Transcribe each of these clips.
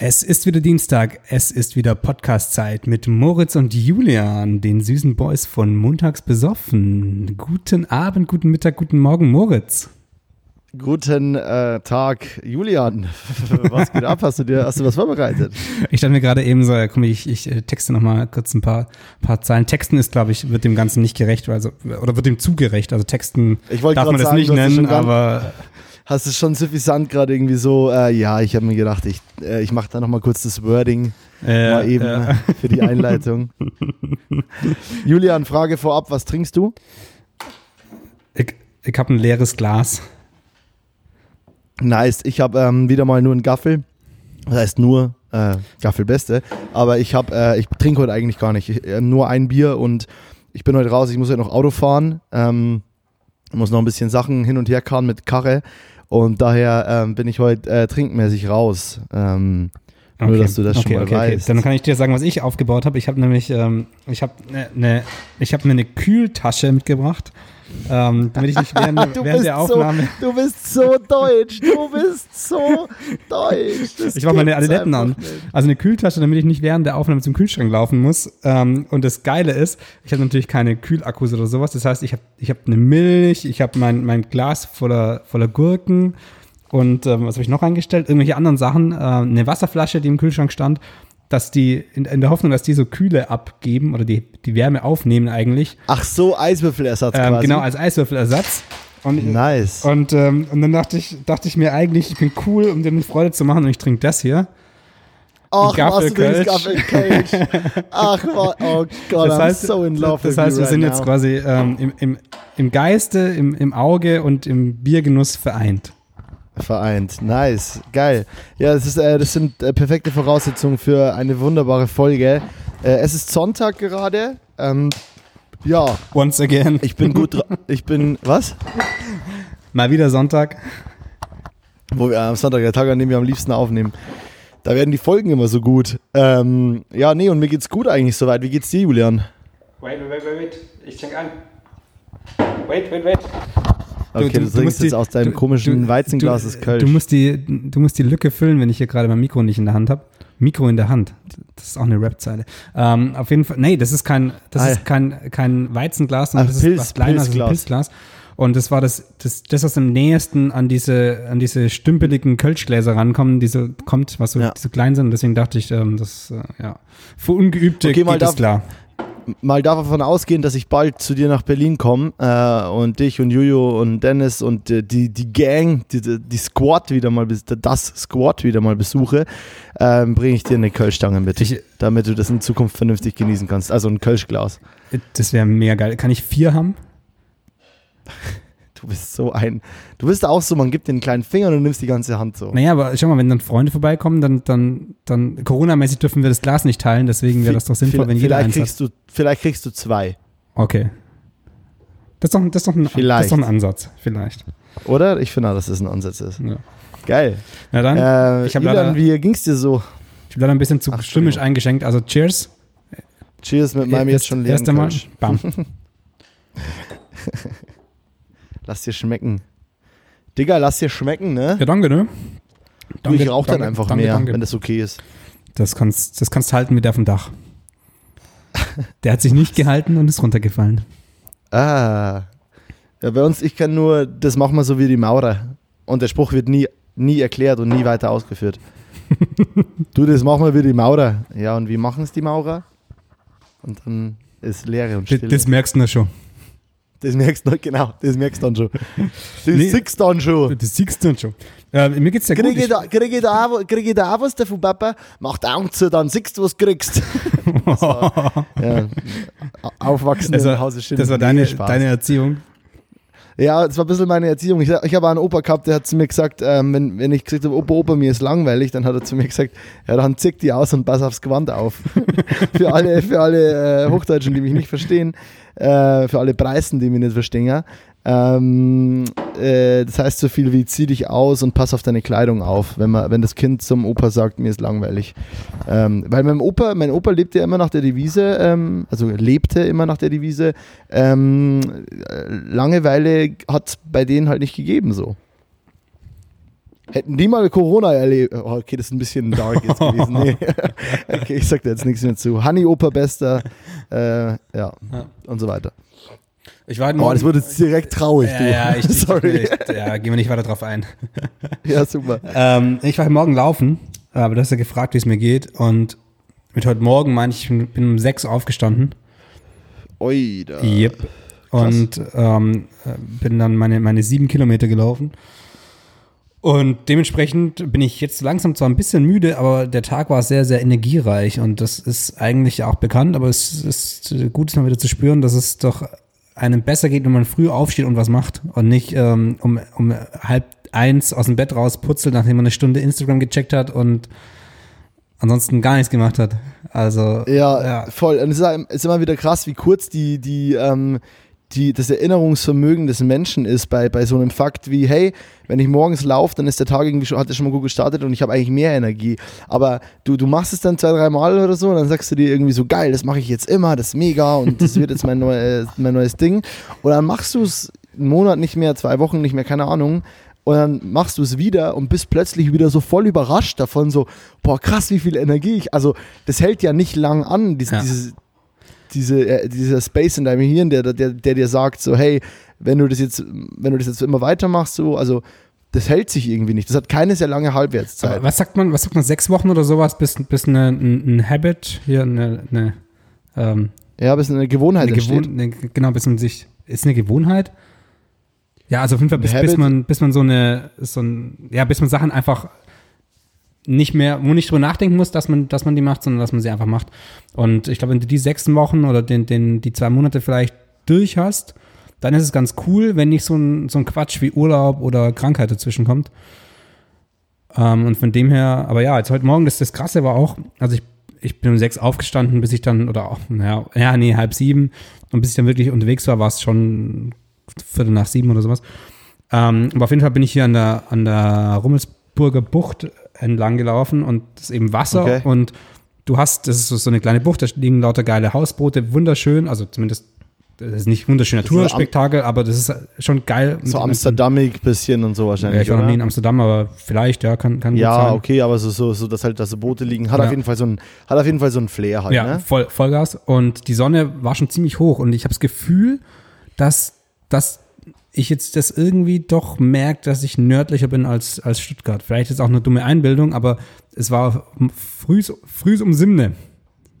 Es ist wieder Dienstag, es ist wieder Podcast-Zeit mit Moritz und Julian, den süßen Boys von Montags besoffen. Guten Abend, guten Mittag, guten Morgen, Moritz. Guten äh, Tag, Julian. Was geht ab? Hast du dir, hast du was vorbereitet? Ich stand mir gerade eben so, komm, ich, ich äh, texte noch mal kurz ein paar, paar Zeilen. Texten ist, glaube ich, wird dem Ganzen nicht gerecht, also, oder wird dem zugerecht. Also Texten darf man das sagen, nicht nennen, aber hast du schon suffisant gerade irgendwie so, äh, ja, ich habe mir gedacht, ich, äh, ich mache da nochmal kurz das Wording äh, mal eben äh. für die Einleitung. Julian, Frage vorab, was trinkst du? Ich, ich habe ein leeres Glas. Nice, ich habe ähm, wieder mal nur einen Gaffel. Das heißt nur äh, Gaffel Beste. Aber ich habe, äh, ich trinke heute eigentlich gar nicht. Ich, äh, nur ein Bier und ich bin heute raus. Ich muss ja noch Auto fahren. Ähm, muss noch ein bisschen Sachen hin und her karren mit Karre. Und daher ähm, bin ich heute äh, trinkmäßig raus. Ähm, okay. Nur, dass du das okay, schon mal okay, weißt. Dann kann ich dir sagen, was ich aufgebaut habe. Ich habe nämlich, ähm, ich habe ne, ne, ich habe mir eine Kühltasche mitgebracht ähm, damit ich nicht während, während der Aufnahme. So, du bist so deutsch, du bist so deutsch. Das ich mache meine Adiletten an. Also eine Kühltasche, damit ich nicht während der Aufnahme zum Kühlschrank laufen muss. Ähm, und das Geile ist, ich habe natürlich keine Kühlakkus oder sowas. Das heißt, ich habe ich hab eine Milch, ich habe mein, mein Glas voller, voller Gurken. Und ähm, was habe ich noch eingestellt? Irgendwelche anderen Sachen. Äh, eine Wasserflasche, die im Kühlschrank stand dass die, in, in, der Hoffnung, dass die so Kühle abgeben oder die, die Wärme aufnehmen eigentlich. Ach so, Eiswürfelersatz ähm, quasi. Genau, als Eiswürfelersatz. Und, nice. Und, ähm, und dann dachte ich, dachte ich mir eigentlich, ich bin cool, um dir eine Freude zu machen und ich trinke das hier. Ach, was du Gaffelkölsch. Ach, oh Gott, das heißt, I'm so in love Das heißt, wir right sind now. jetzt quasi ähm, im, im, im Geiste, im, im Auge und im Biergenuss vereint vereint. Nice, geil. Ja, das, ist, äh, das sind äh, perfekte Voraussetzungen für eine wunderbare Folge. Äh, es ist Sonntag gerade. Ähm, ja. Once again. Ich bin gut. Ich bin. Was? Mal wieder Sonntag. Wo wir am Sonntag, der Tag, an dem wir am liebsten aufnehmen. Da werden die Folgen immer so gut. Ähm, ja, nee, und mir geht's gut eigentlich soweit. Wie geht's dir, Julian? Wait, wait, wait, wait. Ich check an. Wait, wait, wait. Okay, du, du, du trinkst jetzt aus deinem komischen Weizenglas des Kölsch. Du musst, die, du musst die Lücke füllen, wenn ich hier gerade mein Mikro nicht in der Hand habe. Mikro in der Hand. Das ist auch eine Rap-Zeile. Ähm, auf jeden Fall, nee, das ist kein, das ah, ist kein, kein Weizenglas, sondern Ach, das Pilz, ist was kleiner, Pilzglas. ein Pilzglas. Und das war das, das, das, was am nächsten an diese, an diese stümpeligen Kölschgläser rankommen, diese kommt, was so, ja. die so klein sind. Deswegen dachte ich, ähm, das, äh, ja, für Ungeübte okay, geht das klar mal davon ausgehen, dass ich bald zu dir nach Berlin komme äh, und dich und Juju und Dennis und äh, die, die Gang, die, die Squad wieder mal, das Squad wieder mal besuche, äh, bringe ich dir eine Kölschstange mit, ich, damit du das in Zukunft vernünftig genießen kannst. Also ein Kölschglas. Das wäre mega geil. Kann ich vier haben? Du bist so ein. Du bist auch so, man gibt dir einen kleinen Finger und du nimmst die ganze Hand so. Naja, aber schau mal, wenn dann Freunde vorbeikommen, dann, dann, dann Corona-mäßig dürfen wir das Glas nicht teilen, deswegen wäre das doch sinnvoll, wenn jeder eins kriegst hat. Du, vielleicht kriegst du zwei. Okay. Das ist doch, das ist doch, ein, das ist doch ein Ansatz, vielleicht. Oder? Ich finde auch, dass das ein Ansatz ist. Ja. Geil. Na dann, äh, ich leider, wie ging's dir so? Ich habe leider ein bisschen zu Ach, stürmisch eingeschenkt, also cheers. Cheers mit meinem jetzt schon leeren Erst einmal, bam. Lass dir schmecken. Digga, lass dir schmecken, ne? Ja, danke, ne? Danke, du, ich rauch dann einfach danke, mehr, danke. wenn das okay ist. Das kannst, das kannst halten wie der vom Dach. Der hat sich nicht gehalten und ist runtergefallen. Ah. Ja, bei uns, ich kann nur, das machen wir so wie die Maurer. Und der Spruch wird nie, nie erklärt und nie weiter ausgeführt. du, das machen wir wie die Maurer. Ja, und wie machen es die Maurer? Und dann ist Leere und Stille. Das, das merkst du schon. Das merkst du, genau, das merkst du dann schon. Das nee, siehst du dann schon. Das siehst du dann schon. Äh, mir geht's ja krieg gut. Ich da, krieg, ich da auch, krieg ich da auch was davon, Papa? Mach die Augen zu, dann siehst du, was du kriegst. war, ja, aufwachsen also, im Hause Das war deine, deine Erziehung? Ja, das war ein bisschen meine Erziehung. Ich, ich habe einen Opa gehabt, der hat zu mir gesagt, ähm, wenn, wenn ich gesagt habe, Opa, Opa, mir ist langweilig, dann hat er zu mir gesagt, ja, dann zick die aus und pass aufs Gewand auf. für alle, für alle äh, Hochdeutschen, die mich nicht verstehen, äh, für alle Preisen, die mich nicht verstehen. Ähm, äh, das heißt so viel wie zieh dich aus und pass auf deine Kleidung auf, wenn, man, wenn das Kind zum Opa sagt, mir ist langweilig. Ähm, weil mein Opa, mein Opa lebte ja immer nach der Devise, ähm, also lebte immer nach der Devise, ähm, Langeweile hat es bei denen halt nicht gegeben so. Hätten die mal Corona erlebt. Oh, okay, das ist ein bisschen dark jetzt gewesen. Nee. okay, ich sag da jetzt nichts mehr zu. Honey Opa Bester, äh, ja, ja, und so weiter. Ich war oh, das wurde jetzt direkt traurig. Ja, ja, ich, Sorry. Ich, ja, gehen wir nicht weiter drauf ein. ja, super. Ähm, ich war heute Morgen laufen, aber du hast ja gefragt, wie es mir geht. Und mit heute Morgen meine ich, ich bin um sechs aufgestanden. Ui, da. Yep. Und ähm, bin dann meine, meine sieben Kilometer gelaufen. Und dementsprechend bin ich jetzt langsam zwar ein bisschen müde, aber der Tag war sehr, sehr energiereich und das ist eigentlich auch bekannt, aber es ist gut, es mal wieder zu spüren, dass es doch einem besser geht, wenn man früh aufsteht und was macht und nicht ähm, um, um halb eins aus dem Bett rausputzelt, nachdem man eine Stunde Instagram gecheckt hat und ansonsten gar nichts gemacht hat. Also ja, ja. voll. Und es ist, immer wieder krass, wie kurz die die ähm, die, das Erinnerungsvermögen des Menschen ist bei, bei so einem Fakt wie, hey, wenn ich morgens laufe, dann ist der Tag irgendwie schon, hat er schon mal gut gestartet und ich habe eigentlich mehr Energie. Aber du, du machst es dann zwei, drei Mal oder so und dann sagst du dir irgendwie so, geil, das mache ich jetzt immer, das ist mega und das wird jetzt mein, neu, mein neues Ding. Und dann machst du es einen Monat nicht mehr, zwei Wochen nicht mehr, keine Ahnung. Und dann machst du es wieder und bist plötzlich wieder so voll überrascht davon, so, boah, krass, wie viel Energie ich. Also, das hält ja nicht lang an, dieses, ja. dieses diese, äh, dieser Space in deinem Hirn, der, der, der dir sagt, so, hey, wenn du das jetzt, wenn du das jetzt immer weitermachst, so, also das hält sich irgendwie nicht. Das hat keine sehr lange Halbwertszeit. Aber was sagt man, was sagt man, sechs Wochen oder sowas, bis, bis eine, ein, ein Habit, hier eine, eine ähm, ja, bis eine Gewohnheit eine Gewohn eine, genau, bis man sich, ist eine Gewohnheit? Ja, also auf jeden Fall, bis, bis man, bis man so eine, so ein, ja, bis man Sachen einfach nicht mehr, wo nicht drüber nachdenken muss, dass man, dass man die macht, sondern dass man sie einfach macht. Und ich glaube, wenn du die sechs Wochen oder den, den, die zwei Monate vielleicht durch hast, dann ist es ganz cool, wenn nicht so ein, so ein Quatsch wie Urlaub oder Krankheit dazwischen kommt. Ähm, und von dem her, aber ja, jetzt heute Morgen, das, das Krasse war auch, also ich, ich bin um sechs aufgestanden, bis ich dann, oder auch, naja, ja, nee, halb sieben. Und bis ich dann wirklich unterwegs war, war es schon Viertel nach sieben oder sowas. Ähm, aber auf jeden Fall bin ich hier an der, an der Rummelsburger Bucht entlang gelaufen und das ist eben Wasser okay. und du hast, das ist so eine kleine Bucht, da liegen lauter geile Hausboote, wunderschön, also zumindest das ist nicht wunderschön Naturspektakel, aber das ist schon geil. So Amsterdamig bisschen und so wahrscheinlich. Ja, ich war noch nie in Amsterdam, aber vielleicht, ja, kann, kann ja, gut sein. Ja, okay, aber so, so, so, dass halt da so Boote liegen, hat ja. auf jeden Fall so ein, hat auf jeden Fall so ein Flair halt, ja, ne? Voll, Vollgas. Und die Sonne war schon ziemlich hoch und ich habe das Gefühl, dass, dass ich jetzt das irgendwie doch merke, dass ich nördlicher bin als, als Stuttgart. Vielleicht ist auch eine dumme Einbildung, aber es war früh, früh um Simne.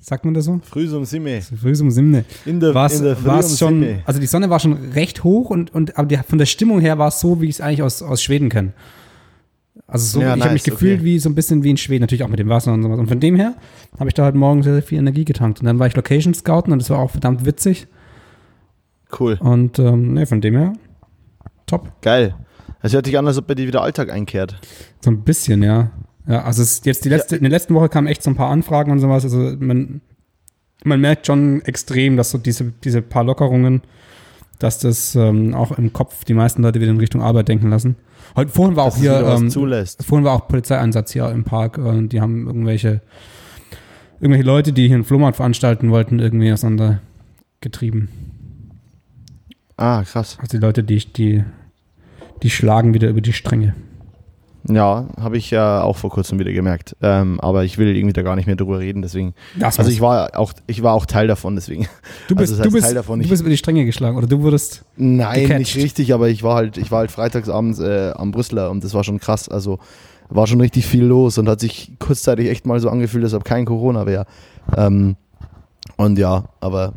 Sagt man das so? Früh um Simme. Früh um Simne. In der, war's, in der war's schon, Simme. Also die Sonne war schon recht hoch und, und aber die, von der Stimmung her war es so, wie ich es eigentlich aus, aus Schweden kenne. Also so, ja, ich nice, habe mich gefühlt okay. wie so ein bisschen wie in Schweden, natürlich auch mit dem Wasser und sowas. Und von dem her habe ich da heute Morgen sehr, sehr viel Energie getankt. Und dann war ich Location Scouten und das war auch verdammt witzig. Cool. Und ähm, ne, von dem her top. Geil. Es hört sich an, als ob bei dir wieder Alltag einkehrt. So ein bisschen, ja. Ja, also es jetzt die letzte, ja. in der letzten Woche kamen echt so ein paar Anfragen und sowas. Also man, man merkt schon extrem, dass so diese, diese paar Lockerungen, dass das ähm, auch im Kopf die meisten Leute wieder in Richtung Arbeit denken lassen. Heute vorhin war dass auch hier, ähm, vorhin war auch Polizeieinsatz hier im Park und die haben irgendwelche, irgendwelche Leute, die hier einen Flohmarkt veranstalten wollten, irgendwie auseinander getrieben. Ah, krass. Also die Leute, die, die die schlagen wieder über die Stränge. Ja, habe ich ja auch vor kurzem wieder gemerkt. Ähm, aber ich will irgendwie da gar nicht mehr drüber reden, deswegen. Das also ich war auch, ich war auch Teil davon, deswegen. Du bist, also das heißt, du bist, Teil davon. Du bist über die Stränge geschlagen oder du wurdest. Nein, gecatcht. nicht richtig, aber ich war halt, ich war halt freitagsabends äh, am Brüsseler und das war schon krass. Also war schon richtig viel los und hat sich kurzzeitig echt mal so angefühlt, als ob kein Corona wäre. Ähm, und ja, aber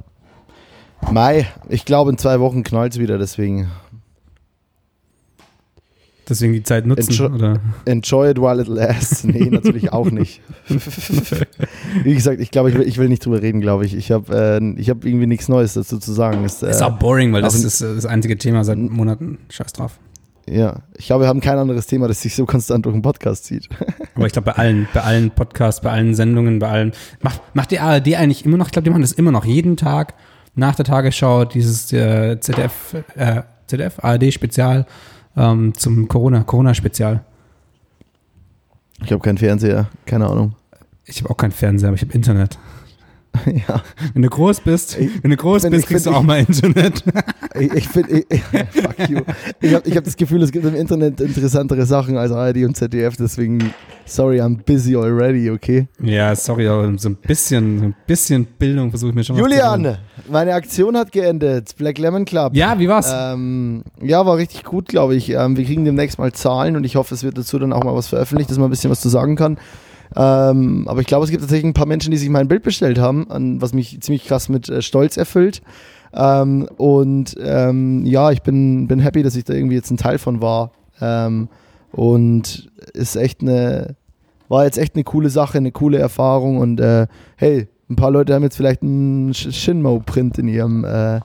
Mai, ich glaube in zwei Wochen knallt es wieder, deswegen Deswegen die Zeit nutzen, enjoy, oder? Enjoy it while it lasts. Nee, natürlich auch nicht. Wie gesagt, ich glaube, ich will, ich will nicht drüber reden, glaube ich. Ich habe äh, hab irgendwie nichts Neues dazu zu sagen. Ist, äh, ist auch boring, weil das ist das einzige Thema seit Monaten. Scheiß drauf. Ja, ich glaube, wir haben kein anderes Thema, das sich so konstant durch den Podcast zieht. Aber ich glaube, bei allen, bei allen Podcasts, bei allen Sendungen, bei allen. Macht, macht die ARD eigentlich immer noch, ich glaube, die machen das immer noch jeden Tag nach der Tagesschau, dieses äh, ZDF, äh, ZDF, ARD-Spezial ähm, zum Corona, Corona-Spezial. Ich habe keinen Fernseher, keine Ahnung. Ich habe auch keinen Fernseher, aber ich habe Internet. Ja. Wenn du groß bist, wenn du groß bist, kriegst du auch mal Internet. ich, ich finde, fuck you. Ich habe ich hab das Gefühl, es gibt im Internet interessantere Sachen als ARD und ZDF, deswegen, sorry, I'm busy already, okay? Ja, sorry, aber so ein bisschen, ein bisschen Bildung versuche ich mir schon Julian, meine Aktion hat geendet. Black Lemon Club. Ja, wie war's? Ähm, ja, war richtig gut, glaube ich. Ähm, wir kriegen demnächst mal Zahlen und ich hoffe, es wird dazu dann auch mal was veröffentlicht, dass man ein bisschen was zu sagen kann. Ähm, aber ich glaube, es gibt tatsächlich ein paar Menschen, die sich mein Bild bestellt haben, an, was mich ziemlich krass mit äh, Stolz erfüllt. Ähm, und ähm, ja, ich bin, bin happy, dass ich da irgendwie jetzt ein Teil von war. Ähm, und ist echt eine, war jetzt echt eine coole Sache, eine coole Erfahrung. Und äh, hey, ein paar Leute haben jetzt vielleicht einen Shinmo-Print in ihrem äh,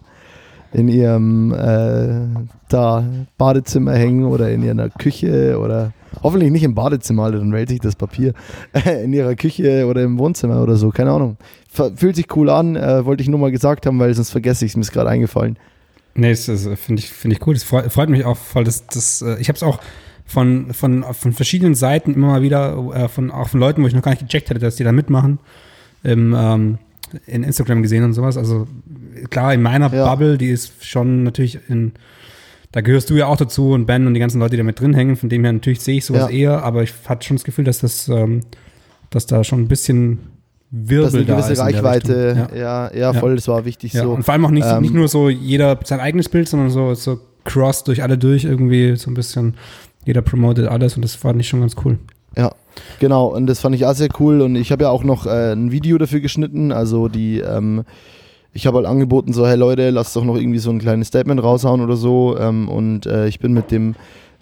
in ihrem äh, da Badezimmer hängen oder in ihrer Küche oder hoffentlich nicht im Badezimmer, dann wählt sich das Papier in ihrer Küche oder im Wohnzimmer oder so, keine Ahnung. Fühlt sich cool an, äh, wollte ich nur mal gesagt haben, weil sonst vergesse ich es, mir ist gerade eingefallen. Nee, das, das finde ich, find ich cool. Das freut, freut, mich auch voll. Das, das, äh, ich habe es auch von, von, von verschiedenen Seiten immer mal wieder, äh, von, auch von Leuten, wo ich noch gar nicht gecheckt hätte, dass die da mitmachen, im, ähm, in Instagram gesehen und sowas. Also klar, in meiner ja. Bubble, die ist schon natürlich in, da gehörst du ja auch dazu und Ben und die ganzen Leute, die da mit drin hängen, von dem her natürlich sehe ich sowas ja. eher, aber ich hatte schon das Gefühl, dass das, ähm, dass da schon ein bisschen Wirbel da ist. Eine gewisse Reichweite, ja. ja. Ja, voll, das war wichtig so. Und vor allem auch nicht, ähm, nicht nur so jeder sein eigenes Bild, sondern so, so cross durch alle durch, irgendwie so ein bisschen, jeder promotet alles und das fand ich schon ganz cool. Ja, genau. Und das fand ich auch sehr cool. Und ich habe ja auch noch äh, ein Video dafür geschnitten. Also die, ähm, ich habe halt angeboten, so, hey Leute, lasst doch noch irgendwie so ein kleines Statement raushauen oder so. Ähm, und äh, ich bin mit dem,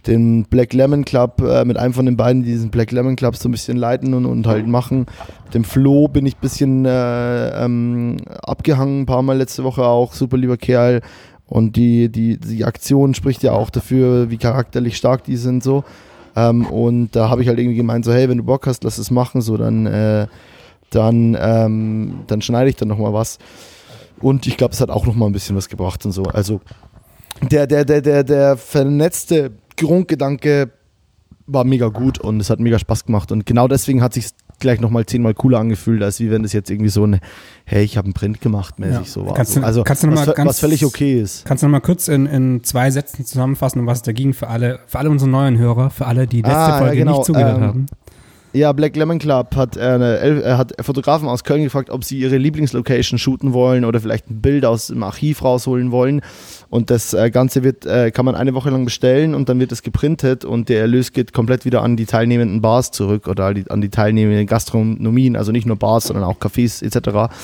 dem Black Lemon Club, äh, mit einem von den beiden, die diesen Black Lemon Club so ein bisschen leiten und, und halt machen. Dem Flo bin ich ein bisschen äh, ähm, abgehangen, ein paar Mal letzte Woche auch, super lieber Kerl. Und die, die, die Aktion spricht ja auch dafür, wie charakterlich stark die sind so. Ähm, und da habe ich halt irgendwie gemeint, so, hey, wenn du Bock hast, lass es machen, so, dann, äh, dann, ähm, dann schneide ich dann nochmal was. Und ich glaube, es hat auch nochmal ein bisschen was gebracht und so. Also der, der, der, der, der vernetzte Grundgedanke war mega gut und es hat mega Spaß gemacht. Und genau deswegen hat sich gleich nochmal zehnmal cooler angefühlt, als wie wenn das jetzt irgendwie so ein, hey, ich habe einen Print gemacht, mäßig ja. so war. Kannst du, also, kannst du noch was, mal ganz, was völlig okay ist. Kannst du nochmal kurz in, in zwei Sätzen zusammenfassen, um was es da ging für alle, für alle unsere neuen Hörer, für alle, die letzte ah, Folge ja, genau. nicht zugehört ähm, haben? Ja, Black Lemon Club hat, äh, hat Fotografen aus Köln gefragt, ob sie ihre Lieblingslocation shooten wollen oder vielleicht ein Bild aus dem Archiv rausholen wollen. Und das äh, Ganze wird, äh, kann man eine Woche lang bestellen und dann wird es geprintet und der Erlös geht komplett wieder an die teilnehmenden Bars zurück oder an die teilnehmenden Gastronomien, also nicht nur Bars, sondern auch Cafés etc.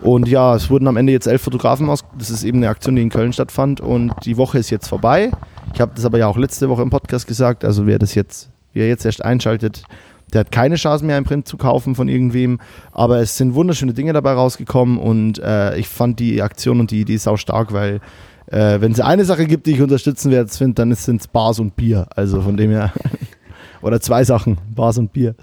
Und ja, es wurden am Ende jetzt elf Fotografen aus. Das ist eben eine Aktion, die in Köln stattfand und die Woche ist jetzt vorbei. Ich habe das aber ja auch letzte Woche im Podcast gesagt, also wer das jetzt, wer jetzt erst einschaltet, der hat keine Chance mehr, ein Print zu kaufen von irgendwem. Aber es sind wunderschöne Dinge dabei rausgekommen und äh, ich fand die Aktion und die Idee sau stark, weil äh, wenn es eine Sache gibt, die ich unterstützen werde, dann sind es Bars und Bier. Also von dem her. Oder zwei Sachen, Bars und Bier.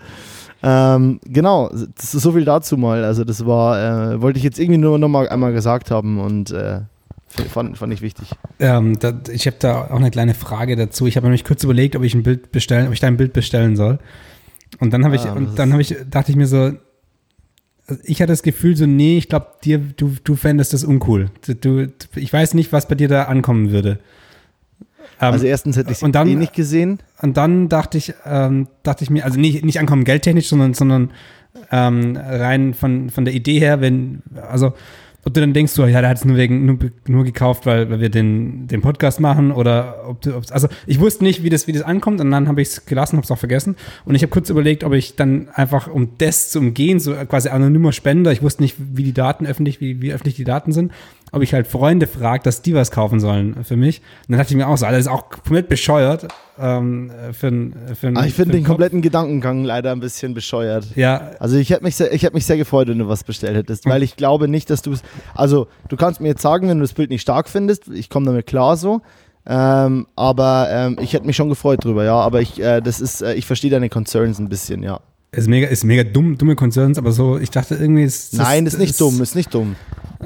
Ähm, genau, das ist so viel dazu mal. Also das war, äh, wollte ich jetzt irgendwie nur noch mal einmal gesagt haben und äh, fand, fand ich wichtig. Ähm, da, ich habe da auch eine kleine Frage dazu. Ich habe nämlich kurz überlegt, ob ich ein Bild bestellen, ob ich da Bild bestellen soll. Und dann habe ich, ah, und dann habe ich, dachte ich mir so, ich hatte das Gefühl so, nee, ich glaube, dir, du, du fändest das uncool. Du, ich weiß nicht, was bei dir da ankommen würde. Ähm, also erstens hätte ich es eh nicht gesehen. Und dann dachte ich, ähm, dachte ich mir, also nicht, nicht ankommen geldtechnisch, sondern, sondern ähm, rein von, von der Idee her, wenn, also ob du dann denkst, so, ja, der hat es nur wegen nur, nur gekauft, weil, weil wir den, den Podcast machen oder ob du, also ich wusste nicht, wie das, wie das ankommt und dann habe ich es gelassen, habe es auch vergessen. Und ich habe kurz überlegt, ob ich dann einfach, um das zu umgehen, so quasi anonymer Spender, ich wusste nicht, wie die Daten öffentlich, wie, wie öffentlich die Daten sind, ob ich halt Freunde frage, dass die was kaufen sollen für mich. Und dann dachte ich mir auch so, das ist auch komplett bescheuert. Ähm, für, für, ah, ich finde den Kopf. kompletten Gedankengang leider ein bisschen bescheuert. Ja. Also ich hätte mich, sehr, ich hätte mich sehr gefreut, wenn du was bestellt hättest, weil ich glaube nicht, dass du es. Also du kannst mir jetzt sagen, wenn du das Bild nicht stark findest, ich komme damit klar so. Ähm, aber ähm, ich hätte mich schon gefreut drüber, ja. Aber ich, äh, das ist, äh, ich verstehe deine Concerns ein bisschen, ja. Ist mega, ist mega dumm, dumme Concerns, aber so, ich dachte irgendwie ist. Nein, ist nicht ist, dumm, ist nicht dumm.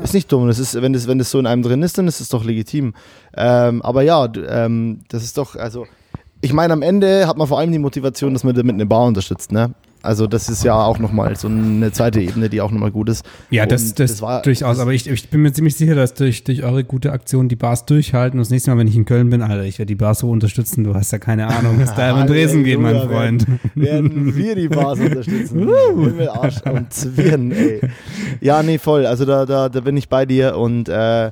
Ist nicht dumm. Das ist, wenn, das, wenn das so in einem drin ist, dann ist es doch legitim. Ähm, aber ja, ähm, das ist doch, also, ich meine, am Ende hat man vor allem die Motivation, dass man damit eine Bar unterstützt, ne? Also das ist ja auch nochmal so eine zweite Ebene, die auch nochmal gut ist. Ja, das, das, das war, durchaus. aber ich, ich bin mir ziemlich sicher, dass durch, durch eure gute Aktion die Bars durchhalten. Und das nächste Mal, wenn ich in Köln bin, Alter, ich werde die Bars so unterstützen. Du hast ja keine Ahnung, was da im Dresen geht, mein Freund. Werden, werden wir die Bars unterstützen. Himmel, Arsch und Zwirn, ey. Ja, nee, voll. Also da, da, da bin ich bei dir und äh,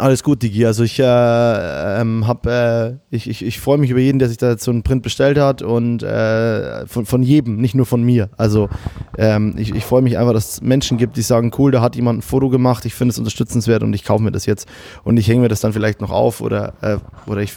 alles gut, Digi. Also ich, äh, ähm, hab, äh, ich, ich, ich freue mich über jeden, der sich da jetzt so einen Print bestellt hat und äh, von, von jedem, nicht nur von mir. Also ähm, ich, ich freue mich einfach, dass es Menschen gibt, die sagen, cool, da hat jemand ein Foto gemacht, ich finde es unterstützenswert und ich kaufe mir das jetzt und ich hänge mir das dann vielleicht noch auf oder, äh, oder ich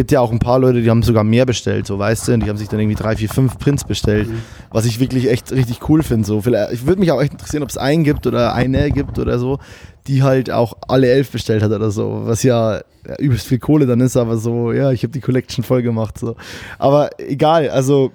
gibt ja auch ein paar Leute, die haben sogar mehr bestellt, so weißt du, und die haben sich dann irgendwie drei, vier, fünf Prints bestellt, mhm. was ich wirklich echt richtig cool finde. So. Ich würde mich auch echt interessieren, ob es einen gibt oder eine gibt oder so, die halt auch alle elf bestellt hat oder so, was ja, ja übelst viel Kohle dann ist, aber so, ja, ich habe die Collection voll gemacht. So. Aber egal, also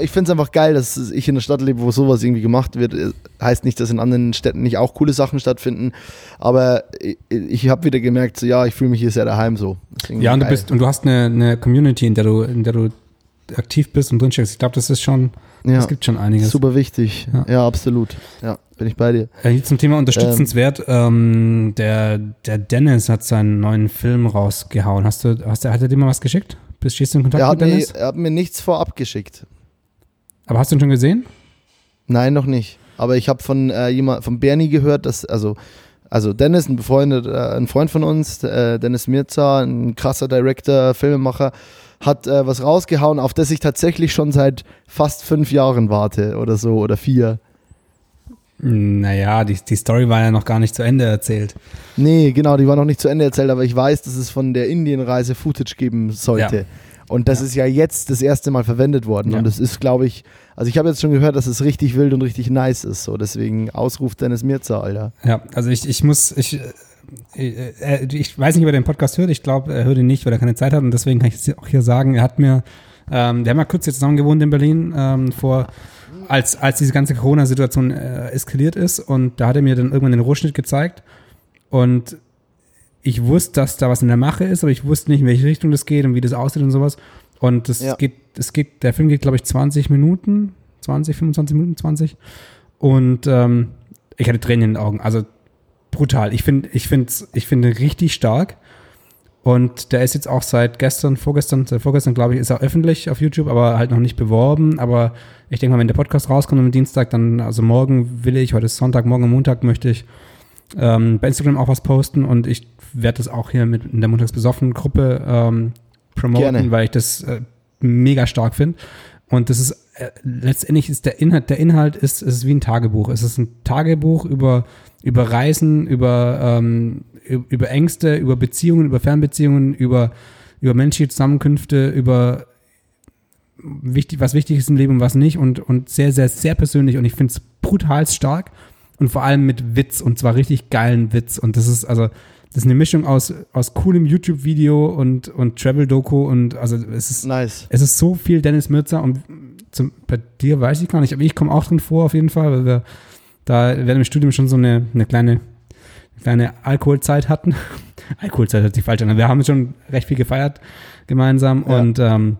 ich finde es einfach geil, dass ich in einer Stadt lebe, wo sowas irgendwie gemacht wird. Heißt nicht, dass in anderen Städten nicht auch coole Sachen stattfinden, aber ich, ich habe wieder gemerkt, so, ja, ich fühle mich hier sehr daheim so. Ja, und du bist und du hast eine, eine Community, in der du, in der du aktiv bist und drinsteckst. Ich glaube, das ist schon, ja, es gibt schon einiges. Super wichtig. Ja, ja absolut. Ja, bin ich bei dir. Äh, zum Thema unterstützenswert. Ähm, ähm, der, der Dennis hat seinen neuen Film rausgehauen. Hast du, hast hat er dir mal was geschickt? Bist, stehst du in Kontakt er mit Dennis? Mir, er hat mir nichts vorab geschickt. Aber hast du ihn schon gesehen? Nein, noch nicht. Aber ich habe von äh, jemand, von Bernie gehört, dass, also, also Dennis, ein befreundet, äh, ein Freund von uns, äh, Dennis Mirza, ein krasser Director, Filmemacher, hat äh, was rausgehauen, auf das ich tatsächlich schon seit fast fünf Jahren warte oder so oder vier. Naja, die, die Story war ja noch gar nicht zu Ende erzählt. Nee, genau, die war noch nicht zu Ende erzählt, aber ich weiß, dass es von der Indienreise Footage geben sollte. Ja. Und das ja. ist ja jetzt das erste Mal verwendet worden. Ja. Und das ist, glaube ich, also ich habe jetzt schon gehört, dass es richtig wild und richtig nice ist. So, deswegen Ausruf Dennis Mirza, Alter. Ja, also ich, ich muss, ich, ich, äh, äh, ich weiß nicht, ob er den Podcast hört. Ich glaube, er hört ihn nicht, weil er keine Zeit hat. Und deswegen kann ich es auch hier sagen, er hat mir, ähm, wir haben ja kurz jetzt zusammen gewohnt in Berlin ähm, vor als, als diese ganze Corona-Situation äh, eskaliert ist. Und da hat er mir dann irgendwann den Rohschnitt gezeigt. Und ich wusste, dass da was in der Mache ist, aber ich wusste nicht, in welche Richtung das geht und wie das aussieht und sowas. Und das ja. geht, es geht, der Film geht, glaube ich, 20 Minuten, 20, 25 Minuten, 20. Und ähm, ich hatte Tränen in den Augen. Also brutal. Ich finde, ich finde, ich finde richtig stark. Und der ist jetzt auch seit gestern, vorgestern, seit vorgestern, glaube ich, ist er öffentlich auf YouTube, aber halt noch nicht beworben. Aber ich denke mal, wenn der Podcast rauskommt am Dienstag, dann, also morgen will ich, heute ist Sonntag, morgen Montag möchte ich ähm, bei Instagram auch was posten und ich werde das auch hier mit in der Montagsbesoffen Gruppe ähm, promoten, Gerne. weil ich das äh, mega stark finde. Und das ist äh, letztendlich ist der Inhalt, der Inhalt ist, ist wie ein Tagebuch. Es ist ein Tagebuch über, über Reisen, über ähm, über Ängste, über Beziehungen, über Fernbeziehungen, über, über menschliche Zusammenkünfte, über wichtig, was wichtig ist im Leben und was nicht und, und sehr, sehr, sehr persönlich und ich finde es brutal stark und vor allem mit Witz und zwar richtig geilen Witz und das ist also das ist eine Mischung aus, aus coolem YouTube-Video und, und Travel-Doku und also es ist nice. es ist so viel Dennis Mirza und zum, bei dir weiß ich gar nicht, aber ich komme auch drin vor auf jeden Fall, weil wir da während dem Studium schon so eine, eine kleine kleine Alkoholzeit hatten. Alkoholzeit hat sich falsch an. Wir haben schon recht viel gefeiert gemeinsam ja. und ähm,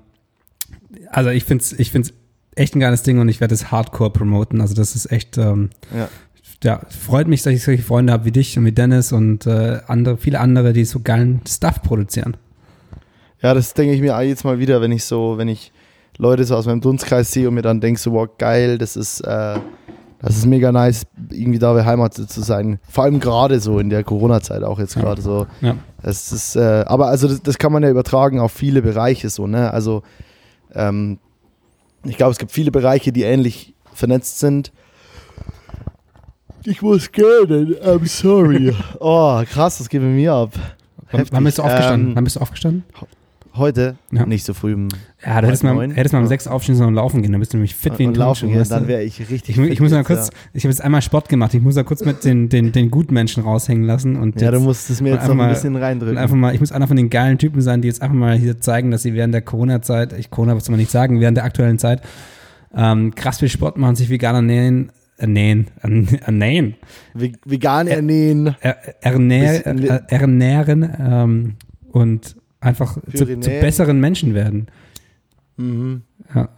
also ich finde es ich find's echt ein geiles Ding und ich werde es hardcore promoten. Also das ist echt, ähm, ja. Ja. freut mich, dass ich solche Freunde habe wie dich und wie Dennis und äh, andere, viele andere, die so geilen Stuff produzieren. Ja, das denke ich mir jetzt mal wieder, wenn ich so, wenn ich Leute so aus meinem Dunstkreis sehe und mir dann denke so, wow, geil, das ist äh, das ist mega nice, irgendwie da beheimatet zu sein. Vor allem gerade so in der Corona-Zeit auch jetzt gerade so. Ja. Das ist, äh, aber also das, das, kann man ja übertragen auf viele Bereiche so, ne? Also ähm, ich glaube, es gibt viele Bereiche, die ähnlich vernetzt sind. Ich muss gehen, I'm sorry. oh, krass, das geht mit mir ab. Wann bist du aufgestanden? Ähm, Wann bist du aufgestanden? Heute? Ja. Nicht so früh. Ja, du hättest mal, hättest mal um sechs aufstehen sollen und laufen gehen, dann bist du nämlich fit wie ein Laufen gehen, dann wäre ich richtig Ich, ich muss mal kurz, ja. ich habe jetzt einmal Sport gemacht, ich muss da kurz mit den, den, den Gutmenschen raushängen lassen. Und ja, du musst es mir jetzt noch ein bisschen reindrücken. Einfach mal, ich muss einer von den geilen Typen sein, die jetzt einfach mal hier zeigen, dass sie während der Corona-Zeit, ich Corona was soll man nicht sagen, während der aktuellen Zeit, ähm, krass viel Sport machen, sich vegan ernähren, ernähren, ernähren. Vegan ernähren. Er, ernähr, ernähren ähm, und einfach zu, zu, besseren Menschen werden. Mhm. Ja.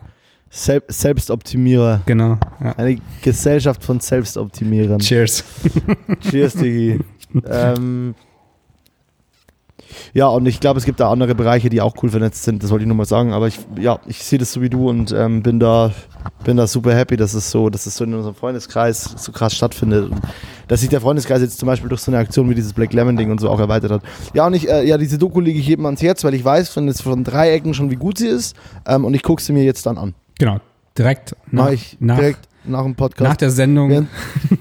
Sel Selbstoptimierer. Genau. Ja. Eine Gesellschaft von Selbstoptimierern. Cheers. Cheers, Digi. ähm, ja, und ich glaube, es gibt da andere Bereiche, die auch cool vernetzt sind. Das wollte ich nur mal sagen. Aber ich, ja, ich sehe das so wie du und ähm, bin da, bin da super happy, dass es so, dass es so in unserem Freundeskreis so krass stattfindet. Und dass sich der Freundeskreis jetzt zum Beispiel durch so eine Aktion wie dieses Black Lemon Ding und so auch erweitert hat. Ja, und ich, äh, ja, diese Doku lege ich jedem ans Herz, weil ich weiß von, jetzt von drei Ecken schon, wie gut sie ist. Ähm, und ich gucke sie mir jetzt dann an. Genau, direkt nach, ich direkt nach dem Podcast. Nach der Sendung. Während,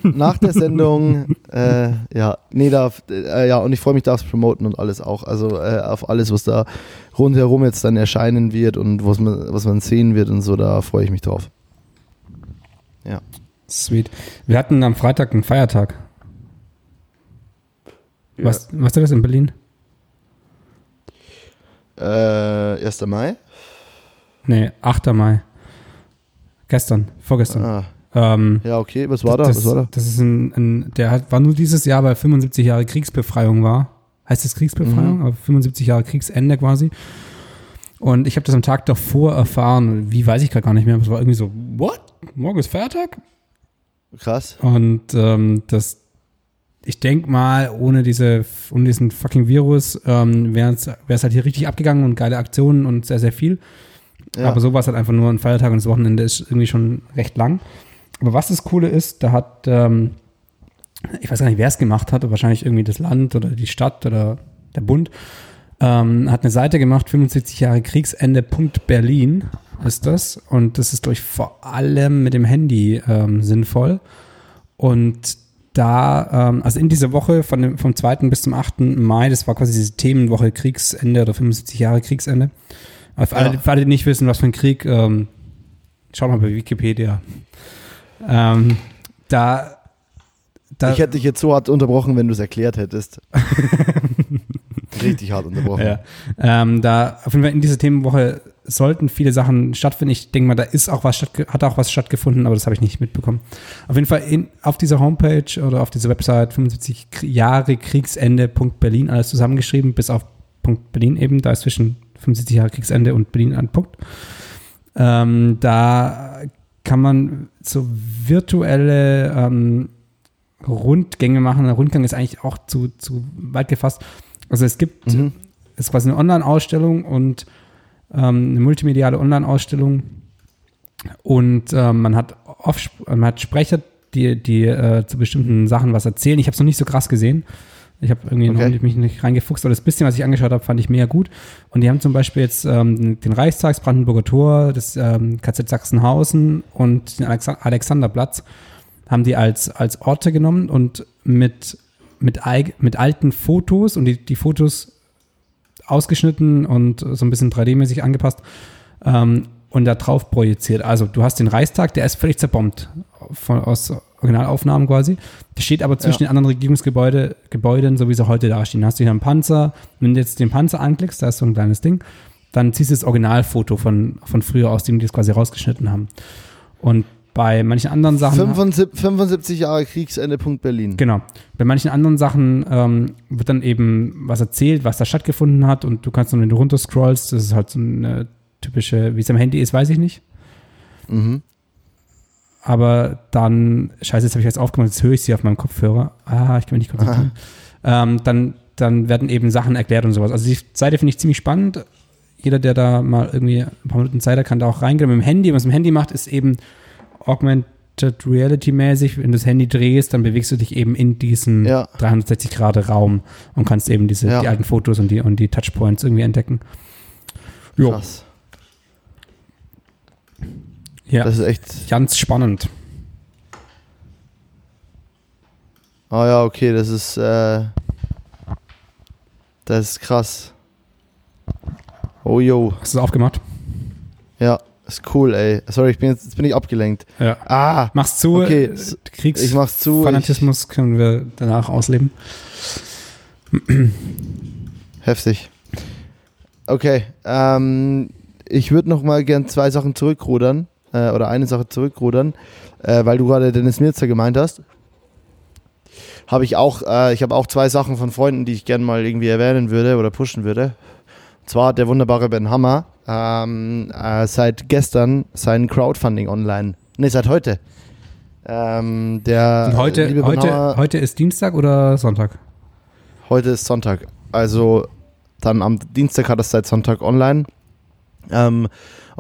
nach der Sendung, äh, ja, nee, da, äh, ja, und ich freue mich da aufs Promoten und alles auch. Also äh, auf alles, was da rundherum jetzt dann erscheinen wird und was man, was man sehen wird und so, da freue ich mich drauf. Ja. Sweet. Wir hatten am Freitag einen Feiertag. Ja. Was, was ist das in Berlin? Äh, 1. Mai? Nee, 8. Mai. Gestern, vorgestern. Ah. Ähm, ja, okay, was war da? Das, was war da? Das ist ein, ein der hat, war nur dieses Jahr, weil 75 Jahre Kriegsbefreiung war. Heißt das Kriegsbefreiung? Mhm. Aber 75 Jahre Kriegsende quasi. Und ich habe das am Tag davor erfahren. Wie weiß ich gerade gar nicht mehr. Aber es war irgendwie so, what? Morgen ist Feiertag? Krass. Und ähm, das, ich denke mal, ohne diese, ohne diesen fucking Virus ähm, wäre es halt hier richtig abgegangen und geile Aktionen und sehr, sehr viel. Ja. Aber so war es halt einfach nur ein Feiertag und das Wochenende ist irgendwie schon recht lang. Aber was das Coole ist, da hat, ähm, ich weiß gar nicht, wer es gemacht hat, wahrscheinlich irgendwie das Land oder die Stadt oder der Bund, ähm, hat eine Seite gemacht, 75 Jahre Kriegsende. Berlin ist das. Und das ist durch vor allem mit dem Handy ähm, sinnvoll. Und da, ähm, also in dieser Woche von dem, vom 2. bis zum 8. Mai, das war quasi diese Themenwoche Kriegsende oder 75 Jahre Kriegsende, für alle, für alle, die nicht wissen, was für ein Krieg, ähm, schaut mal bei Wikipedia. Ähm, da, da, ich hätte dich jetzt so hart unterbrochen, wenn du es erklärt hättest. Richtig hart unterbrochen. Ja. Ähm, da auf jeden Fall in dieser Themenwoche sollten viele Sachen stattfinden. Ich denke mal, da ist auch was hat auch was stattgefunden, aber das habe ich nicht mitbekommen. Auf jeden Fall in, auf dieser Homepage oder auf dieser Website 75 Jahre Kriegsende.berlin alles zusammengeschrieben, bis auf Punkt Berlin eben. Da ist zwischen 75 Jahre Kriegsende und Berlin an Punkt. Ähm, da kann man so virtuelle ähm, Rundgänge machen. Der Rundgang ist eigentlich auch zu, zu weit gefasst. Also es gibt, mhm. es ist quasi eine Online-Ausstellung und ähm, eine multimediale Online-Ausstellung und ähm, man hat oft, man hat Sprecher, die, die äh, zu bestimmten Sachen was erzählen. Ich habe es noch nicht so krass gesehen. Ich habe irgendwie okay. noch mich nicht reingefuchst, aber das bisschen, was ich angeschaut habe, fand ich mega gut. Und die haben zum Beispiel jetzt ähm, den Reichstags, Brandenburger Tor, das ähm, KZ Sachsenhausen und den Alex Alexanderplatz haben die als, als Orte genommen und mit, mit, mit alten Fotos und die, die Fotos ausgeschnitten und so ein bisschen 3D-mäßig angepasst ähm, und da drauf projiziert. Also du hast den Reichstag, der ist völlig zerbombt von, aus Originalaufnahmen quasi. Der steht aber zwischen ja. den anderen Regierungsgebäuden, Gebäuden, so wie sie heute dastehen. Da hast du hier einen Panzer. Wenn du jetzt den Panzer anklickst, da ist so ein kleines Ding, dann ziehst du das Originalfoto von, von früher aus, dem die das quasi rausgeschnitten haben. Und bei manchen anderen Sachen. 75, 75 Jahre Kriegsende. Berlin. Genau. Bei manchen anderen Sachen ähm, wird dann eben was erzählt, was da stattgefunden hat und du kannst dann, wenn du runterscrollst, das ist halt so eine typische, wie es am Handy ist, weiß ich nicht. Mhm aber dann, scheiße, jetzt habe ich jetzt aufgemacht, jetzt höre ich sie auf meinem Kopfhörer. Ah, ich kann mich nicht konzentrieren. Ähm, dann, dann werden eben Sachen erklärt und sowas. Also die Seite finde ich ziemlich spannend. Jeder, der da mal irgendwie ein paar Minuten Zeit hat, kann da auch reingehen. Mit dem Handy, was mit dem Handy macht, ist eben Augmented Reality mäßig. Wenn du das Handy drehst, dann bewegst du dich eben in diesen ja. 360 Grad Raum und kannst eben diese ja. die alten Fotos und die, und die Touchpoints irgendwie entdecken. Jo. Krass. Ja. Das ist echt. Ganz spannend. Ah ja, okay, das ist, äh, das ist krass. Oh yo. Hast du es aufgemacht? Ja, ist cool, ey. Sorry, ich bin jetzt, jetzt bin ich abgelenkt. Ja. Ah. Mach's zu. Okay. Kriegs ich mach's zu. Fanatismus können wir danach ausleben. Heftig. Okay, ähm, ich würde noch mal gern zwei Sachen zurückrudern äh, oder eine Sache zurückrudern, äh, weil du gerade Dennis Mirzer gemeint hast. Habe ich auch, äh, ich habe auch zwei Sachen von Freunden, die ich gerne mal irgendwie erwähnen würde oder pushen würde. Und zwar hat der wunderbare Ben Hammer ähm, äh, seit gestern sein Crowdfunding online. Ne, seit heute. Ähm, der heute, heute, heute ist Dienstag oder Sonntag? Heute ist Sonntag. Also dann am Dienstag hat er es seit Sonntag online. Ähm,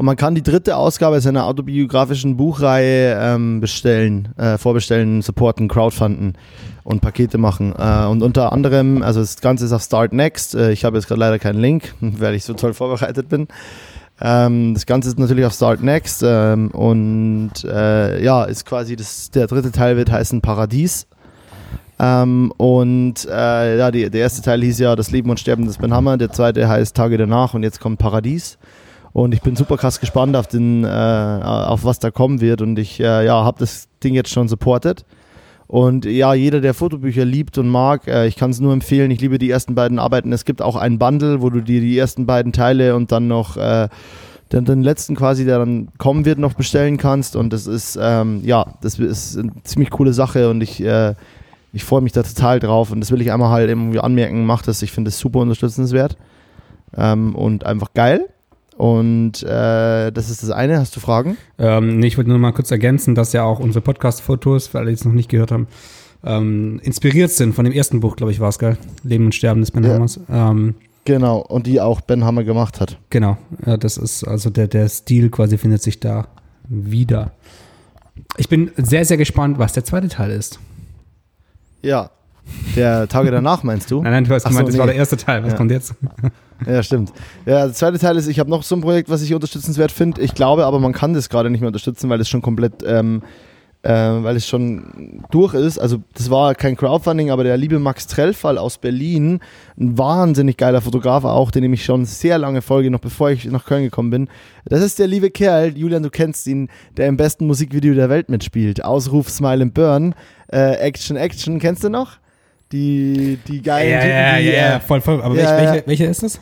und man kann die dritte Ausgabe seiner autobiografischen Buchreihe ähm, bestellen, äh, vorbestellen, supporten, crowdfunden und Pakete machen. Äh, und unter anderem, also das Ganze ist auf Start Next. Äh, ich habe jetzt gerade leider keinen Link, weil ich so toll vorbereitet bin. Ähm, das Ganze ist natürlich auf Start Next ähm, und äh, ja, ist quasi das, der dritte Teil wird heißen Paradies. Ähm, und äh, ja, die, der erste Teil hieß ja Das Leben und Sterben des Ben Hammer, der zweite heißt Tage danach und jetzt kommt Paradies. Und ich bin super krass gespannt auf, den, äh, auf was da kommen wird. Und ich äh, ja, habe das Ding jetzt schon supportet. Und ja, jeder, der Fotobücher liebt und mag, äh, ich kann es nur empfehlen. Ich liebe die ersten beiden Arbeiten. Es gibt auch ein Bundle, wo du dir die ersten beiden Teile und dann noch äh, den, den letzten quasi, der dann kommen wird, noch bestellen kannst. Und das ist, ähm, ja, das ist eine ziemlich coole Sache und ich, äh, ich freue mich da total drauf. Und das will ich einmal halt irgendwie anmerken. Mach das, ich finde es super unterstützenswert ähm, und einfach geil. Und äh, das ist das eine. Hast du Fragen? Ähm, nee, ich wollte nur mal kurz ergänzen, dass ja auch unsere Podcast-Fotos, für alle, die es noch nicht gehört haben, ähm, inspiriert sind von dem ersten Buch, glaube ich, war es, geil. Leben und Sterben des Ben ja. Hammers. Ähm, genau, und die auch Ben Hammer gemacht hat. Genau, ja, das ist, also der, der Stil quasi findet sich da wieder. Ich bin sehr, sehr gespannt, was der zweite Teil ist. Ja, der Tage danach meinst du? Nein, nein, du hast Ach gemeint, so, das war der erste Teil. Was ja. kommt jetzt? Ja, stimmt. Ja, der zweite Teil ist, ich habe noch so ein Projekt, was ich unterstützenswert finde. Ich glaube aber, man kann das gerade nicht mehr unterstützen, weil es schon komplett, ähm, äh, weil es schon durch ist. Also das war kein Crowdfunding, aber der liebe Max Trellfall aus Berlin, ein wahnsinnig geiler Fotograf auch, den ich schon sehr lange folge, noch bevor ich nach Köln gekommen bin. Das ist der liebe Kerl, Julian, du kennst ihn, der im besten Musikvideo der Welt mitspielt. Ausruf Smile and Burn, äh, Action Action, kennst du noch? Die, die geilen ja, Typen, ja, die, ja, ja, voll, voll. Aber ja, welche, welche ist das?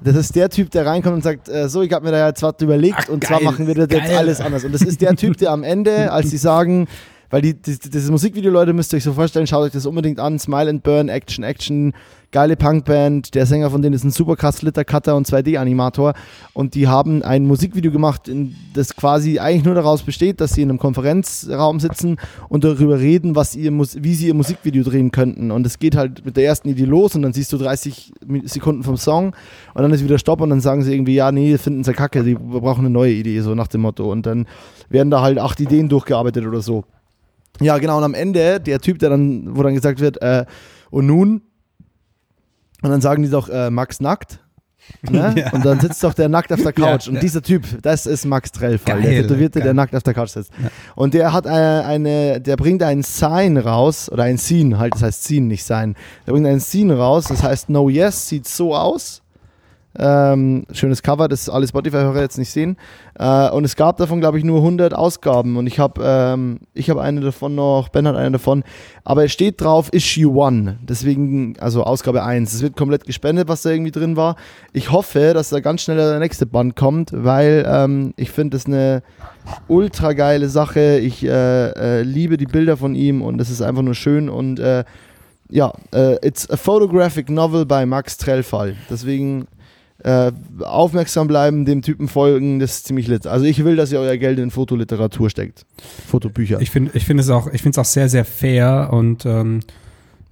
Das ist der Typ, der reinkommt und sagt, äh, so, ich habe mir da jetzt was überlegt Ach, und geil, zwar machen wir das geil. jetzt alles anders. Und das ist der Typ, der am Ende, als sie sagen, weil die, die, dieses Musikvideo, Leute, müsst ihr euch so vorstellen, schaut euch das unbedingt an, Smile and Burn, Action, Action, geile Punkband. Der Sänger von denen ist ein super krass Cutter und 2D-Animator. Und die haben ein Musikvideo gemacht, das quasi eigentlich nur daraus besteht, dass sie in einem Konferenzraum sitzen und darüber reden, was ihr, wie sie ihr Musikvideo drehen könnten. Und es geht halt mit der ersten Idee los und dann siehst du 30 Sekunden vom Song und dann ist wieder Stopp und dann sagen sie irgendwie, ja, nee, finden sie kacke, wir brauchen eine neue Idee, so nach dem Motto. Und dann werden da halt acht Ideen durchgearbeitet oder so. Ja, genau. Und am Ende, der Typ, der dann, wo dann gesagt wird, äh, und nun und dann sagen die doch, äh, Max nackt. Ne? Ja. Und dann sitzt doch der nackt auf der Couch. Ja, und ja. dieser Typ, das ist Max Trellfall, der Tätowierte, der nackt auf der Couch sitzt. Und der hat eine, eine, der bringt ein Sign raus, oder ein Scene, halt, das heißt Scene, nicht Sign. Der bringt ein Scene raus, das heißt No Yes, sieht so aus. Ähm, schönes Cover, das alle Spotify-Hörer jetzt nicht sehen. Äh, und es gab davon, glaube ich, nur 100 Ausgaben. Und ich habe ähm, hab eine davon noch, Ben hat eine davon. Aber es steht drauf Issue 1. Deswegen, also Ausgabe 1. Es wird komplett gespendet, was da irgendwie drin war. Ich hoffe, dass da ganz schnell der nächste Band kommt, weil ähm, ich finde das eine ultra geile Sache. Ich äh, äh, liebe die Bilder von ihm und es ist einfach nur schön. Und äh, ja, äh, it's a photographic novel by Max Trellfall. Deswegen äh, aufmerksam bleiben, dem Typen folgen, das ist ziemlich lit. Also ich will, dass ihr euer Geld in Fotoliteratur steckt. Fotobücher. Ich finde ich finde es auch, ich finde es auch sehr, sehr fair und ähm,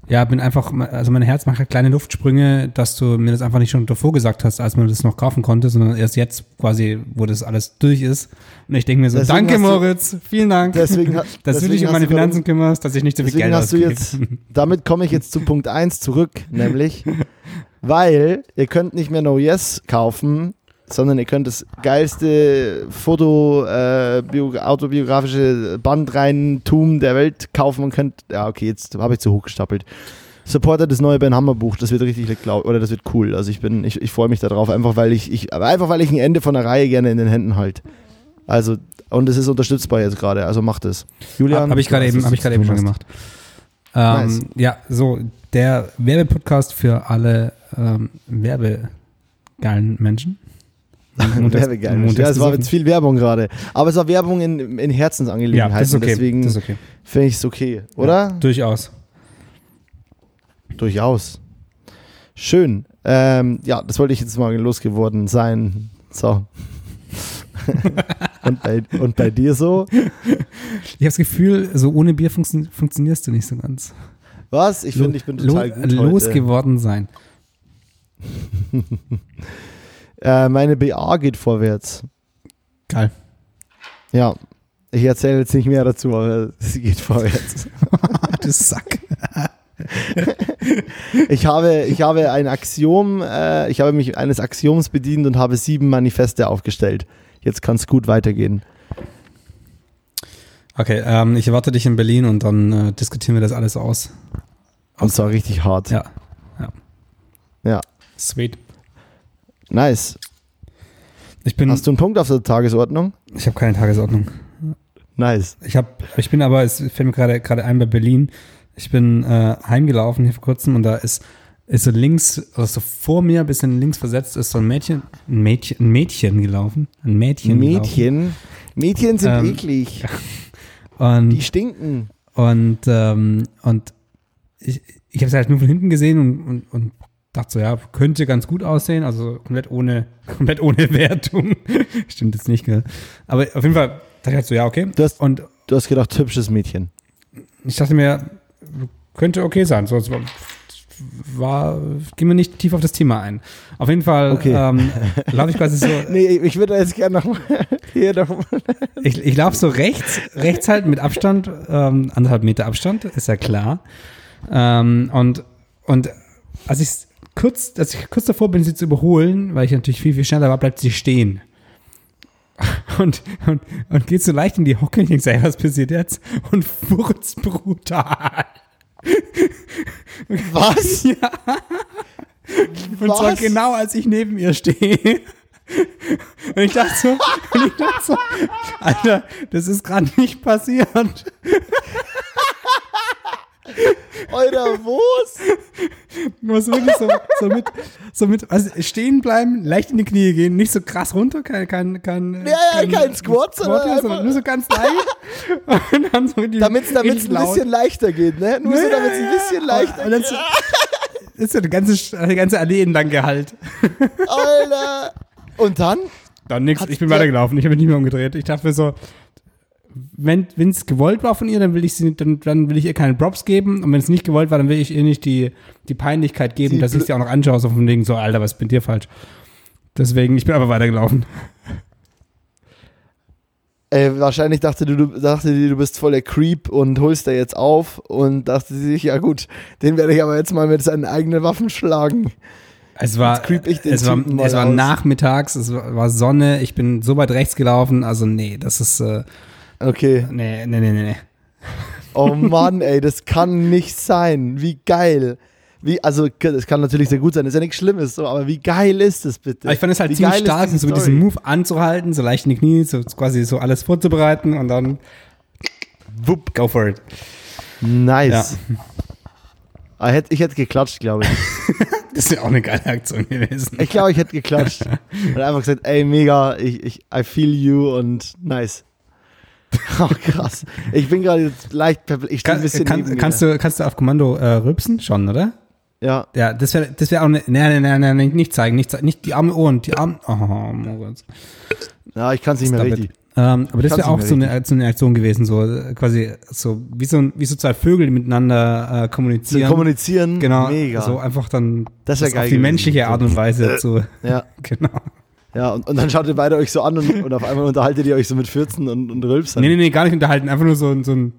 ja, bin einfach, also mein Herz macht halt kleine Luftsprünge, dass du mir das einfach nicht schon davor gesagt hast, als man das noch kaufen konnte, sondern erst jetzt quasi, wo das alles durch ist. Und ich denke mir so, deswegen danke Moritz, du, vielen Dank, deswegen, dass du dich um meine Finanzen kümmerst, dass ich nicht so viel Geld jetzt, damit komme ich jetzt zu Punkt 1 zurück, nämlich weil ihr könnt nicht mehr No Yes kaufen, sondern ihr könnt das geilste Foto, äh, autobiografische Bandreintum der Welt kaufen und könnt, ja okay, jetzt habe ich zu hoch gestapelt. Supporter das neue Ben Hammer Buch, das wird richtig glaub, oder das wird cool. Also ich bin, ich, ich freue mich darauf, einfach weil ich, ich, einfach weil ich ein Ende von der Reihe gerne in den Händen halte. Also und es ist unterstützbar jetzt gerade, also macht es. Julian, habe ich gerade eben, habe ich gerade eben schon gemacht. Ähm, nice. Ja, so der Werbepodcast für alle ähm, werbegeilen Menschen. Werbegeil. Ja, es war jetzt viel Werbung gerade. Aber es war Werbung in, in Herzensangelegenheiten. Ja, das ist okay. Deswegen okay. finde ich es okay, oder? Ja, durchaus. Durchaus. Schön. Ähm, ja, das wollte ich jetzt mal losgeworden sein. So. und, bei, und bei dir so? Ich habe das Gefühl, so ohne Bier funktio funktionierst du nicht so ganz. Was? Ich finde, ich bin total gut Losgeworden sein. äh, meine BA geht vorwärts. Geil. Ja. Ich erzähle jetzt nicht mehr dazu, aber sie geht vorwärts. du Sack. ich, habe, ich habe ein Axiom, äh, ich habe mich eines Axioms bedient und habe sieben Manifeste aufgestellt. Jetzt kann es gut weitergehen. Okay, ähm, ich erwarte dich in Berlin und dann äh, diskutieren wir das alles aus. Und zwar richtig hart. Ja. Ja. ja. Sweet. Nice. Ich bin, Hast du einen Punkt auf der Tagesordnung? Ich habe keine Tagesordnung. Nice. Ich habe, ich bin aber, es fällt mir gerade gerade ein bei Berlin. Ich bin äh, heimgelaufen hier vor kurzem und da ist ist so links, also vor mir, ein bisschen links versetzt, ist so ein Mädchen, ein Mädchen, ein Mädchen gelaufen. Ein Mädchen. Mädchen. Gelaufen. Mädchen sind ähm, eklig. Und, Die stinken. Und, ähm, und ich, ich habe es halt nur von hinten gesehen und, und, und dachte so, ja, könnte ganz gut aussehen, also komplett ohne, komplett ohne Wertung. Stimmt jetzt nicht, gell? Aber auf jeden Fall dachte ich halt so, ja, okay. Du hast, und, du hast gedacht, hübsches Mädchen. Ich dachte mir, könnte okay sein. So, war, gehen wir nicht tief auf das Thema ein. Auf jeden Fall okay. ähm, laufe ich quasi so. nee, ich würde jetzt gerne noch hier noch Ich, ich laufe so rechts, rechts halt mit Abstand, ähm, anderthalb Meter Abstand, ist ja klar. Ähm, und, und als ich kurz, als ich kurz davor bin, sie zu überholen, weil ich natürlich viel, viel schneller war, bleibt sie stehen. Und, und, und geht so leicht in die Hocke und ich denke, was passiert jetzt? Und furzt brutal. Was? Ja. Und Was? zwar genau, als ich neben ihr stehe. Und ich dachte so, und ich dachte so, Alter, das ist gerade nicht passiert. Alter, wo's? Du musst wirklich so, so mit, so mit also stehen bleiben, leicht in die Knie gehen, nicht so krass runter, kein, kein, kein, ja, ja, kein, Squat, sondern, sondern nur so ganz leicht. und dann so Damit es ein bisschen leichter geht, ne? Nur nee, so, damit es ein bisschen leichter und, geht. So, ist so eine ganze, eine ganze Allee entlang gehalt. Alter. Und dann? Dann nix, ich bin weitergelaufen, ich habe mich nicht mehr umgedreht. Ich dachte mir so, wenn es gewollt war von ihr, dann will ich sie, dann, dann will ich ihr keine Props geben. Und wenn es nicht gewollt war, dann will ich ihr nicht die, die Peinlichkeit geben, sie dass ich sie auch noch anschaue, so von wegen so, Alter, was bin dir falsch? Deswegen, ich bin aber weitergelaufen. Ey, wahrscheinlich dachte du, du dachte die, du bist voll der Creep und holst da jetzt auf und dachte sie sich, ja gut, den werde ich aber jetzt mal mit seinen eigenen Waffen schlagen. Es war, es war, es war nachmittags, es war Sonne, ich bin so weit rechts gelaufen, also nee, das ist, äh, Okay. Nee, nee, nee, nee. Oh Mann, ey, das kann nicht sein. Wie geil. Wie, also, es kann natürlich sehr gut sein, ist ja nichts Schlimmes, so, aber wie geil ist das bitte? ich fand es halt wie ziemlich stark, so mit diesem Move anzuhalten, so leicht in die Knie, so quasi so alles vorzubereiten und dann wupp, go for it. Nice. Ja. Ich hätte, ich hätte geklatscht, glaube ich. das wäre auch eine geile Aktion gewesen. Ich glaube, ich hätte geklatscht. und einfach gesagt, ey, mega, ich, ich, I feel you und nice. Oh, krass. Ich bin gerade leicht Ich Kann, ein bisschen kann, kannst, du, kannst du auf Kommando äh, rülpsen? Schon, oder? Ja. Ja, das wäre das wär auch eine. Nein, nein, nein, nein, nicht zeigen. Nicht, nicht die arme Ohren. Die armen. Oh, Moritz. Ja, ich kann es nicht mehr richtig. Ähm, aber das wäre auch so eine, so eine Aktion gewesen, so quasi so wie so, wie so zwei Vögel, die miteinander äh, kommunizieren. So kommunizieren, genau, mega. So einfach dann das, das auf die menschliche Art und Weise zu. Ja. genau. Ja, und, und dann schaut ihr beide euch so an und, und auf einmal unterhaltet ihr euch so mit 14 und, und Rülpsern. Nee, nee, nee, gar nicht unterhalten, einfach nur so, so ein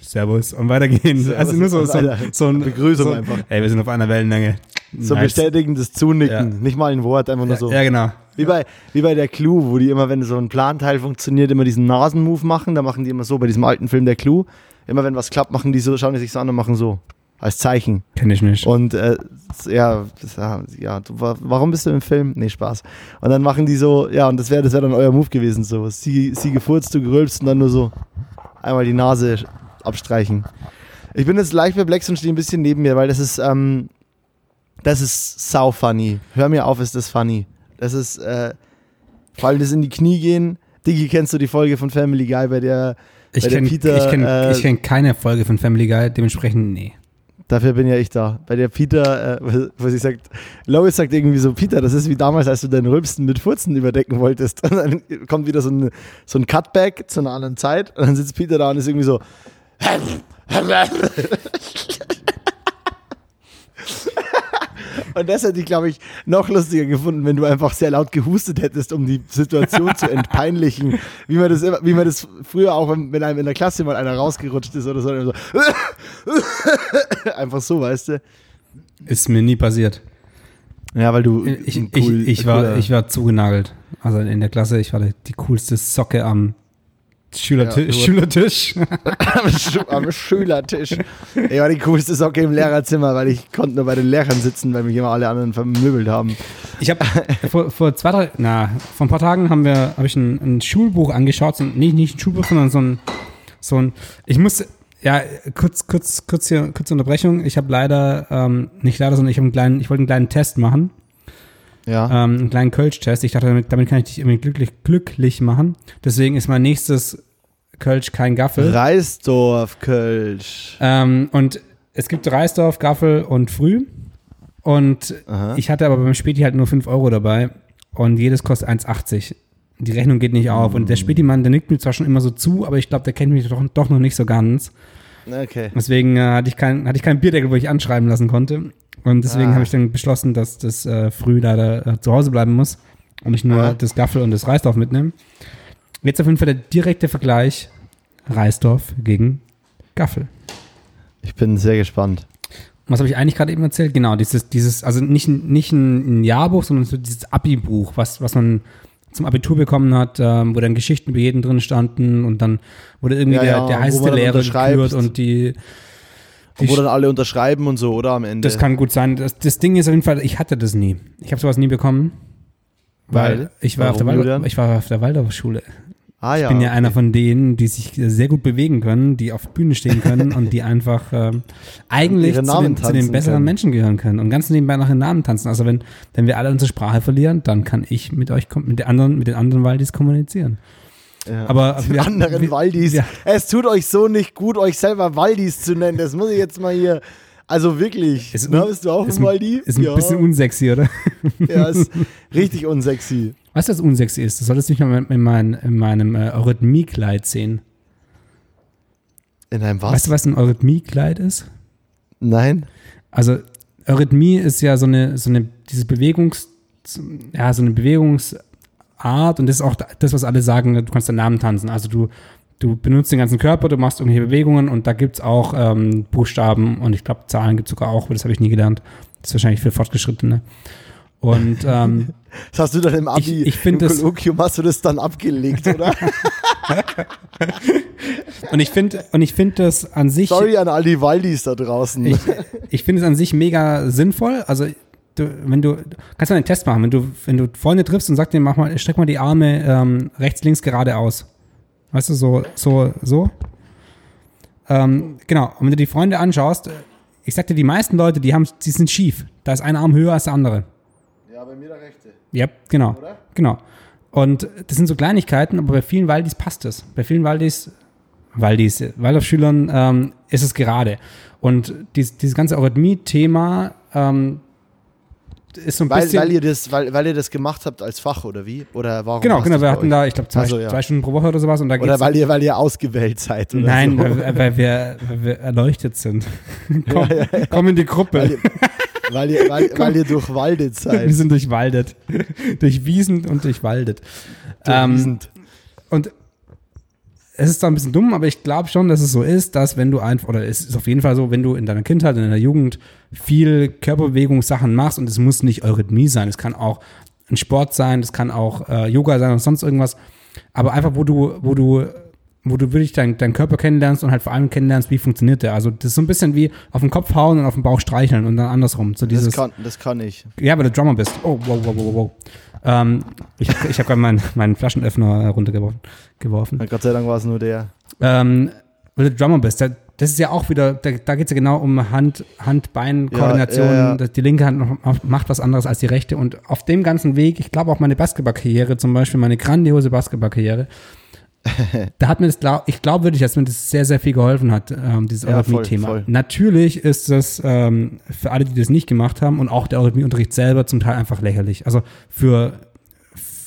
Servus und weitergehen. Servus also nur so, so, so ein Begrüßung so, einfach. Ey, wir sind auf einer Wellenlänge. So nice. bestätigendes Zunicken, ja. nicht mal ein Wort, einfach nur ja, so. Ja, genau. Wie bei, wie bei der Clue, wo die immer, wenn so ein Planteil funktioniert, immer diesen Nasenmove machen. Da machen die immer so bei diesem alten Film der Clue. Immer wenn was klappt, machen die so, schauen die sich so an und machen so als Zeichen. Kenn ich nicht. Und äh, ja, ja, warum bist du im Film? Nee, Spaß. Und dann machen die so, ja, und das wäre das wär dann euer Move gewesen, so. Sie, sie gefurzt, du gerülpst und dann nur so einmal die Nase abstreichen. Ich bin jetzt leicht perplex und stehe ein bisschen neben mir, weil das ist, ähm, das ist sau funny. Hör mir auf, ist das funny. Das ist, äh, vor allem das in die Knie gehen. Digi, kennst du die Folge von Family Guy, bei der, ich bei kenn, der Peter. Ich kenne äh, kenn keine Folge von Family Guy, dementsprechend nee Dafür bin ja ich da. Bei der Peter, äh, was ich sagt, Lois sagt irgendwie so, Peter, das ist wie damals, als du deinen Rülpsten mit Furzen überdecken wolltest. Und dann kommt wieder so ein, so ein Cutback zu einer anderen Zeit und dann sitzt Peter da und ist irgendwie so. Und das hätte ich, glaube ich, noch lustiger gefunden, wenn du einfach sehr laut gehustet hättest, um die Situation zu entpeinlichen. Wie man das, immer, wie man das früher auch, wenn einem in der Klasse mal einer rausgerutscht ist oder so. so einfach so, weißt du. Ist mir nie passiert. Ja, weil du. Ich, cool, ich, ich, war, ich war zugenagelt. Also in der Klasse, ich war die coolste Socke am Schülertisch. Ja, Schülertisch. am Schülertisch. Ich war die coolste Socke im Lehrerzimmer, weil ich konnte nur bei den Lehrern sitzen, weil mich immer alle anderen vermöbelt haben. Ich habe vor, vor zwei, drei, na, vor ein paar Tagen haben wir, habe ich ein, ein, Schulbuch angeschaut, so, nicht, nicht ein Schulbuch, sondern so ein, so ein, ich muss, ja, kurz, kurz, kurz hier, kurze Unterbrechung. Ich habe leider, ähm, nicht leider, sondern ich habe einen kleinen, ich wollte einen kleinen Test machen. Ja. Ähm, einen kleinen Kölsch-Test. Ich dachte, damit, damit kann ich dich irgendwie glücklich, glücklich machen. Deswegen ist mein nächstes Kölsch kein Gaffel. Reisdorf Kölsch. Ähm, und es gibt Reisdorf, Gaffel und Früh. Und Aha. ich hatte aber beim Späti halt nur 5 Euro dabei. Und jedes kostet 1,80. Die Rechnung geht nicht auf. Mm. Und der Späti-Mann, der nickt mir zwar schon immer so zu, aber ich glaube, der kennt mich doch, doch noch nicht so ganz. Okay. Deswegen äh, hatte, ich kein, hatte ich keinen Bierdeckel, wo ich anschreiben lassen konnte. Und deswegen ah. habe ich dann beschlossen, dass das äh, früh leider äh, zu Hause bleiben muss und ich nur ah. das Gaffel und das Reisdorf mitnehme. Jetzt auf jeden Fall der direkte Vergleich Reisdorf gegen Gaffel. Ich bin sehr gespannt. Was habe ich eigentlich gerade eben erzählt? Genau, dieses, dieses, also nicht, nicht ein, Jahrbuch, sondern so dieses Abi-Buch, was, was man zum Abitur bekommen hat, ähm, wo dann Geschichten über jeden drin standen und dann wurde irgendwie ja, der, ja, der heißeste Lehrer gekürt und die und wo dann alle unterschreiben und so, oder am Ende? Das kann gut sein. Das, das Ding ist auf jeden Fall, ich hatte das nie. Ich habe sowas nie bekommen. Weil, ich war auf der Waldorf, ich war auf der Waldorfschule. Ah, ja, ich bin ja okay. einer von denen, die sich sehr gut bewegen können, die auf Bühne stehen können und die einfach äh, eigentlich zu den, zu den, besseren können. Menschen gehören können und ganz nebenbei nach den Namen tanzen. Also wenn, wenn wir alle unsere Sprache verlieren, dann kann ich mit euch, mit den anderen, mit den anderen Waldis kommunizieren. Ja. Aber wir anderen wir, Waldis. Ja. Es tut euch so nicht gut, euch selber Waldis zu nennen. Das muss ich jetzt mal hier. Also wirklich. Ist, Na, bist du auch ein Waldi? Ist ein ja. bisschen unsexy, oder? Ja, ist richtig unsexy. Weißt du, was unsexy ist? Du solltest mich mal in, mein, in meinem äh, Eurythmie-Kleid sehen. In einem was? Weißt du, was ein Eurythmie-Kleid ist? Nein. Also, Eurythmie ist ja so eine, so eine, diese Bewegungs, ja, so eine Bewegungs, Art und das ist auch das, was alle sagen, du kannst den Namen tanzen. Also du, du benutzt den ganzen Körper, du machst irgendwelche Bewegungen und da gibt es auch ähm, Buchstaben und ich glaube, Zahlen gibt es sogar auch, aber das habe ich nie gelernt. Das ist wahrscheinlich für Fortgeschrittene. Und ähm, das hast du dann im Abi, ich, ich im das, Kolloquium hast du das dann abgelegt, oder? und ich finde und ich finde das an sich Sorry an all die Waldis da draußen. Ich, ich finde es an sich mega sinnvoll, also du, wenn du, kannst du einen Test machen, wenn du, wenn du Freunde triffst und sagst dir, mach mal, streck mal die Arme ähm, rechts, links geradeaus. Weißt du, so, so, so. Ähm, genau, und wenn du die Freunde anschaust, ich sag dir, die meisten Leute, die haben, die sind schief. Da ist ein Arm höher als der andere. Ja, bei mir der rechte. Ja, genau. Oder? Genau. Und das sind so Kleinigkeiten, aber bei vielen Waldis passt es. Bei vielen Waldis, Waldis, Waldorfschülern ähm, ist es gerade. Und dies, dieses ganze Eurythmie-Thema, ähm, ist so ein weil, bisschen. Weil ihr, das, weil, weil ihr das gemacht habt als Fach oder wie? Oder warum? Genau, genau. Wir hatten da, ich glaube, zwei, also, ja. zwei, Stunden pro Woche oder sowas. Und da oder weil ihr, weil ihr ausgewählt seid. Oder Nein, so. weil, weil, wir, weil wir erleuchtet sind. komm, ja, ja, komm in die Gruppe. Weil ihr, weil ihr, weil, weil ihr durchwaldet seid. Wir sind durchwaldet. durch Wiesen und durchwaldet. Ähm, und es ist zwar ein bisschen dumm, aber ich glaube schon, dass es so ist, dass wenn du einfach, oder es ist auf jeden Fall so, wenn du in deiner Kindheit, in deiner Jugend viel Körperbewegungssachen machst und es muss nicht Eurythmie sein, es kann auch ein Sport sein, es kann auch äh, Yoga sein und sonst irgendwas, aber einfach, wo du, wo du, wo du wirklich deinen dein Körper kennenlernst und halt vor allem kennenlernst, wie funktioniert der. Also das ist so ein bisschen wie auf den Kopf hauen und auf den Bauch streicheln und dann andersrum. So dieses, das, kann, das kann ich. Ja, weil du Drummer bist. Oh, wow, wow, wow, wow. Ähm, ich habe ich hab gerade meinen, meinen Flaschenöffner runtergeworfen. Geworfen. Gott sei Dank war es nur der. Ähm, weil du Drummer bist. das ist ja auch wieder, da, da geht es ja genau um Hand, Hand-Bein-Koordination. Ja, ja, ja. Die linke Hand macht was anderes als die rechte. Und auf dem ganzen Weg, ich glaube auch meine Basketballkarriere, zum Beispiel meine grandiose Basketballkarriere, da hat mir das, glaub, ich glaube wirklich, dass mir das sehr, sehr viel geholfen hat, ähm, dieses ja, Eurythmie-Thema. Natürlich ist das ähm, für alle, die das nicht gemacht haben und auch der Eurythmie-Unterricht selber zum Teil einfach lächerlich. Also für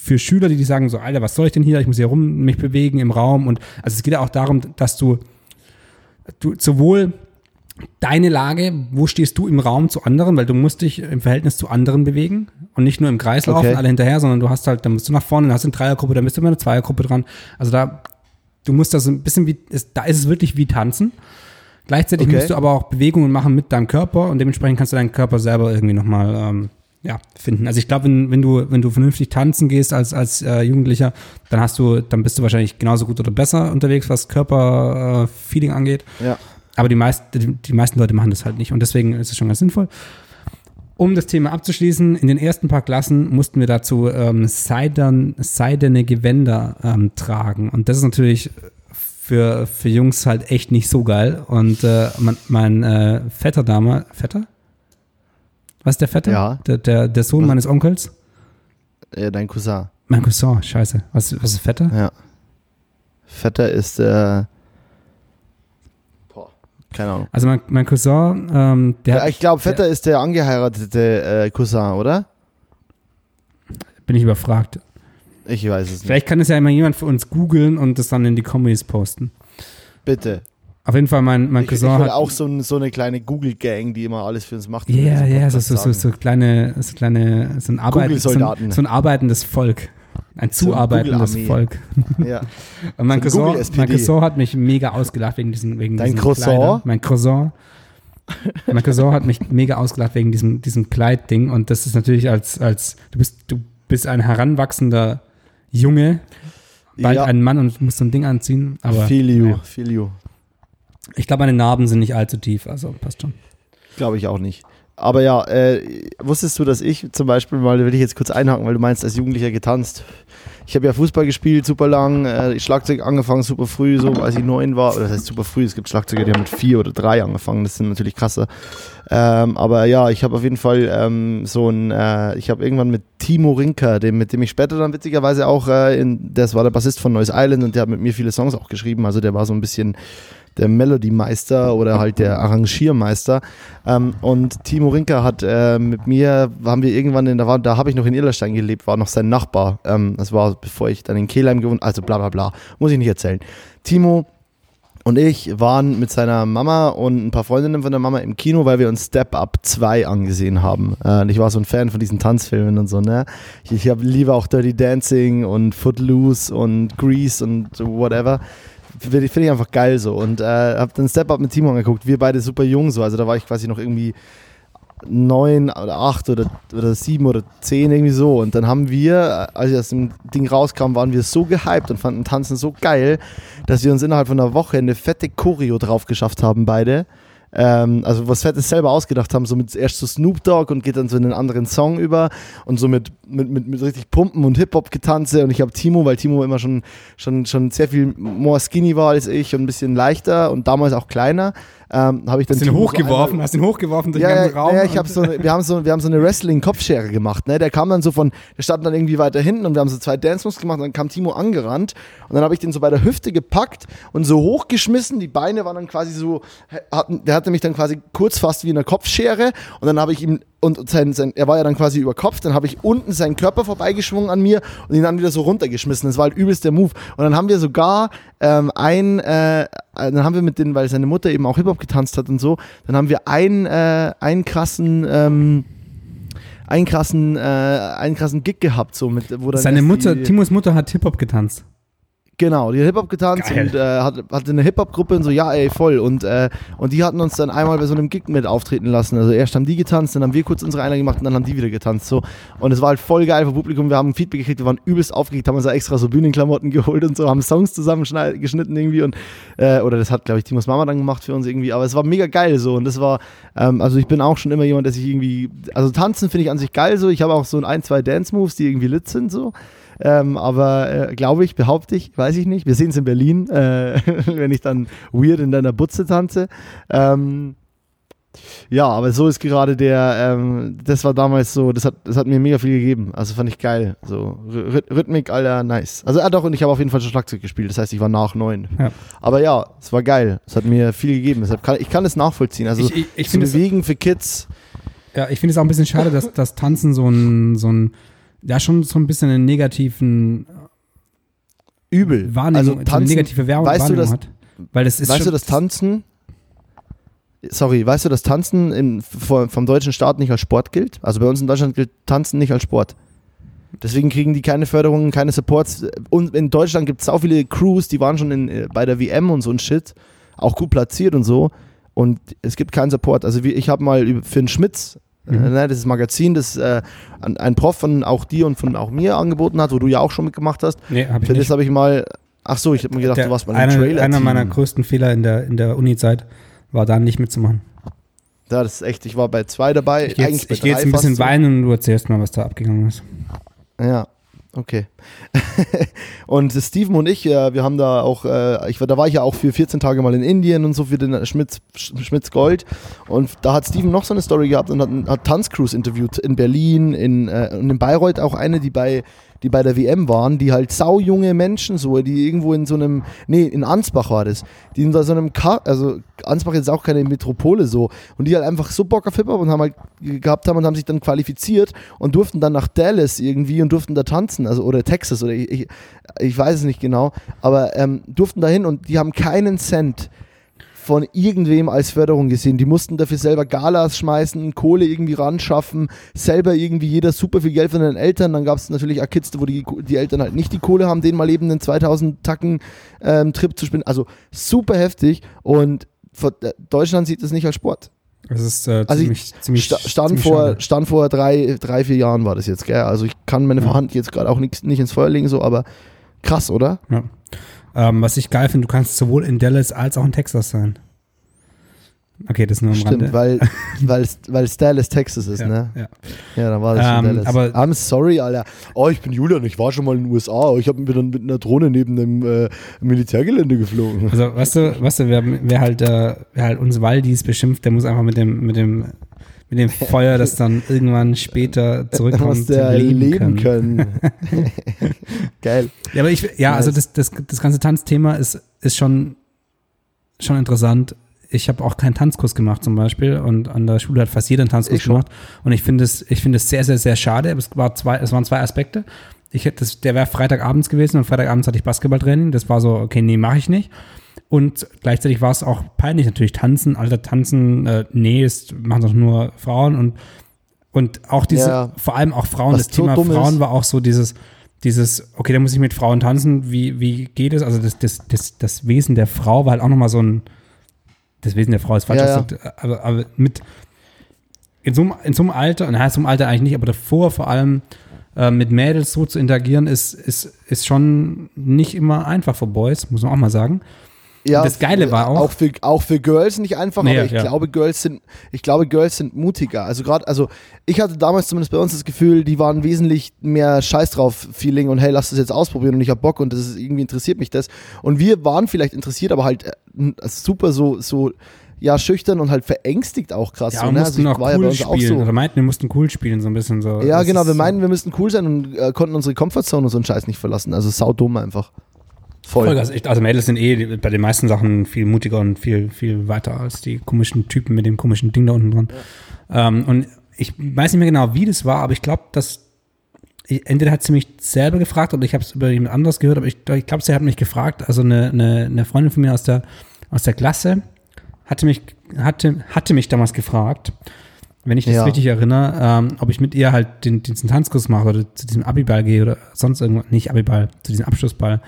für Schüler, die, die sagen so, Alter, was soll ich denn hier? Ich muss hier rum mich bewegen im Raum und also es geht ja auch darum, dass du, du sowohl deine Lage, wo stehst du im Raum zu anderen, weil du musst dich im Verhältnis zu anderen bewegen und nicht nur im Kreis laufen, okay. alle hinterher, sondern du hast halt, dann musst du nach vorne, dann hast du eine Dreiergruppe, dann bist du immer eine Zweiergruppe dran. Also da, du musst das ein bisschen wie, ist, da ist es wirklich wie tanzen. Gleichzeitig okay. musst du aber auch Bewegungen machen mit deinem Körper und dementsprechend kannst du deinen Körper selber irgendwie nochmal ähm, ja, finden. Also ich glaube, wenn, wenn du, wenn du vernünftig tanzen gehst als, als äh, Jugendlicher, dann hast du, dann bist du wahrscheinlich genauso gut oder besser unterwegs, was Körperfeeling äh, angeht. Ja. Aber die, meist, die, meisten Leute machen das halt nicht und deswegen ist es schon ganz sinnvoll. Um das Thema abzuschließen, in den ersten paar Klassen mussten wir dazu ähm, seidern, seidene Gewänder ähm, tragen. Und das ist natürlich für, für Jungs halt echt nicht so geil. Und äh, mein, mein äh, Vetter damals, Vetter? Was ist der Vetter? Ja. Der, der, der Sohn was? meines Onkels? Äh, dein Cousin. Mein Cousin, scheiße. Was, was ist Vetter? Ja. Vetter ist der. Keine Ahnung. Also mein, mein Cousin, ähm, der ja, Ich glaube, Vetter der, ist der angeheiratete äh, Cousin, oder? Bin ich überfragt. Ich weiß es nicht. Vielleicht kann es ja immer jemand für uns googeln und das dann in die Comments posten. Bitte. Auf jeden Fall, mein, mein ich, Cousin ich hat auch so, so eine kleine Google-Gang, die immer alles für uns macht. Ja, yeah, ja, yeah, so, so, so, so, kleine, so kleine, so ein, Arbeiten, so, ein, so ein arbeitendes Volk. Ein zuarbeitendes Volk. Ja. Und mein, so Cousin, mein Cousin hat mich mega ausgelacht wegen diesen, wegen Dein Croissant? Mein Cousin. mein Cousin hat mich mega ausgelacht wegen diesem, diesem Kleidding. Und das ist natürlich als, als, du bist, du bist ein heranwachsender Junge, bald ja. ein Mann und musst so ein Ding anziehen. Aber, feel you, ja. feel you. Ich glaube, meine Narben sind nicht allzu tief, also passt schon. Glaube ich auch nicht. Aber ja, äh, wusstest du, dass ich zum Beispiel mal, will ich jetzt kurz einhaken, weil du meinst, als Jugendlicher getanzt. Ich habe ja Fußball gespielt, super lang, äh, Schlagzeug angefangen, super früh, so als ich neun war. Oder das heißt super früh, es gibt Schlagzeuger, die haben mit vier oder drei angefangen, das sind natürlich krasser. Ähm, aber ja, ich habe auf jeden Fall ähm, so ein, äh, ich habe irgendwann mit Timo Rinker, dem, mit dem ich später dann witzigerweise auch, äh, in, das war der Bassist von Neues Island und der hat mit mir viele Songs auch geschrieben, also der war so ein bisschen der Melody-Meister oder halt der Arrangiermeister. Ähm, und Timo Rinker hat äh, mit mir, haben wir irgendwann, in, da, da habe ich noch in Irlerstein gelebt, war noch sein Nachbar. Ähm, das war bevor ich dann in Kehlheim gewohnt, also bla bla bla, muss ich nicht erzählen. Timo und ich waren mit seiner Mama und ein paar Freundinnen von der Mama im Kino, weil wir uns Step Up 2 angesehen haben. Äh, und ich war so ein Fan von diesen Tanzfilmen und so, ne? Ich, ich habe lieber auch Dirty Dancing und Footloose und Grease und whatever finde ich einfach geil so. Und äh, habe dann Step Up mit Timo angeguckt. Wir beide super jung so. Also da war ich quasi noch irgendwie neun oder acht oder, oder sieben oder zehn irgendwie so. Und dann haben wir, als das Ding rauskam, waren wir so gehypt und fanden Tanzen so geil, dass wir uns innerhalb von einer Woche eine fette Choreo drauf geschafft haben, beide. Ähm, also was Fettes selber ausgedacht haben, so mit erst so Snoop Dogg und geht dann so in einen anderen Song über und so mit, mit, mit, mit richtig Pumpen und Hip-Hop-Getanze und ich habe Timo, weil Timo immer schon, schon, schon sehr viel more skinny war als ich und ein bisschen leichter und damals auch kleiner, ähm, habe ich dann. Hast du ihn hochgeworfen? So hast ihn hochgeworfen durch ja, den ganzen Raum? Ja, ich habe so, wir haben so, wir haben so eine Wrestling-Kopfschere gemacht. Ne? Der kam dann so von, der stand dann irgendwie weiter hinten und wir haben so zwei Dance-Moves gemacht und dann kam Timo angerannt und dann habe ich den so bei der Hüfte gepackt und so hochgeschmissen. Die Beine waren dann quasi so, hatten, der hatte mich dann quasi kurz fast wie eine Kopfschere und dann habe ich ihm und sein, sein, er war ja dann quasi über Kopf, dann habe ich unten seinen Körper vorbeigeschwungen an mir und ihn dann wieder so runtergeschmissen. Das war halt übelst der Move. Und dann haben wir sogar ähm, ein, äh, dann haben wir mit denen, weil seine Mutter eben auch Hip-Hop getanzt hat und so, dann haben wir einen, äh, einen krassen, ähm, einen krassen, äh, einen krassen Gig gehabt, so mit, wo dann Seine Mutter, Timos Mutter hat Hip-Hop getanzt. Genau, die hat Hip-Hop getanzt Geil. und äh, hat, hatte eine Hip-Hop-Gruppe und so, ja, ey, voll. Und, äh, und die hatten uns dann einmal bei so einem Gig mit auftreten lassen. Also erst haben die getanzt, dann haben wir kurz unsere Einladung gemacht und dann haben die wieder getanzt. So. Und es war halt voll geil für Publikum. Wir haben Feedback gekriegt, wir waren übelst aufgeregt, haben uns da extra so Bühnenklamotten geholt und so, haben Songs zusammen geschnitten irgendwie und äh, oder das hat, glaube ich, Timos Mama dann gemacht für uns irgendwie. Aber es war mega geil so. Und das war, ähm, also ich bin auch schon immer jemand, der sich irgendwie, also tanzen finde ich an sich geil so. Ich habe auch so ein, zwei Dance-Moves, die irgendwie lit sind so. Ähm, aber äh, glaube ich, behaupte ich, weiß ich nicht. Wir sehen es in Berlin, äh, wenn ich dann weird in deiner Butze tanze. Ähm, Ja, aber so ist gerade der, ähm, das war damals so, das hat, das hat mir mega viel gegeben. Also fand ich geil. So, Rhythmik, Alter, nice. Also, ah, doch, und ich habe auf jeden Fall schon Schlagzeug gespielt, das heißt, ich war nach neun. Ja. Aber ja, es war geil. Es hat mir viel gegeben. Deshalb kann, ich kann es nachvollziehen. Also, ich, ich, ich zu bewegen für Kids. Ja, ich finde es auch ein bisschen schade, dass das Tanzen so ein, so ein, ja, schon so ein bisschen einen negativen Übel. Wahrnehmung, also Tanzen, eine negative Werbung, weißt du das, hat. Weil das ist weißt du, das Tanzen sorry, weißt du, dass Tanzen im, vom deutschen Staat nicht als Sport gilt? Also bei uns in Deutschland gilt Tanzen nicht als Sport. Deswegen kriegen die keine Förderungen, keine Supports. Und in Deutschland gibt es auch viele Crews, die waren schon in, bei der WM und so ein Shit, auch gut platziert und so. Und es gibt keinen Support. Also wie, ich habe mal für einen Schmitz, äh, mhm. äh, das ist Magazin, das äh, ein Prof von auch dir und von auch mir angeboten hat, wo du ja auch schon mitgemacht hast. Nee, hab ich Für das habe ich mal, ach so, ich habe mir gedacht, der, du warst mal im Trailer. Einer meiner größten Fehler in der, in der Uni-Zeit war da nicht mitzumachen. Ja, das ist echt, ich war bei zwei dabei. Ich gehe jetzt, geh jetzt ein bisschen weinen und du erzählst mal, was da abgegangen ist. Ja, okay. und Steven und ich, äh, wir haben da auch, äh, ich da war ich ja auch für 14 Tage mal in Indien und so für den Schmitz, Schmitz Gold. Und da hat Steven noch so eine Story gehabt und hat, hat Tanzcrews interviewt in Berlin, in, äh, und in Bayreuth auch eine, die bei die bei der WM waren, die halt saujunge Menschen so, die irgendwo in so einem, nee, in Ansbach war das, die in so einem, Ka also Ansbach ist auch keine Metropole so, und die halt einfach so Bock auf Hip-Hop und haben halt gehabt haben und haben sich dann qualifiziert und durften dann nach Dallas irgendwie und durften da tanzen, also oder Texas oder ich, ich, ich weiß es nicht genau, aber ähm, durften dahin und die haben keinen Cent von irgendwem als Förderung gesehen. Die mussten dafür selber Galas schmeißen, Kohle irgendwie ran schaffen, selber irgendwie jeder super viel Geld von den Eltern. Dann gab es natürlich auch Kids, wo die, die Eltern halt nicht die Kohle haben, den mal eben einen 2000 Tacken ähm, Trip zu spinnen. Also super heftig und äh, Deutschland sieht das nicht als Sport. Das ist äh, also ziemlich, ziemlich, stand, ziemlich vor, stand vor drei, drei, vier Jahren war das jetzt, gell? Also ich kann meine ja. Hand jetzt gerade auch nicht, nicht ins Feuer legen, so, aber krass, oder? Ja. Ähm, was ich geil finde, du kannst sowohl in Dallas als auch in Texas sein. Okay, das ist nur am Stimmt, Rande. weil, weil, weil Dallas, Texas ist, ja, ne? Ja. ja, dann war das ähm, Dallas. Aber I'm sorry, Alter. Oh, ich bin Julian, ich war schon mal in den USA. Ich habe mir dann mit einer Drohne neben dem äh, Militärgelände geflogen. Also, weißt du, weißt du wer, wer, halt, äh, wer halt uns Waldis beschimpft, der muss einfach mit dem, mit dem mit dem Feuer, das dann irgendwann später zurückkommt, der leben, leben können. können. Geil. Ja, aber ich, ja, also das, das, das ganze Tanzthema ist, ist schon, schon interessant. Ich habe auch keinen Tanzkurs gemacht zum Beispiel und an der Schule hat fast jeder einen Tanzkurs gemacht. Und ich finde es, ich finde es sehr, sehr, sehr schade. Es, war zwei, es waren zwei Aspekte. Ich hätte, das, der wäre Freitagabends gewesen und Freitagabends hatte ich Basketballtraining. Das war so, okay, nee, mache ich nicht. Und gleichzeitig war es auch peinlich natürlich tanzen. Alter, tanzen, äh, nee, ist, machen doch nur Frauen und, und auch diese, ja, vor allem auch Frauen, das Thema Frauen ist. war auch so dieses, dieses, okay, da muss ich mit Frauen tanzen, wie, wie geht es? Also das, das, das, das Wesen der Frau war halt auch nochmal so ein, das Wesen der Frau ist falsch, ja, ja. aber, aber mit, in so, in so einem Alter, naja, in so einem Alter eigentlich nicht, aber davor vor allem äh, mit Mädels so zu interagieren, ist, ist, ist schon nicht immer einfach für Boys, muss man auch mal sagen. Ja, das Geile war auch. Auch für, auch für Girls nicht einfach, nee, aber ich ja. glaube, Girls sind, ich glaube, Girls sind mutiger. Also gerade, also ich hatte damals zumindest bei uns das Gefühl, die waren wesentlich mehr Scheiß drauf Feeling und hey, lass das jetzt ausprobieren und ich hab Bock und das ist irgendwie interessiert mich das. Und wir waren vielleicht interessiert, aber halt äh, super so, so, ja, schüchtern und halt verängstigt auch krass. Ja, so, ne? also auch cool ja spielen. So. Oder meinten, wir mussten cool spielen, so ein bisschen so. Ja, das genau, wir meinten, wir müssten cool sein und äh, konnten unsere Comfortzone und so einen Scheiß nicht verlassen. Also sau dumm einfach. Voll. Voll also, also Mädels sind eh bei den meisten Sachen viel mutiger und viel, viel weiter als die komischen Typen mit dem komischen Ding da unten dran. Ja. Ähm, und ich weiß nicht mehr genau, wie das war, aber ich glaube, dass entweder hat sie mich selber gefragt oder ich habe es über jemand anderes gehört, aber ich, ich glaube, sie hat mich gefragt. Also eine, eine, eine Freundin von mir aus der, aus der Klasse hatte mich, hatte, hatte mich damals gefragt, wenn ich das ja. richtig erinnere, ähm, ob ich mit ihr halt den, diesen Tanzkurs mache oder zu diesem Abiball gehe oder sonst irgendwas, nicht Abiball, zu diesem Abschlussball.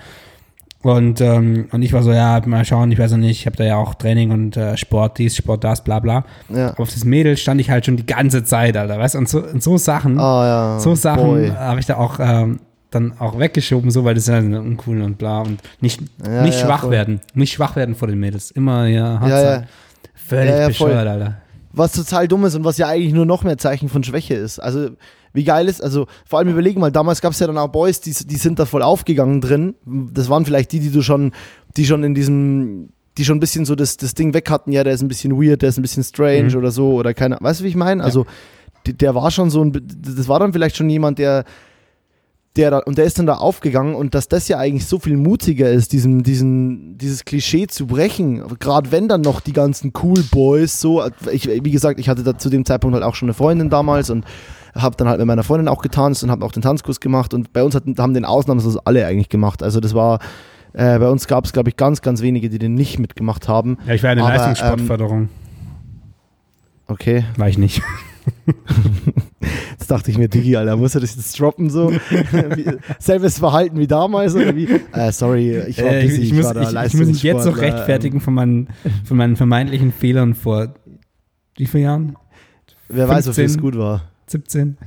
Und, ähm, und ich war so, ja, mal schauen, ich weiß noch nicht, ich habe da ja auch Training und äh, Sport, dies, Sport, das, bla bla. Ja. Aber auf das Mädel stand ich halt schon die ganze Zeit, Alter, weißt du? Und so, und so Sachen, oh, ja. so Sachen habe ich da auch ähm, dann auch weggeschoben, so, weil das ist ja uncool und bla. Und nicht, ja, nicht schwach voll. werden, nicht schwach werden vor den Mädels. Immer ja, hart sein. Völlig bescheuert, Alter. Was total dumm ist und was ja eigentlich nur noch mehr Zeichen von Schwäche ist. Also wie geil ist, also vor allem überlegen mal, damals gab es ja dann auch Boys, die, die sind da voll aufgegangen drin. Das waren vielleicht die, die du schon, die schon in diesem die schon ein bisschen so das, das Ding weg hatten, ja, der ist ein bisschen weird, der ist ein bisschen strange mhm. oder so, oder keine, weißt du, wie ich meine? Also, ja. der war schon so ein, das war dann vielleicht schon jemand, der, der da, und der ist dann da aufgegangen und dass das ja eigentlich so viel mutiger ist, diesen, diesen, dieses Klischee zu brechen, gerade wenn dann noch die ganzen Cool Boys so, ich, wie gesagt, ich hatte da zu dem Zeitpunkt halt auch schon eine Freundin damals und habe dann halt mit meiner Freundin auch getanzt und habe auch den Tanzkurs gemacht und bei uns hat, haben den Ausnahmslos alle eigentlich gemacht, also das war, äh, bei uns gab es, glaube ich, ganz, ganz wenige, die den nicht mitgemacht haben. Ja, ich war eine Leistungssportförderung. Ähm, okay. War ich nicht. Jetzt dachte ich mir, Digi, Alter, muss er das jetzt droppen so? Selbes Verhalten wie damals oder wie? Äh, sorry, ich war äh, busy, ich, ich, muss, ich, ich muss mich jetzt noch rechtfertigen von meinen, von meinen vermeintlichen Fehlern vor wie vielen Jahren? Wer 15, weiß, ob es gut war. 17?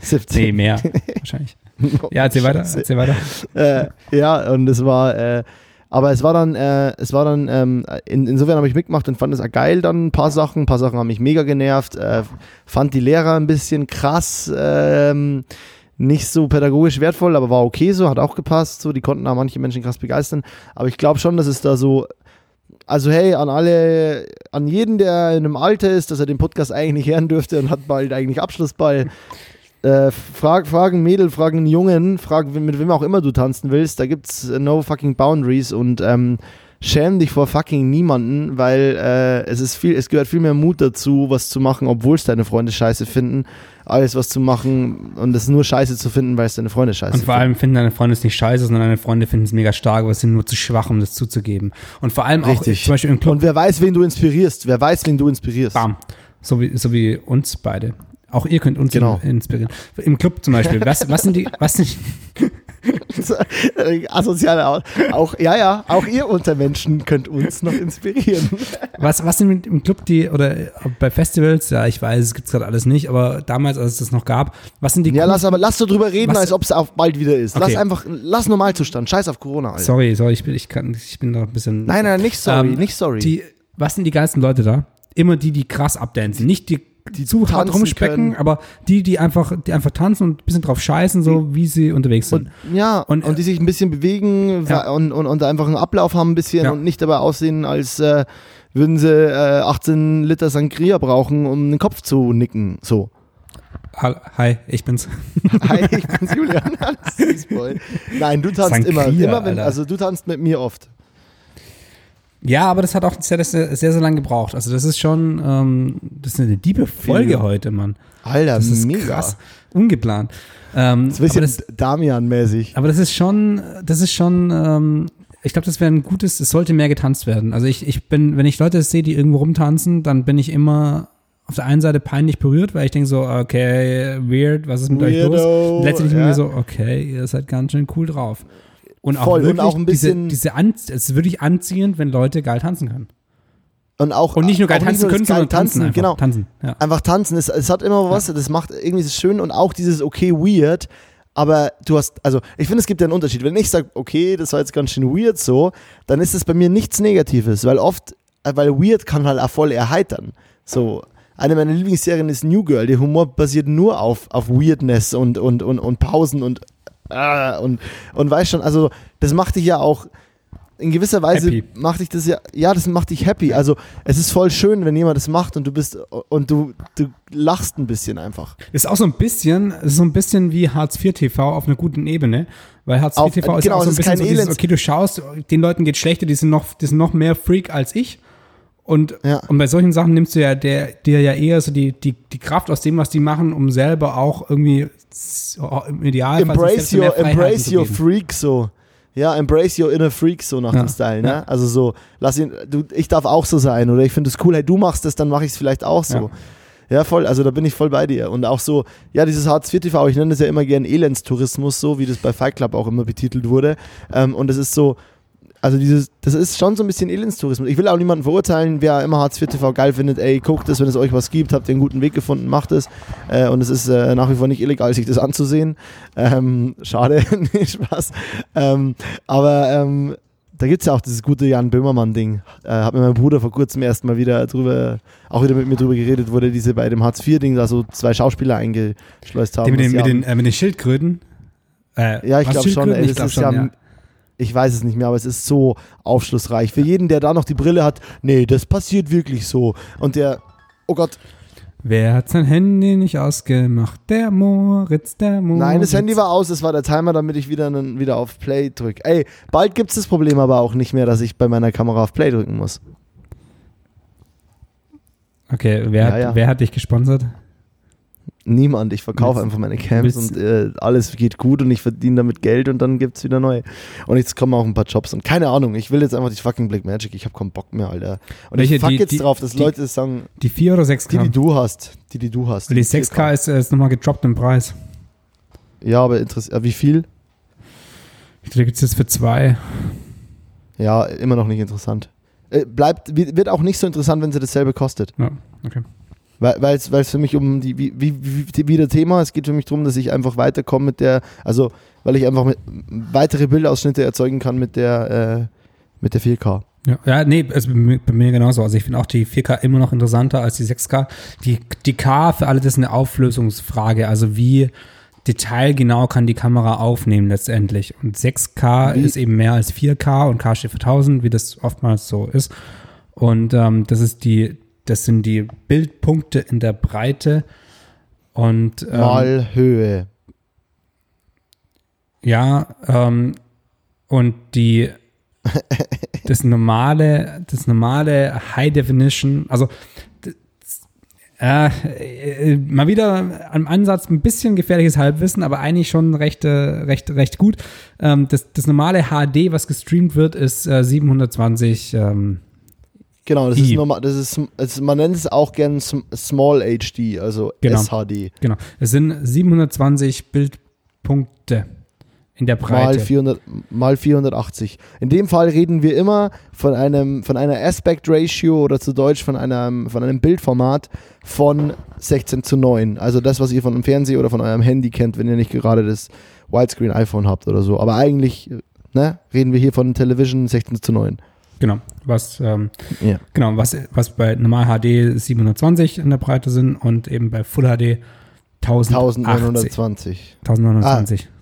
17. Nee, mehr wahrscheinlich. ja, erzähl weiter, erzähl weiter. Äh, ja, und es war, äh, aber es war dann, äh, es war dann, ähm, in, insofern habe ich mitgemacht und fand es geil dann, ein paar Sachen, ein paar Sachen haben mich mega genervt, äh, fand die Lehrer ein bisschen krass, ähm, nicht so pädagogisch wertvoll, aber war okay so, hat auch gepasst, so, die konnten da manche Menschen krass begeistern, aber ich glaube schon, dass es da so, also hey, an alle, an jeden, der in einem Alter ist, dass er den Podcast eigentlich hören dürfte und hat bald eigentlich Abschlussball, äh, frag, fragen Mädel, fragen Jungen, fragen mit wem auch immer du tanzen willst. Da gibt's no fucking boundaries und ähm, schäm dich vor fucking niemanden, weil äh, es ist viel, es gehört viel mehr Mut dazu, was zu machen, obwohl es deine Freunde scheiße finden, alles was zu machen und es nur scheiße zu finden, weil es deine Freunde scheiße. Und vor allem finden deine Freunde es nicht scheiße, sondern deine Freunde finden es mega stark, aber sind nur zu schwach, um das zuzugeben. Und vor allem Richtig. auch zum Beispiel im Club. Und wer weiß, wen du inspirierst, wer weiß, wen du inspirierst. Bam. So wie, so wie uns beide. Auch ihr könnt uns genau. inspirieren. Im Club zum Beispiel. Was, was sind die, was sind Asoziale auch, ja, ja, auch ihr Untermenschen könnt uns noch inspirieren. Was, was sind im Club die, oder bei Festivals, ja, ich weiß, es gibt es gerade alles nicht, aber damals, als es das noch gab, was sind die. Ja, lass aber, lass so drüber reden, was, als ob es auch bald wieder ist. Okay. Lass einfach, lass Normalzustand, scheiß auf Corona. Alter. Sorry, sorry, ich bin, ich kann, ich bin da ein bisschen. Nein, nein, nicht sorry, ähm, nicht sorry. Die, was sind die geilsten Leute da? Immer die, die krass abdancen, nicht die die zu hart rumspecken, können. aber die, die einfach, die einfach tanzen und ein bisschen drauf scheißen, so wie sie unterwegs sind. Und, ja, und, und die sich ein bisschen bewegen ja. und, und, und einfach einen Ablauf haben ein bisschen ja. und nicht dabei aussehen, als äh, würden sie äh, 18 Liter Sangria brauchen, um den Kopf zu nicken. So. Hi, ich bin's. Hi, ich bin's Julian. Nein, du tanzt Sangria, immer. immer wenn, also du tanzt mit mir oft. Ja, aber das hat auch sehr, sehr, sehr, sehr lange gebraucht. Also das ist schon, ähm, das ist eine diebe Folge heute, Mann. Alter, das ist mega. krass. Ungeplant. Ähm, das ist ein bisschen Damian-mäßig. Aber das ist schon, das ist schon, ähm, ich glaube, das wäre ein gutes, es sollte mehr getanzt werden. Also ich, ich bin, wenn ich Leute sehe, die irgendwo rumtanzen, dann bin ich immer auf der einen Seite peinlich berührt, weil ich denke so, okay, weird, was ist mit Weirdo, euch los? Und letztendlich ja. mir so, okay, ihr seid ganz schön cool drauf. Und auch, Voll, wirklich und auch ein bisschen. Diese, diese An es ist wirklich anziehend, wenn Leute geil tanzen können. Und auch und nicht nur geil tanzen können, sondern tanzen, einfach. genau. Tanzen, ja. Einfach tanzen. Es, es hat immer was, ja. das macht irgendwie so schön und auch dieses okay weird. Aber du hast, also ich finde, es gibt ja einen Unterschied. Wenn ich sage, okay, das war jetzt ganz schön weird so, dann ist es bei mir nichts Negatives, weil oft, äh, weil weird kann halt auch voll erheitern. So, eine meiner Lieblingsserien ist New Girl. Der Humor basiert nur auf, auf Weirdness und, und, und, und Pausen und ah, und, und weißt schon, also das macht dich ja auch in gewisser Weise happy. macht dich das ja, ja, das macht dich happy. Also es ist voll schön, wenn jemand das macht und du bist und du, du lachst ein bisschen einfach. Ist auch so ein bisschen, so ein bisschen wie Hartz IV TV auf einer guten Ebene, weil Hartz IV TV ist genau, auch so ein bisschen so dieses, okay, du schaust, den Leuten geht schlechter, die sind noch, die sind noch mehr Freak als ich und, ja. und bei solchen Sachen nimmst du ja der, dir ja eher so die, die, die Kraft aus dem, was die machen, um selber auch irgendwie im Idealfall embrace your, embrace your freak so. Ja, embrace your inner freak so nach ja. dem Style, ne? Ja. Also so, lass ihn, du, ich darf auch so sein oder ich finde es cool, hey, du machst das, dann mache ich es vielleicht auch so. Ja. ja. voll, also da bin ich voll bei dir. Und auch so, ja, dieses Hartz IV TV, ich nenne das ja immer gern Elendstourismus, so wie das bei Fight Club auch immer betitelt wurde. Ähm, und es ist so, also dieses, das ist schon so ein bisschen Elendstourismus. Ich will auch niemanden verurteilen, wer immer Hartz IV TV geil findet, ey, guckt es, wenn es euch was gibt, habt ihr einen guten Weg gefunden, macht es. Äh, und es ist äh, nach wie vor nicht illegal, sich das anzusehen. Ähm, schade, nee, Spaß. Ähm, aber ähm, da gibt es ja auch dieses gute Jan Böhmermann-Ding. Äh, hat mir mein Bruder vor kurzem erst mal wieder drüber, auch wieder mit mir drüber geredet, wo der diese bei dem Hartz IV-Ding da so zwei Schauspieler eingeschleust haben. Die mit, den, mit, den, äh, mit den Schildkröten? Äh, ja, ich glaube schon, ey, das ist schon, ja, ja Ich weiß es nicht mehr, aber es ist so aufschlussreich. Für jeden, der da noch die Brille hat, nee, das passiert wirklich so. Und der, oh Gott. Wer hat sein Handy nicht ausgemacht? Der Moritz, der Moritz. Nein, das Handy war aus, es war der Timer, damit ich wieder, einen, wieder auf Play drücke. Ey, bald gibt es das Problem aber auch nicht mehr, dass ich bei meiner Kamera auf Play drücken muss. Okay, wer, ja, hat, ja. wer hat dich gesponsert? Niemand. Ich verkaufe einfach meine Camps und äh, alles geht gut und ich verdiene damit Geld und dann gibt es wieder neue. Und jetzt kommen auch ein paar Jobs und keine Ahnung, ich will jetzt einfach die fucking Black Magic. Ich habe keinen Bock mehr, Alter. Und Welche, ich fuck die, jetzt die, drauf, dass die, Leute das sagen. Die 4 oder 6K? Die, die du hast. Die, die du hast. Die, die 6K ist, ist nochmal gedroppt im Preis. Ja, aber interessiert. Wie viel? Ich glaube, gibt es jetzt für zwei. Ja, immer noch nicht interessant. Äh, bleibt, wird auch nicht so interessant, wenn sie dasselbe kostet. Ja, okay. Weil es für mich um die, wie, wie, wie, wie der Thema, es geht für mich darum, dass ich einfach weiterkomme mit der, also weil ich einfach mit, weitere Bildausschnitte erzeugen kann mit der, äh, mit der 4K. Ja, ja nee, also bei mir genauso. Also ich finde auch die 4K immer noch interessanter als die 6K. Die, die K für alle das ist eine Auflösungsfrage. Also wie detailgenau kann die Kamera aufnehmen letztendlich. Und 6K wie? ist eben mehr als 4K und K steht für 1000, wie das oftmals so ist. Und ähm, das ist die, das sind die Bildpunkte in der Breite und ähm, mal Höhe. Ja, ähm, und die das normale, das normale High Definition, also äh, äh, mal wieder am Ansatz ein bisschen gefährliches Halbwissen, aber eigentlich schon recht, äh, recht, recht gut. Ähm, das, das normale HD, was gestreamt wird, ist äh, 720 ähm, Genau, das I. ist normal, das ist, also man nennt es auch gern Small HD, also genau. SHD. Genau. Es sind 720 Bildpunkte in der Breite. Mal, 400, mal 480. In dem Fall reden wir immer von einem von einer Aspect Ratio oder zu Deutsch von einem von einem Bildformat von 16 zu 9. Also das, was ihr von einem Fernseher oder von eurem Handy kennt, wenn ihr nicht gerade das Widescreen iPhone habt oder so. Aber eigentlich ne, reden wir hier von Television 16 zu 9. Genau, was, ähm, ja. genau, was, was bei normal HD 720 in der Breite sind und eben bei Full HD 1920. 1920. Ah.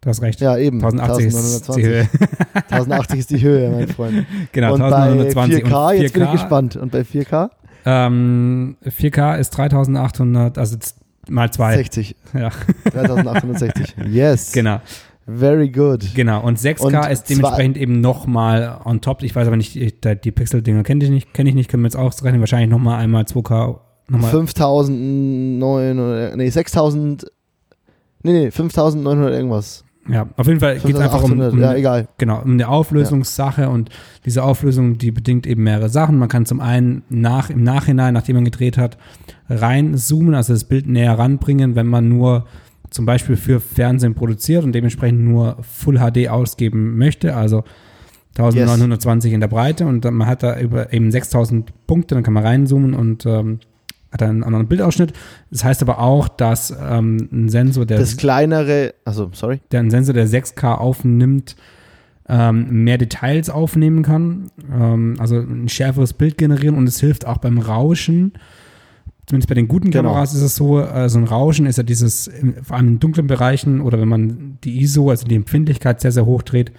Du hast recht. Ja, eben. 1080 ist die Höhe. 1080 ist die Höhe, mein Freund. Genau, und 1920. Bei 4K, und 4K, jetzt bin ich gespannt. Und bei 4K? Ähm, 4K ist 3800, also mal zwei. 60. Ja. 3860. Yes. Genau. Very good. Genau, und 6K und ist dementsprechend eben nochmal on top. Ich weiß aber nicht, die Pixel-Dinger kenne ich nicht, kenne ich nicht, können wir jetzt ausrechnen. Wahrscheinlich nochmal einmal 2K. Nochmal. 5009, nee, 6000, nee, nee, 5900 irgendwas. Ja, auf jeden Fall geht es einfach um, um, ja, egal. Genau, um eine Auflösungssache ja. und diese Auflösung, die bedingt eben mehrere Sachen. Man kann zum einen nach, im Nachhinein, nachdem man gedreht hat, reinzoomen, also das Bild näher ranbringen, wenn man nur zum Beispiel für Fernsehen produziert und dementsprechend nur Full HD ausgeben möchte, also 1920 yes. in der Breite und man hat da über eben 6000 Punkte, dann kann man reinzoomen und ähm, hat einen anderen Bildausschnitt. Das heißt aber auch, dass ähm, ein Sensor, der das kleinere, also sorry, der ein Sensor, der 6K aufnimmt, ähm, mehr Details aufnehmen kann, ähm, also ein schärferes Bild generieren und es hilft auch beim Rauschen zumindest bei den guten genau. Kameras ist es so, äh, so ein Rauschen ist ja dieses, vor allem in dunklen Bereichen oder wenn man die ISO, also die Empfindlichkeit sehr, sehr hoch dreht,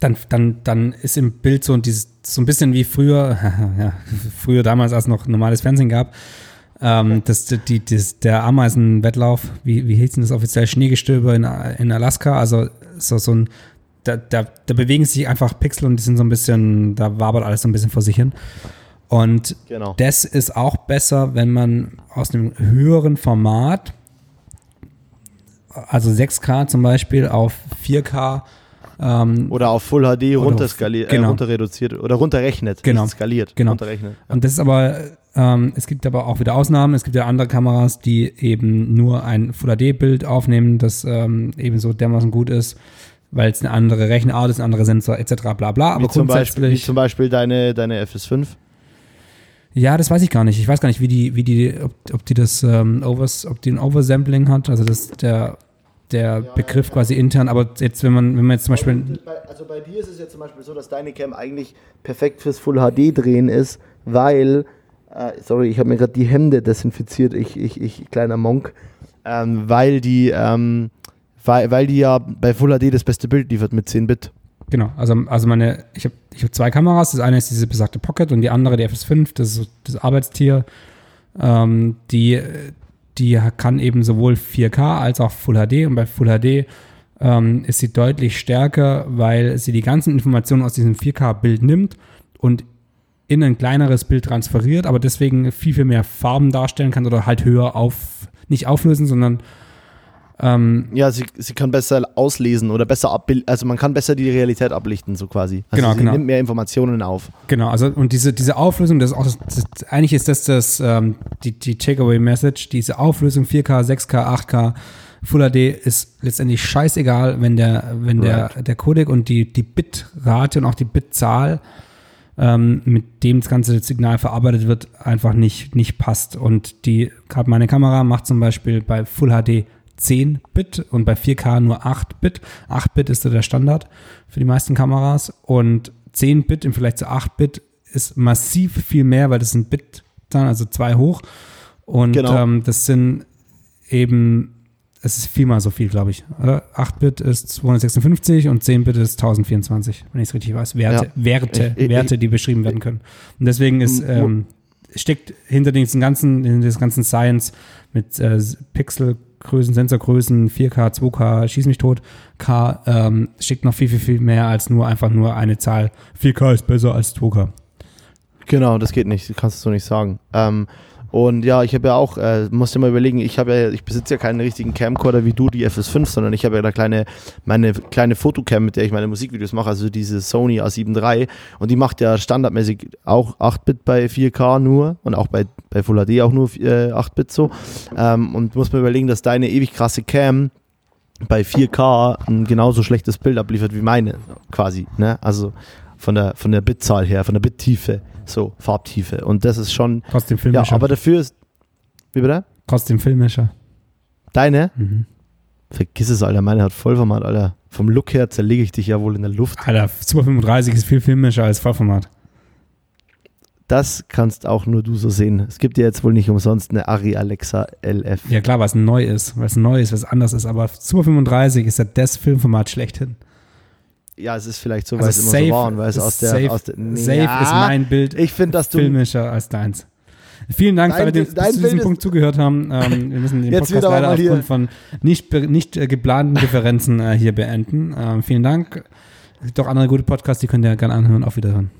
dann, dann, dann ist im Bild so, dieses, so ein bisschen wie früher, ja, früher damals, als es noch normales Fernsehen gab, ähm, das, die, das, der Ameisenwettlauf, wie, wie hieß denn das offiziell, Schneegestöber in, in Alaska, also so, so ein, da, da, da bewegen sich einfach Pixel und die sind so ein bisschen, da wabert alles so ein bisschen vor sich hin. Und genau. das ist auch besser, wenn man aus einem höheren Format, also 6K zum Beispiel auf 4K ähm, oder auf Full HD runterskaliert, äh, genau. äh, runter reduziert oder runterrechnet, genau. skaliert, genau. runterrechnet. Ja. Und das ist aber, ähm, es gibt aber auch wieder Ausnahmen. Es gibt ja andere Kameras, die eben nur ein Full HD-Bild aufnehmen, das ähm, eben so dermaßen gut ist, weil es eine andere Rechenart ist, ein anderer Sensor etc. bla bla. Aber wie zum Beispiel, wie zum Beispiel deine, deine FS5? Ja, das weiß ich gar nicht. Ich weiß gar nicht, wie die, wie die, ob, ob die das ähm, Overs, ob die ein Oversampling hat, also das der der ja, Begriff ja, quasi intern, aber jetzt, wenn man, wenn man jetzt zum Beispiel. Also bei dir ist es ja zum Beispiel so, dass deine Cam eigentlich perfekt fürs Full HD drehen ist, weil, äh, sorry, ich habe mir gerade die Hände desinfiziert, ich, ich, ich kleiner Monk, ähm, weil die, ähm, weil, weil die ja bei Full HD das beste Bild liefert mit 10 Bit. Genau, also, also meine, ich habe ich hab zwei Kameras. Das eine ist diese besagte Pocket und die andere, die FS5, das ist das Arbeitstier. Ähm, die, die kann eben sowohl 4K als auch Full HD und bei Full HD ähm, ist sie deutlich stärker, weil sie die ganzen Informationen aus diesem 4K-Bild nimmt und in ein kleineres Bild transferiert, aber deswegen viel, viel mehr Farben darstellen kann oder halt höher auf, nicht auflösen, sondern ähm, ja, sie, sie kann besser auslesen oder besser abbilden, also man kann besser die Realität ablichten, so quasi. Also genau, sie genau. nimmt mehr Informationen auf. Genau, also und diese, diese Auflösung, das ist auch das, eigentlich ist das, das ähm, die, die Takeaway-Message, diese Auflösung 4K, 6K, 8K, Full HD ist letztendlich scheißegal, wenn der, wenn right. der, der Codec und die, die Bitrate und auch die Bitzahl ähm, mit dem das ganze Signal verarbeitet wird, einfach nicht, nicht passt. Und die, gerade meine Kamera macht zum Beispiel bei Full HD 10 Bit und bei 4K nur 8 Bit. 8 Bit ist so der Standard für die meisten Kameras und 10 Bit im Vergleich zu 8 Bit ist massiv viel mehr, weil das sind Bit dann, also zwei hoch. Und genau. ähm, das sind eben, es ist viermal so viel, glaube ich. 8-Bit ist 256 und 10-Bit ist 1024, wenn ich es richtig weiß. Werte, ja. Werte, ich, Werte, die beschrieben werden können. Und deswegen ist, ähm, steckt hinter diesem ganzen, in diesem ganzen Science mit äh, Pixel Größen, Sensorgrößen, 4K, 2K, schieß mich tot, K, ähm, schickt noch viel, viel, viel mehr als nur einfach nur eine Zahl. 4K ist besser als 2K. Genau, das geht nicht, kannst du nicht sagen. Ähm, und ja, ich habe ja auch, äh, dir mal überlegen, ich habe ja, ich besitze ja keinen richtigen Camcorder wie du, die FS5, sondern ich habe ja da kleine, meine kleine Fotocam, mit der ich meine Musikvideos mache, also diese Sony A7 III und die macht ja standardmäßig auch 8-Bit bei 4K nur und auch bei, bei Full HD auch nur äh, 8-Bit so. Ähm, und muss mir überlegen, dass deine ewig krasse Cam bei 4K ein genauso schlechtes Bild abliefert wie meine, quasi. Ne? Also von der, von der Bitzahl her, von der Bittiefe. So, Farbtiefe. Und das ist schon. Trotzdem filmischer. Ja, aber dafür ist. Wie bitte? Trotzdem filmischer. Deine? Mhm. Vergiss es, Alter. Meine hat Vollformat, Alter. Vom Look her zerlege ich dich ja wohl in der Luft. Alter, Super 35 ist viel filmischer als Vollformat. Das kannst auch nur du so sehen. Es gibt ja jetzt wohl nicht umsonst eine Ari Alexa LF. Ja klar, was neu ist, was neu ist, was anders ist, aber Super 35 ist ja das Filmformat schlechthin ja, es ist vielleicht so, weil also es immer so war und weil es aus der, safe, aus der nee, safe ja, ist mein Bild ich find, dass du, filmischer als deins. Vielen Dank, dein, alle, die zu diesem Punkt zugehört haben. Ähm, wir müssen den Jetzt Podcast leider aufgrund von nicht, nicht äh, geplanten Differenzen äh, hier beenden. Ähm, vielen Dank. Es gibt auch andere gute Podcasts, die könnt ihr gerne anhören. Auf Wiederhören.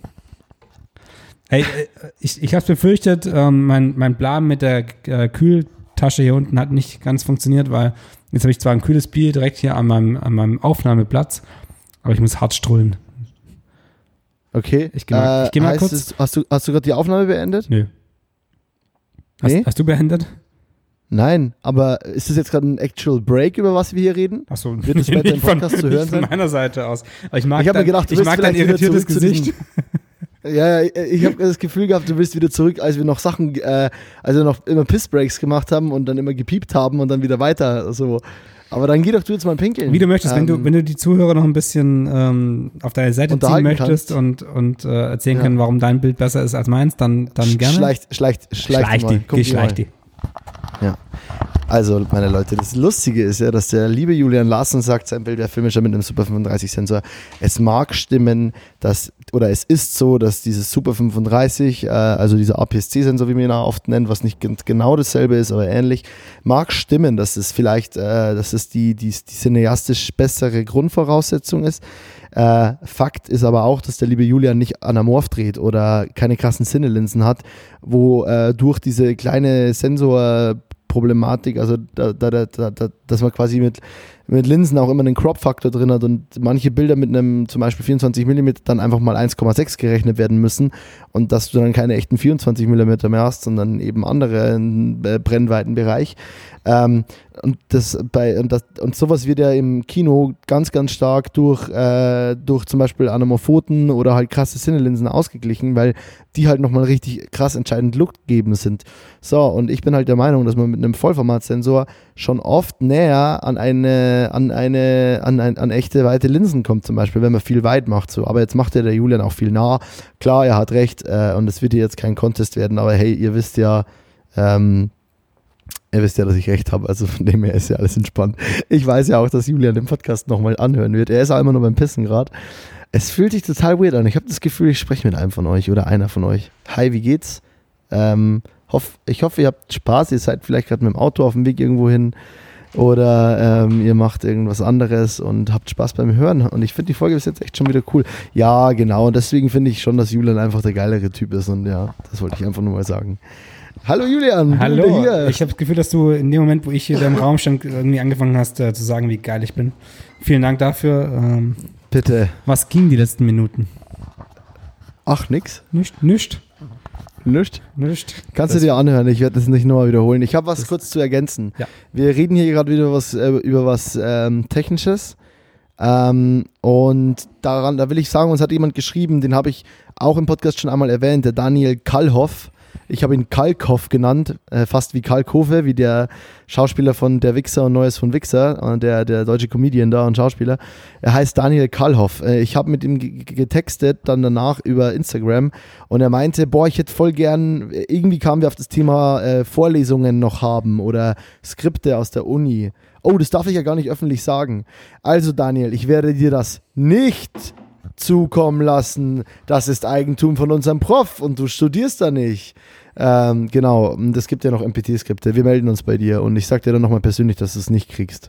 Hey, äh, ich, ich habe befürchtet, ähm, mein, mein Plan mit der äh, Kühltasche hier unten hat nicht ganz funktioniert, weil jetzt habe ich zwar ein kühles Bier direkt hier an meinem, an meinem Aufnahmeplatz, aber ich muss hart strullen. Okay. Ich gehe mal, äh, geh mal kurz. Es, hast du, hast du gerade die Aufnahme beendet? Nö. Hast, nee? hast du beendet? Nein, aber ist das jetzt gerade ein Actual Break, über was wir hier reden? Achso, wird es später im Podcast von, zu hören sein? Von meiner Seite aus. Aber ich mag, ich dein, gedacht, ich mag dein irritiertes Gesicht. ja, ich habe das Gefühl gehabt, du willst wieder zurück, als wir noch Sachen, äh, als wir noch immer Pissbreaks gemacht haben und dann immer gepiept haben und dann wieder weiter so. Aber dann geh doch du jetzt mal pinkeln. Wie du möchtest, ähm, wenn, du, ähm, wenn du die Zuhörer noch ein bisschen ähm, auf deine Seite ziehen möchtest und, und äh, erzählen ja. können, warum dein Bild besser ist als meins, dann, dann gerne. Schleicht, schleicht, schleicht, schleicht die, geh, schleicht die. Ja. Also, meine Leute, das Lustige ist ja, dass der liebe Julian Larsen sagt, sein Bild wäre filmischer mit einem Super 35 Sensor. Es mag stimmen, dass, oder es ist so, dass dieses Super 35, äh, also dieser APS-C-Sensor, wie man ihn oft nennt, was nicht genau dasselbe ist, aber ähnlich, mag stimmen, dass es vielleicht, äh, dass es die, die, die cineastisch bessere Grundvoraussetzung ist. Äh, Fakt ist aber auch, dass der liebe Julian nicht anamorph dreht oder keine krassen Sinnelinsen hat, wo äh, durch diese kleine Sensor Problematik, also da, da, da, dass man quasi mit, mit Linsen auch immer einen Crop-Faktor drin hat und manche Bilder mit einem zum Beispiel 24 mm dann einfach mal 1,6 gerechnet werden müssen und dass du dann keine echten 24 mm mehr hast, sondern eben andere äh, Brennweitenbereich. Ähm, und, das bei, und, das, und sowas wird ja im Kino ganz, ganz stark durch, äh, durch zum Beispiel Anamorphoten oder halt krasse Sinnelinsen ausgeglichen, weil die halt nochmal richtig krass entscheidend Look sind. So, und ich bin halt der Meinung, dass man mit einem Vollformatsensor schon oft näher an eine, an eine, an, ein, an echte weite Linsen kommt, zum Beispiel, wenn man viel weit macht. So. Aber jetzt macht ja der Julian auch viel nah. Klar, er hat recht, äh, und es wird hier jetzt kein Contest werden, aber hey, ihr wisst ja, ähm, Ihr wisst ja, dass ich recht habe, also von dem her ist ja alles entspannt. Ich weiß ja auch, dass Julian den Podcast nochmal anhören wird. Er ist auch immer nur beim Pissen gerade. Es fühlt sich total weird an. Ich habe das Gefühl, ich spreche mit einem von euch oder einer von euch. Hi, wie geht's? Ähm, hoff, ich hoffe, ihr habt Spaß. Ihr seid vielleicht gerade mit dem Auto auf dem Weg irgendwo hin oder ähm, ihr macht irgendwas anderes und habt Spaß beim Hören. Und ich finde die Folge bis jetzt echt schon wieder cool. Ja, genau. Und deswegen finde ich schon, dass Julian einfach der geilere Typ ist. Und ja, das wollte ich einfach nur mal sagen. Hallo Julian. Hallo. Ich habe das Gefühl, dass du in dem Moment, wo ich hier im Raum stand, irgendwie angefangen hast äh, zu sagen, wie geil ich bin. Vielen Dank dafür. Ähm, Bitte. Was ging die letzten Minuten? Ach, nix. Nicht, nicht. Nicht? Nicht. Kannst das du dir anhören, ich werde das nicht nochmal wiederholen. Ich habe was kurz zu ergänzen. Ja. Wir reden hier gerade wieder was, äh, über was ähm, Technisches. Ähm, und daran, da will ich sagen, uns hat jemand geschrieben, den habe ich auch im Podcast schon einmal erwähnt, der Daniel Kallhoff. Ich habe ihn Kalkhoff genannt, äh, fast wie Kalkove, wie der Schauspieler von Der Wichser und Neues von Wichser, äh, der, der deutsche Comedian da und Schauspieler. Er heißt Daniel Kalhoff. Äh, ich habe mit ihm getextet dann danach über Instagram und er meinte, boah, ich hätte voll gern, irgendwie kamen wir auf das Thema äh, Vorlesungen noch haben oder Skripte aus der Uni. Oh, das darf ich ja gar nicht öffentlich sagen. Also Daniel, ich werde dir das nicht zukommen lassen. Das ist Eigentum von unserem Prof und du studierst da nicht. Ähm, genau, das gibt ja noch MPT-Skripte. Wir melden uns bei dir und ich sag dir dann nochmal persönlich, dass du es nicht kriegst.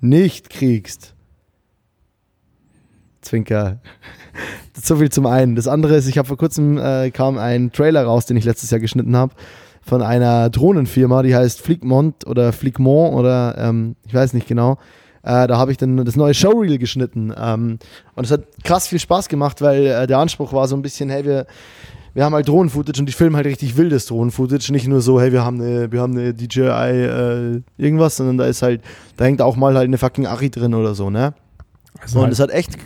Nicht kriegst. Zwinker. so viel zum einen. Das andere ist, ich habe vor kurzem äh, kam ein Trailer raus, den ich letztes Jahr geschnitten habe, von einer Drohnenfirma, die heißt Fliegmont oder Fliegmont oder ähm, ich weiß nicht genau. Äh, da habe ich dann das neue Showreel geschnitten. Ähm, und es hat krass viel Spaß gemacht, weil äh, der Anspruch war so ein bisschen, hey, wir, wir haben halt Drohnen-Footage und ich filme halt richtig wildes Drohnen-Footage. Nicht nur so, hey, wir haben eine, wir haben eine DJI äh, irgendwas, sondern da ist halt, da hängt auch mal halt eine fucking Ari drin oder so, ne? Also und halt es hat echt,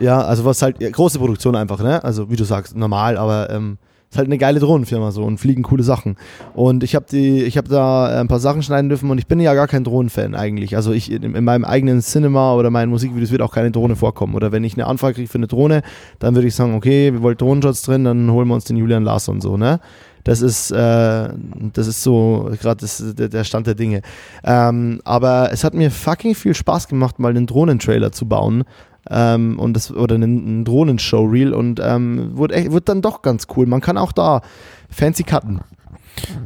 ja, also was halt, ja, große Produktion einfach, ne? Also wie du sagst, normal, aber ähm, ist halt eine geile Drohnenfirma so und fliegen coole Sachen. Und ich habe die, da äh, ein paar Sachen schneiden dürfen und ich bin ja gar kein Drohnenfan eigentlich. Also ich in, in meinem eigenen Cinema oder meinen Musikvideos wird auch keine Drohne vorkommen. Oder wenn ich eine Anfrage kriege für eine Drohne, dann würde ich sagen, okay, wir wollen Drohnenshots drin, dann holen wir uns den Julian Lars und so, ne? Das ist, äh, das ist so gerade der, der Stand der Dinge. Ähm, aber es hat mir fucking viel Spaß gemacht, mal einen Drohnentrailer zu bauen ähm, und das, oder einen, Drohnen-Showreel und ähm, wurde, echt, wurde dann doch ganz cool. Man kann auch da fancy cutten.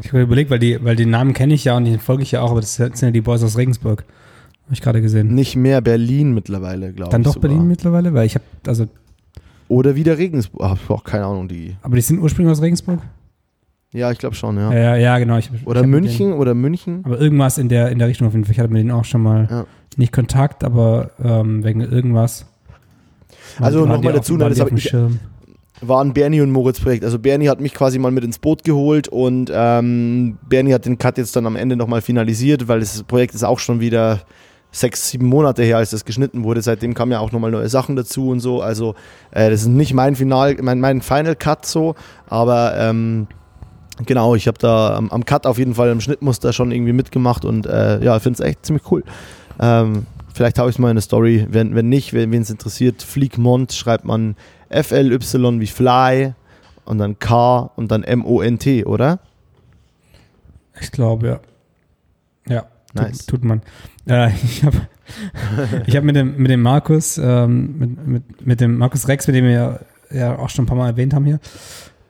Ich habe überlegt, weil die, weil den Namen kenne ich ja und den folge ich ja auch, aber das sind ja die Boys aus Regensburg. Habe ich gerade gesehen. Nicht mehr Berlin mittlerweile, glaube ich. Dann doch sogar. Berlin mittlerweile, weil ich habe, also. Oder wieder Regensburg. Ach, auch keine Ahnung, die. Aber die sind ursprünglich aus Regensburg? Ja, ich glaube schon, ja. Ja, ja, genau. Ich, oder ich München, den, oder München. Aber irgendwas in der, in der Richtung auf jeden Fall. Ich hatte mit denen auch schon mal ja. nicht Kontakt, aber ähm, wegen irgendwas. Also nochmal dazu, ne, das ich, war ein Bernie und Moritz Projekt. Also Bernie hat mich quasi mal mit ins Boot geholt und ähm, Bernie hat den Cut jetzt dann am Ende nochmal finalisiert, weil das Projekt ist auch schon wieder sechs, sieben Monate her, als das geschnitten wurde. Seitdem kamen ja auch nochmal neue Sachen dazu und so. Also äh, das ist nicht mein Final, mein, mein Final Cut so, aber ähm, genau, ich habe da am, am, Cut auf jeden Fall im Schnittmuster schon irgendwie mitgemacht und äh, ja, finde es echt ziemlich cool. Ähm, Vielleicht habe ich es mal in eine Story. Wenn, wenn nicht, wen es interessiert, Fliegmont schreibt man F-L-Y wie Fly und dann K und dann M-O-N-T, oder? Ich glaube, ja. Ja, nice. tut, tut man. Äh, ich habe ich hab mit, dem, mit dem Markus, ähm, mit, mit, mit dem Markus Rex, mit dem wir ja auch schon ein paar Mal erwähnt haben hier,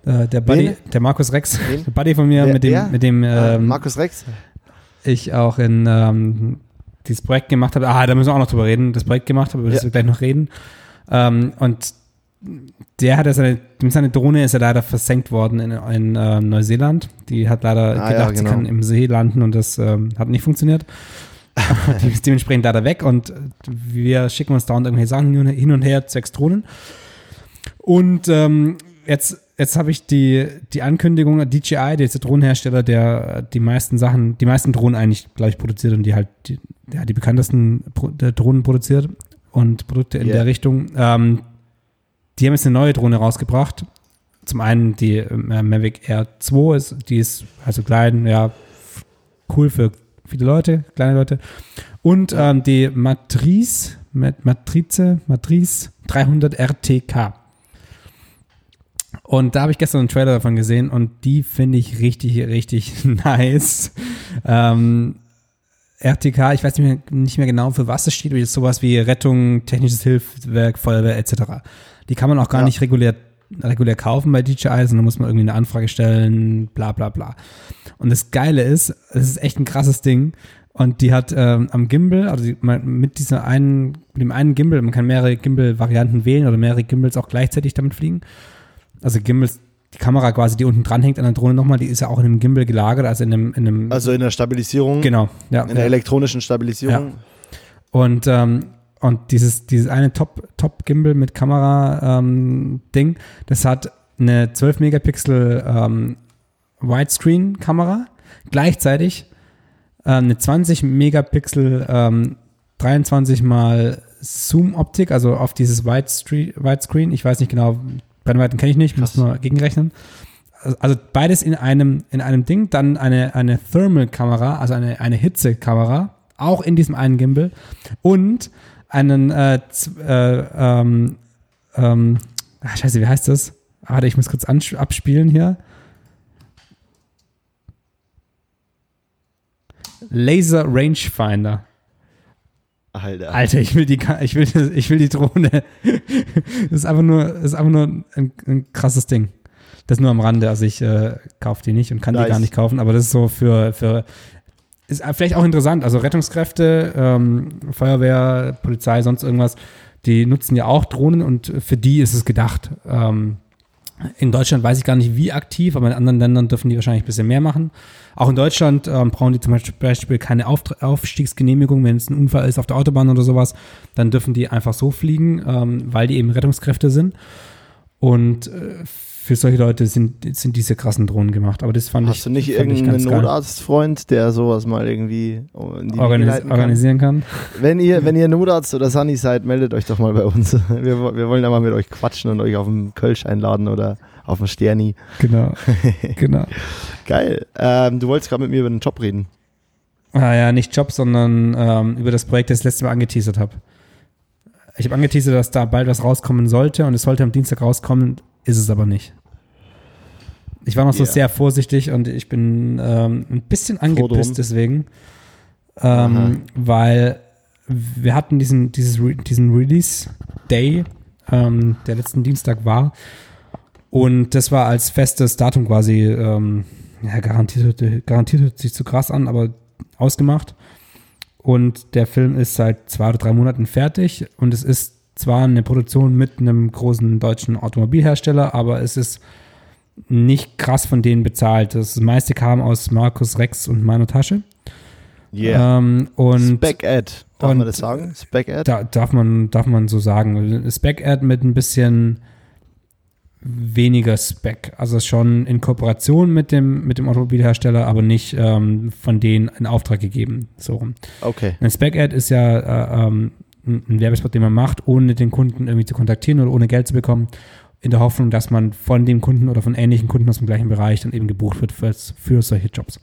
äh, der Buddy, Wen? der Markus Rex, Wen? der Buddy von mir, Wer, mit dem, mit dem ah, ähm, Markus Rex? Ich auch in ähm, dieses Projekt gemacht habe. Ah, da müssen wir auch noch drüber reden. Das Projekt gemacht habe, über das ja. wir gleich noch reden. Ähm, und der hat seine, seine Drohne ist ja leider versenkt worden in, in äh, Neuseeland. Die hat leider ah, gedacht, ja, genau. sie kann im See landen und das ähm, hat nicht funktioniert. die ist dementsprechend leider weg und wir schicken uns dauernd irgendwelche Sachen hin und her, zwecks Drohnen. Und ähm, jetzt jetzt habe ich die, die Ankündigung, DJI, der Drohnenhersteller, der die meisten Sachen, die meisten Drohnen eigentlich, glaube ich, produziert und die halt die, ja, die bekanntesten Pro Drohnen produziert und Produkte in yeah. der Richtung. Ähm, die haben jetzt eine neue Drohne rausgebracht. Zum einen die äh, Mavic Air 2 ist, die ist also klein, ja, cool für viele Leute, kleine Leute. Und ähm, die Matrice, Matrice, Matrice 300 RTK. Und da habe ich gestern einen Trailer davon gesehen und die finde ich richtig, richtig nice. Ähm, RTK, ich weiß nicht mehr, nicht mehr genau, für was es steht, aber sowas wie Rettung, technisches Hilfswerk, Feuerwehr etc. Die kann man auch gar ja. nicht regulär, regulär kaufen bei DJI, sondern muss man irgendwie eine Anfrage stellen, bla bla bla. Und das Geile ist, es ist echt ein krasses Ding. Und die hat ähm, am Gimbal, also die, mit dieser einen, mit dem einen Gimbal, man kann mehrere Gimbal-Varianten wählen oder mehrere Gimbals auch gleichzeitig damit fliegen. Also Gimbals die Kamera quasi, die unten dran hängt an der Drohne nochmal, die ist ja auch in einem Gimbal gelagert, also in einem, in einem Also in der Stabilisierung. Genau, ja. In der elektronischen Stabilisierung. Ja. Und, ähm, und dieses, dieses eine Top, Top mit Kamera-Ding, ähm, das hat eine 12 Megapixel ähm, Widescreen-Kamera, gleichzeitig äh, eine 20 Megapixel ähm, 23 mal Zoom-Optik, also auf dieses Widescreen. Ich weiß nicht genau, Brennweiten kenne ich nicht, muss nur gegenrechnen. Also beides in einem, in einem Ding, dann eine, eine Thermal-Kamera, also eine, eine Hitze-Kamera, auch in diesem einen Gimbal und einen, äh, äh, ähm, ähm, ach, scheiße, wie heißt das? Warte, ich muss kurz abspielen hier. Laser Rangefinder. Alter. Alter, ich will die, ich will, ich will die Drohne. Das ist einfach nur, ist einfach nur ein, ein krasses Ding. Das nur am Rande. Also ich äh, kaufe die nicht und kann nice. die gar nicht kaufen, aber das ist so für, für ist vielleicht auch interessant. Also Rettungskräfte, ähm, Feuerwehr, Polizei, sonst irgendwas, die nutzen ja auch Drohnen und für die ist es gedacht. Ähm, in Deutschland weiß ich gar nicht, wie aktiv, aber in anderen Ländern dürfen die wahrscheinlich ein bisschen mehr machen. Auch in Deutschland ähm, brauchen die zum Beispiel keine Auf Aufstiegsgenehmigung, wenn es ein Unfall ist auf der Autobahn oder sowas, dann dürfen die einfach so fliegen, ähm, weil die eben Rettungskräfte sind. Und äh, für solche Leute sind, sind diese krassen Drohnen gemacht. Aber das fand Hast ich. Hast du nicht irgendeinen Notarztfreund, der sowas mal irgendwie Organis organisieren kann? Wenn ihr, wenn ihr Notarzt oder Sunny seid, meldet euch doch mal bei uns. Wir, wir wollen da mal mit euch quatschen und euch auf den Kölsch einladen oder auf den Sterni. Genau. genau. Geil. Ähm, du wolltest gerade mit mir über den Job reden. Ah ja, nicht Job, sondern ähm, über das Projekt, das ich das letzte Mal angeteasert habe. Ich habe angeteasert, dass da bald was rauskommen sollte und es sollte am Dienstag rauskommen ist es aber nicht. Ich war noch so yeah. sehr vorsichtig und ich bin ähm, ein bisschen angepisst deswegen, ähm, weil wir hatten diesen, dieses, diesen Release-Day, ähm, der letzten Dienstag war und das war als festes Datum quasi, ähm, ja, garantiert, garantiert hört sich zu krass an, aber ausgemacht. Und der Film ist seit zwei oder drei Monaten fertig und es ist zwar eine Produktion mit einem großen deutschen Automobilhersteller, aber es ist nicht krass von denen bezahlt. Das meiste kam aus Markus Rex und meiner Tasche. Yeah. Ähm, und Spec Ad, darf und man das sagen? Spec Ad? Da, darf, man, darf man so sagen. Spec Ad mit ein bisschen weniger Spec. Also schon in Kooperation mit dem, mit dem Automobilhersteller, aber nicht ähm, von denen in Auftrag gegeben. So. Okay. Ein Spec Ad ist ja äh, ähm, ein Werbespot, den man macht, ohne den Kunden irgendwie zu kontaktieren oder ohne Geld zu bekommen, in der Hoffnung, dass man von dem Kunden oder von ähnlichen Kunden aus dem gleichen Bereich dann eben gebucht wird für, für solche Jobs.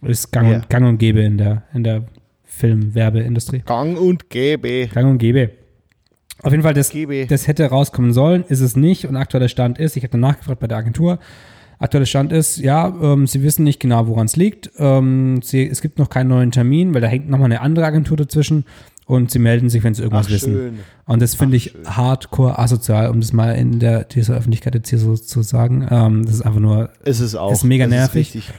Das ist gang, yeah. und, gang und gäbe in der, in der Film-Werbeindustrie. Gang und gäbe. Gang und gäbe. Auf jeden Fall, das, das hätte rauskommen sollen, ist es nicht. Und aktueller Stand ist, ich habe dann nachgefragt bei der Agentur, aktueller Stand ist, ja, ähm, sie wissen nicht genau, woran es liegt. Ähm, sie, es gibt noch keinen neuen Termin, weil da hängt nochmal eine andere Agentur dazwischen und sie melden sich, wenn sie irgendwas Ach, wissen. Und das finde ich schön. hardcore asozial, um das mal in der, dieser Öffentlichkeit jetzt hier so zu sagen. Ähm, das ist einfach nur. Ist es auch. Ist mega nervig. Ist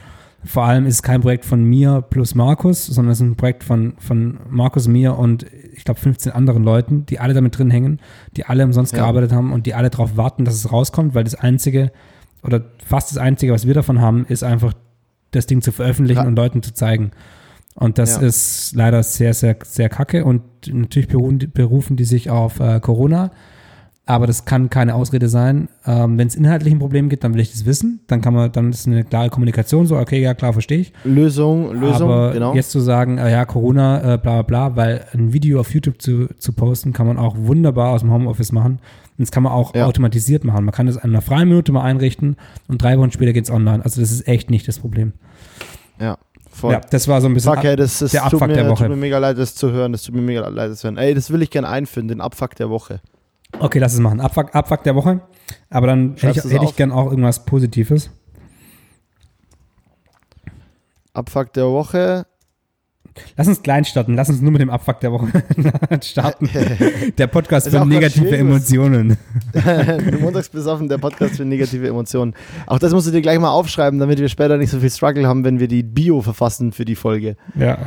Vor allem ist es kein Projekt von mir plus Markus, sondern es ist ein Projekt von, von Markus, mir und ich glaube 15 anderen Leuten, die alle damit drin hängen, die alle umsonst ja. gearbeitet haben und die alle darauf warten, dass es rauskommt, weil das Einzige oder fast das Einzige, was wir davon haben, ist einfach das Ding zu veröffentlichen ja. und Leuten zu zeigen. Und das ja. ist leider sehr, sehr, sehr kacke. Und natürlich berufen, berufen die sich auf äh, Corona. Aber das kann keine Ausrede sein. Ähm, Wenn es inhaltlich ein Problem gibt, dann will ich das wissen. Dann kann man, dann ist eine klare Kommunikation so, okay, ja klar, verstehe ich. Lösung, Lösung, Aber genau. jetzt zu sagen, äh, ja, Corona, äh, bla bla bla, weil ein Video auf YouTube zu, zu posten, kann man auch wunderbar aus dem Homeoffice machen. Und das kann man auch ja. automatisiert machen. Man kann das in einer freien Minute mal einrichten und drei Wochen später geht es online. Also das ist echt nicht das Problem. Ja. Voll. Ja, das war so ein bisschen Fuck, ey, das, das der Abfuck mir, der Woche. tut mir mega leid, das zu hören. Das tut mir mega leid, das zu hören. Ey, das will ich gerne einführen, den Abfuck der Woche. Okay, lass es machen. Abfuck, Abfuck der Woche. Aber dann hätte ich, hätte ich gern auch irgendwas Positives. Abfuck der Woche. Lass uns klein starten. Lass uns nur mit dem Abfuck der Woche starten. Der Podcast für negative Emotionen. Montags besoffen, der Podcast für negative Emotionen. Auch das musst du dir gleich mal aufschreiben, damit wir später nicht so viel Struggle haben, wenn wir die Bio verfassen für die Folge. Ja.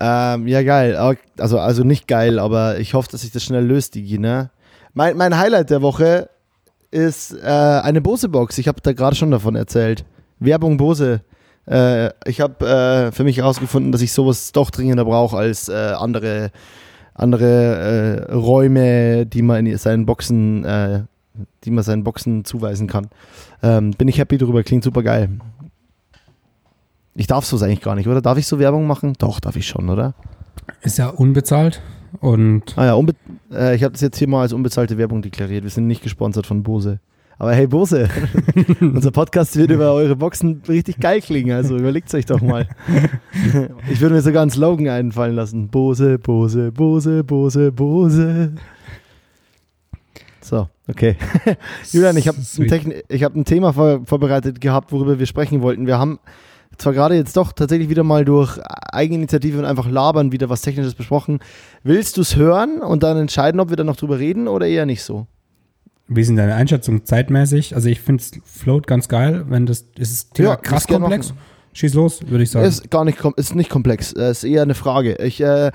ähm, ja, geil. Also, also nicht geil, aber ich hoffe, dass sich das schnell löst, Digi, ne? Mein, mein Highlight der Woche ist äh, eine Bose-Box. Ich habe da gerade schon davon erzählt. Werbung Bose. Äh, ich habe äh, für mich herausgefunden, dass ich sowas doch dringender brauche als äh, andere, andere äh, Räume, die man in seinen Boxen, äh, die man seinen Boxen zuweisen kann. Ähm, bin ich happy drüber, klingt super geil. Ich darf sowas eigentlich gar nicht, oder? Darf ich so Werbung machen? Doch, darf ich schon, oder? Ist ja unbezahlt und. Ah ja, unbe äh, ich habe das jetzt hier mal als unbezahlte Werbung deklariert. Wir sind nicht gesponsert von Bose. Aber hey Bose, unser Podcast wird über eure Boxen richtig geil klingen, also überlegt es euch doch mal. Ich würde mir sogar einen Slogan einfallen lassen. Bose, Bose, Bose, Bose, Bose. So, okay. Julian, ich habe ein, hab ein Thema vor, vorbereitet gehabt, worüber wir sprechen wollten. Wir haben zwar gerade jetzt doch tatsächlich wieder mal durch Eigeninitiative und einfach labern wieder was Technisches besprochen. Willst du es hören und dann entscheiden, ob wir da noch drüber reden oder eher nicht so? Wie sind deine Einschätzungen zeitmäßig? Also ich finde float ganz geil, wenn das ist das Thema ja, krass komplex. Machen. Schieß los, würde ich sagen. Ist gar nicht, ist nicht komplex. Es ist eher eine Frage. Ich, äh,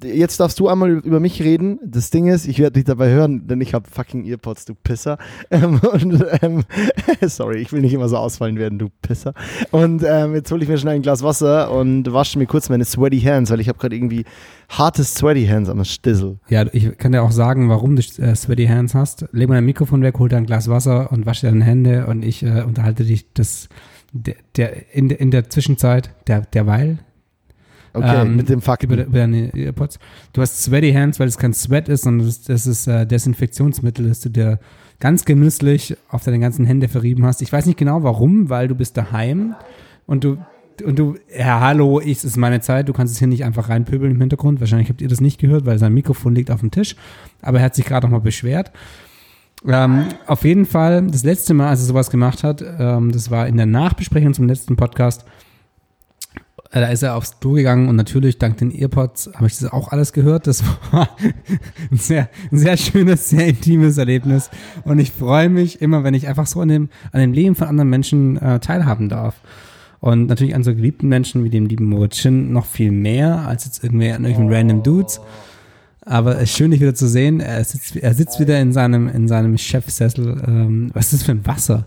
jetzt darfst du einmal über mich reden. Das Ding ist, ich werde dich dabei hören, denn ich habe fucking Earpods, du Pisser. Ähm, und, ähm, sorry, ich will nicht immer so ausfallen werden, du Pisser. Und ähm, jetzt hole ich mir schnell ein Glas Wasser und wasche mir kurz meine sweaty hands, weil ich habe gerade irgendwie harte sweaty hands am Stissel. Ja, ich kann dir auch sagen, warum du äh, sweaty hands hast. Leg mal dein Mikrofon weg, hol dir ein Glas Wasser und wasche deine Hände und ich äh, unterhalte dich das der, der, in, in der Zwischenzeit, der, derweil. Okay, ähm, mit dem Fakt. Über, über deine Earpods. Du hast Sweaty Hands, weil es kein Sweat ist, sondern das, das ist äh, Desinfektionsmittel, das du dir ganz genüsslich auf deine ganzen Hände verrieben hast. Ich weiß nicht genau warum, weil du bist daheim und du und du, ja, hallo, ich, es ist meine Zeit, du kannst es hier nicht einfach reinpöbeln im Hintergrund. Wahrscheinlich habt ihr das nicht gehört, weil sein Mikrofon liegt auf dem Tisch. Aber er hat sich gerade noch mal beschwert. Ähm, auf jeden Fall, das letzte Mal, als er sowas gemacht hat, ähm, das war in der Nachbesprechung zum letzten Podcast. Äh, da ist er aufs Klo gegangen und natürlich dank den Earpods habe ich das auch alles gehört. Das war ein sehr, ein sehr schönes, sehr intimes Erlebnis. Und ich freue mich immer, wenn ich einfach so an dem, an dem Leben von anderen Menschen äh, teilhaben darf. Und natürlich an so geliebten Menschen wie dem lieben Moritz noch viel mehr als jetzt irgendwie an irgendwelchen random Dudes. Aber schön, dich wieder zu sehen. Er sitzt, er sitzt wieder in seinem, in seinem Chefsessel. Ähm, was ist das für ein Wasser?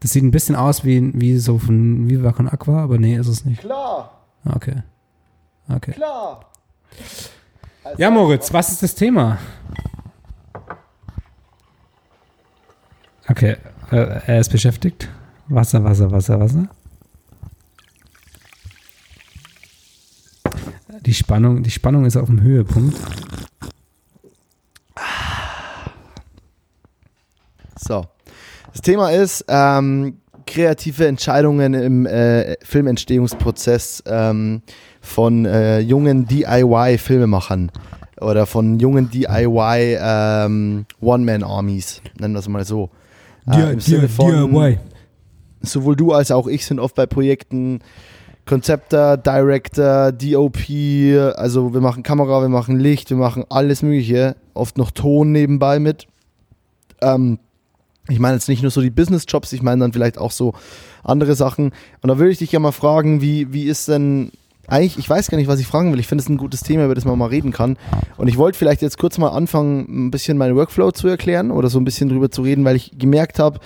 Das sieht ein bisschen aus wie, wie so von Viva Con Aqua, aber nee, ist es nicht. Klar. Okay. Okay. Klar. Also ja, Moritz, was ist das Thema? Okay, äh, er ist beschäftigt. Wasser, Wasser, Wasser, Wasser. Die Spannung, die Spannung ist auf dem Höhepunkt. So. Das Thema ist ähm, kreative Entscheidungen im äh, Filmentstehungsprozess ähm, von äh, jungen DIY-Filmemachern oder von jungen DIY ähm, One-Man-Armies, nennen wir es mal so. Äh, Im Sinne von, DIY. Sowohl du als auch ich sind oft bei Projekten Konzepter, Director, DOP, also wir machen Kamera, wir machen Licht, wir machen alles Mögliche, oft noch Ton nebenbei mit. Ähm, ich meine jetzt nicht nur so die Business-Jobs, ich meine dann vielleicht auch so andere Sachen. Und da würde ich dich ja mal fragen, wie, wie ist denn eigentlich, ich weiß gar nicht, was ich fragen will. Ich finde es ein gutes Thema, über das man mal reden kann. Und ich wollte vielleicht jetzt kurz mal anfangen, ein bisschen meinen Workflow zu erklären oder so ein bisschen drüber zu reden, weil ich gemerkt habe,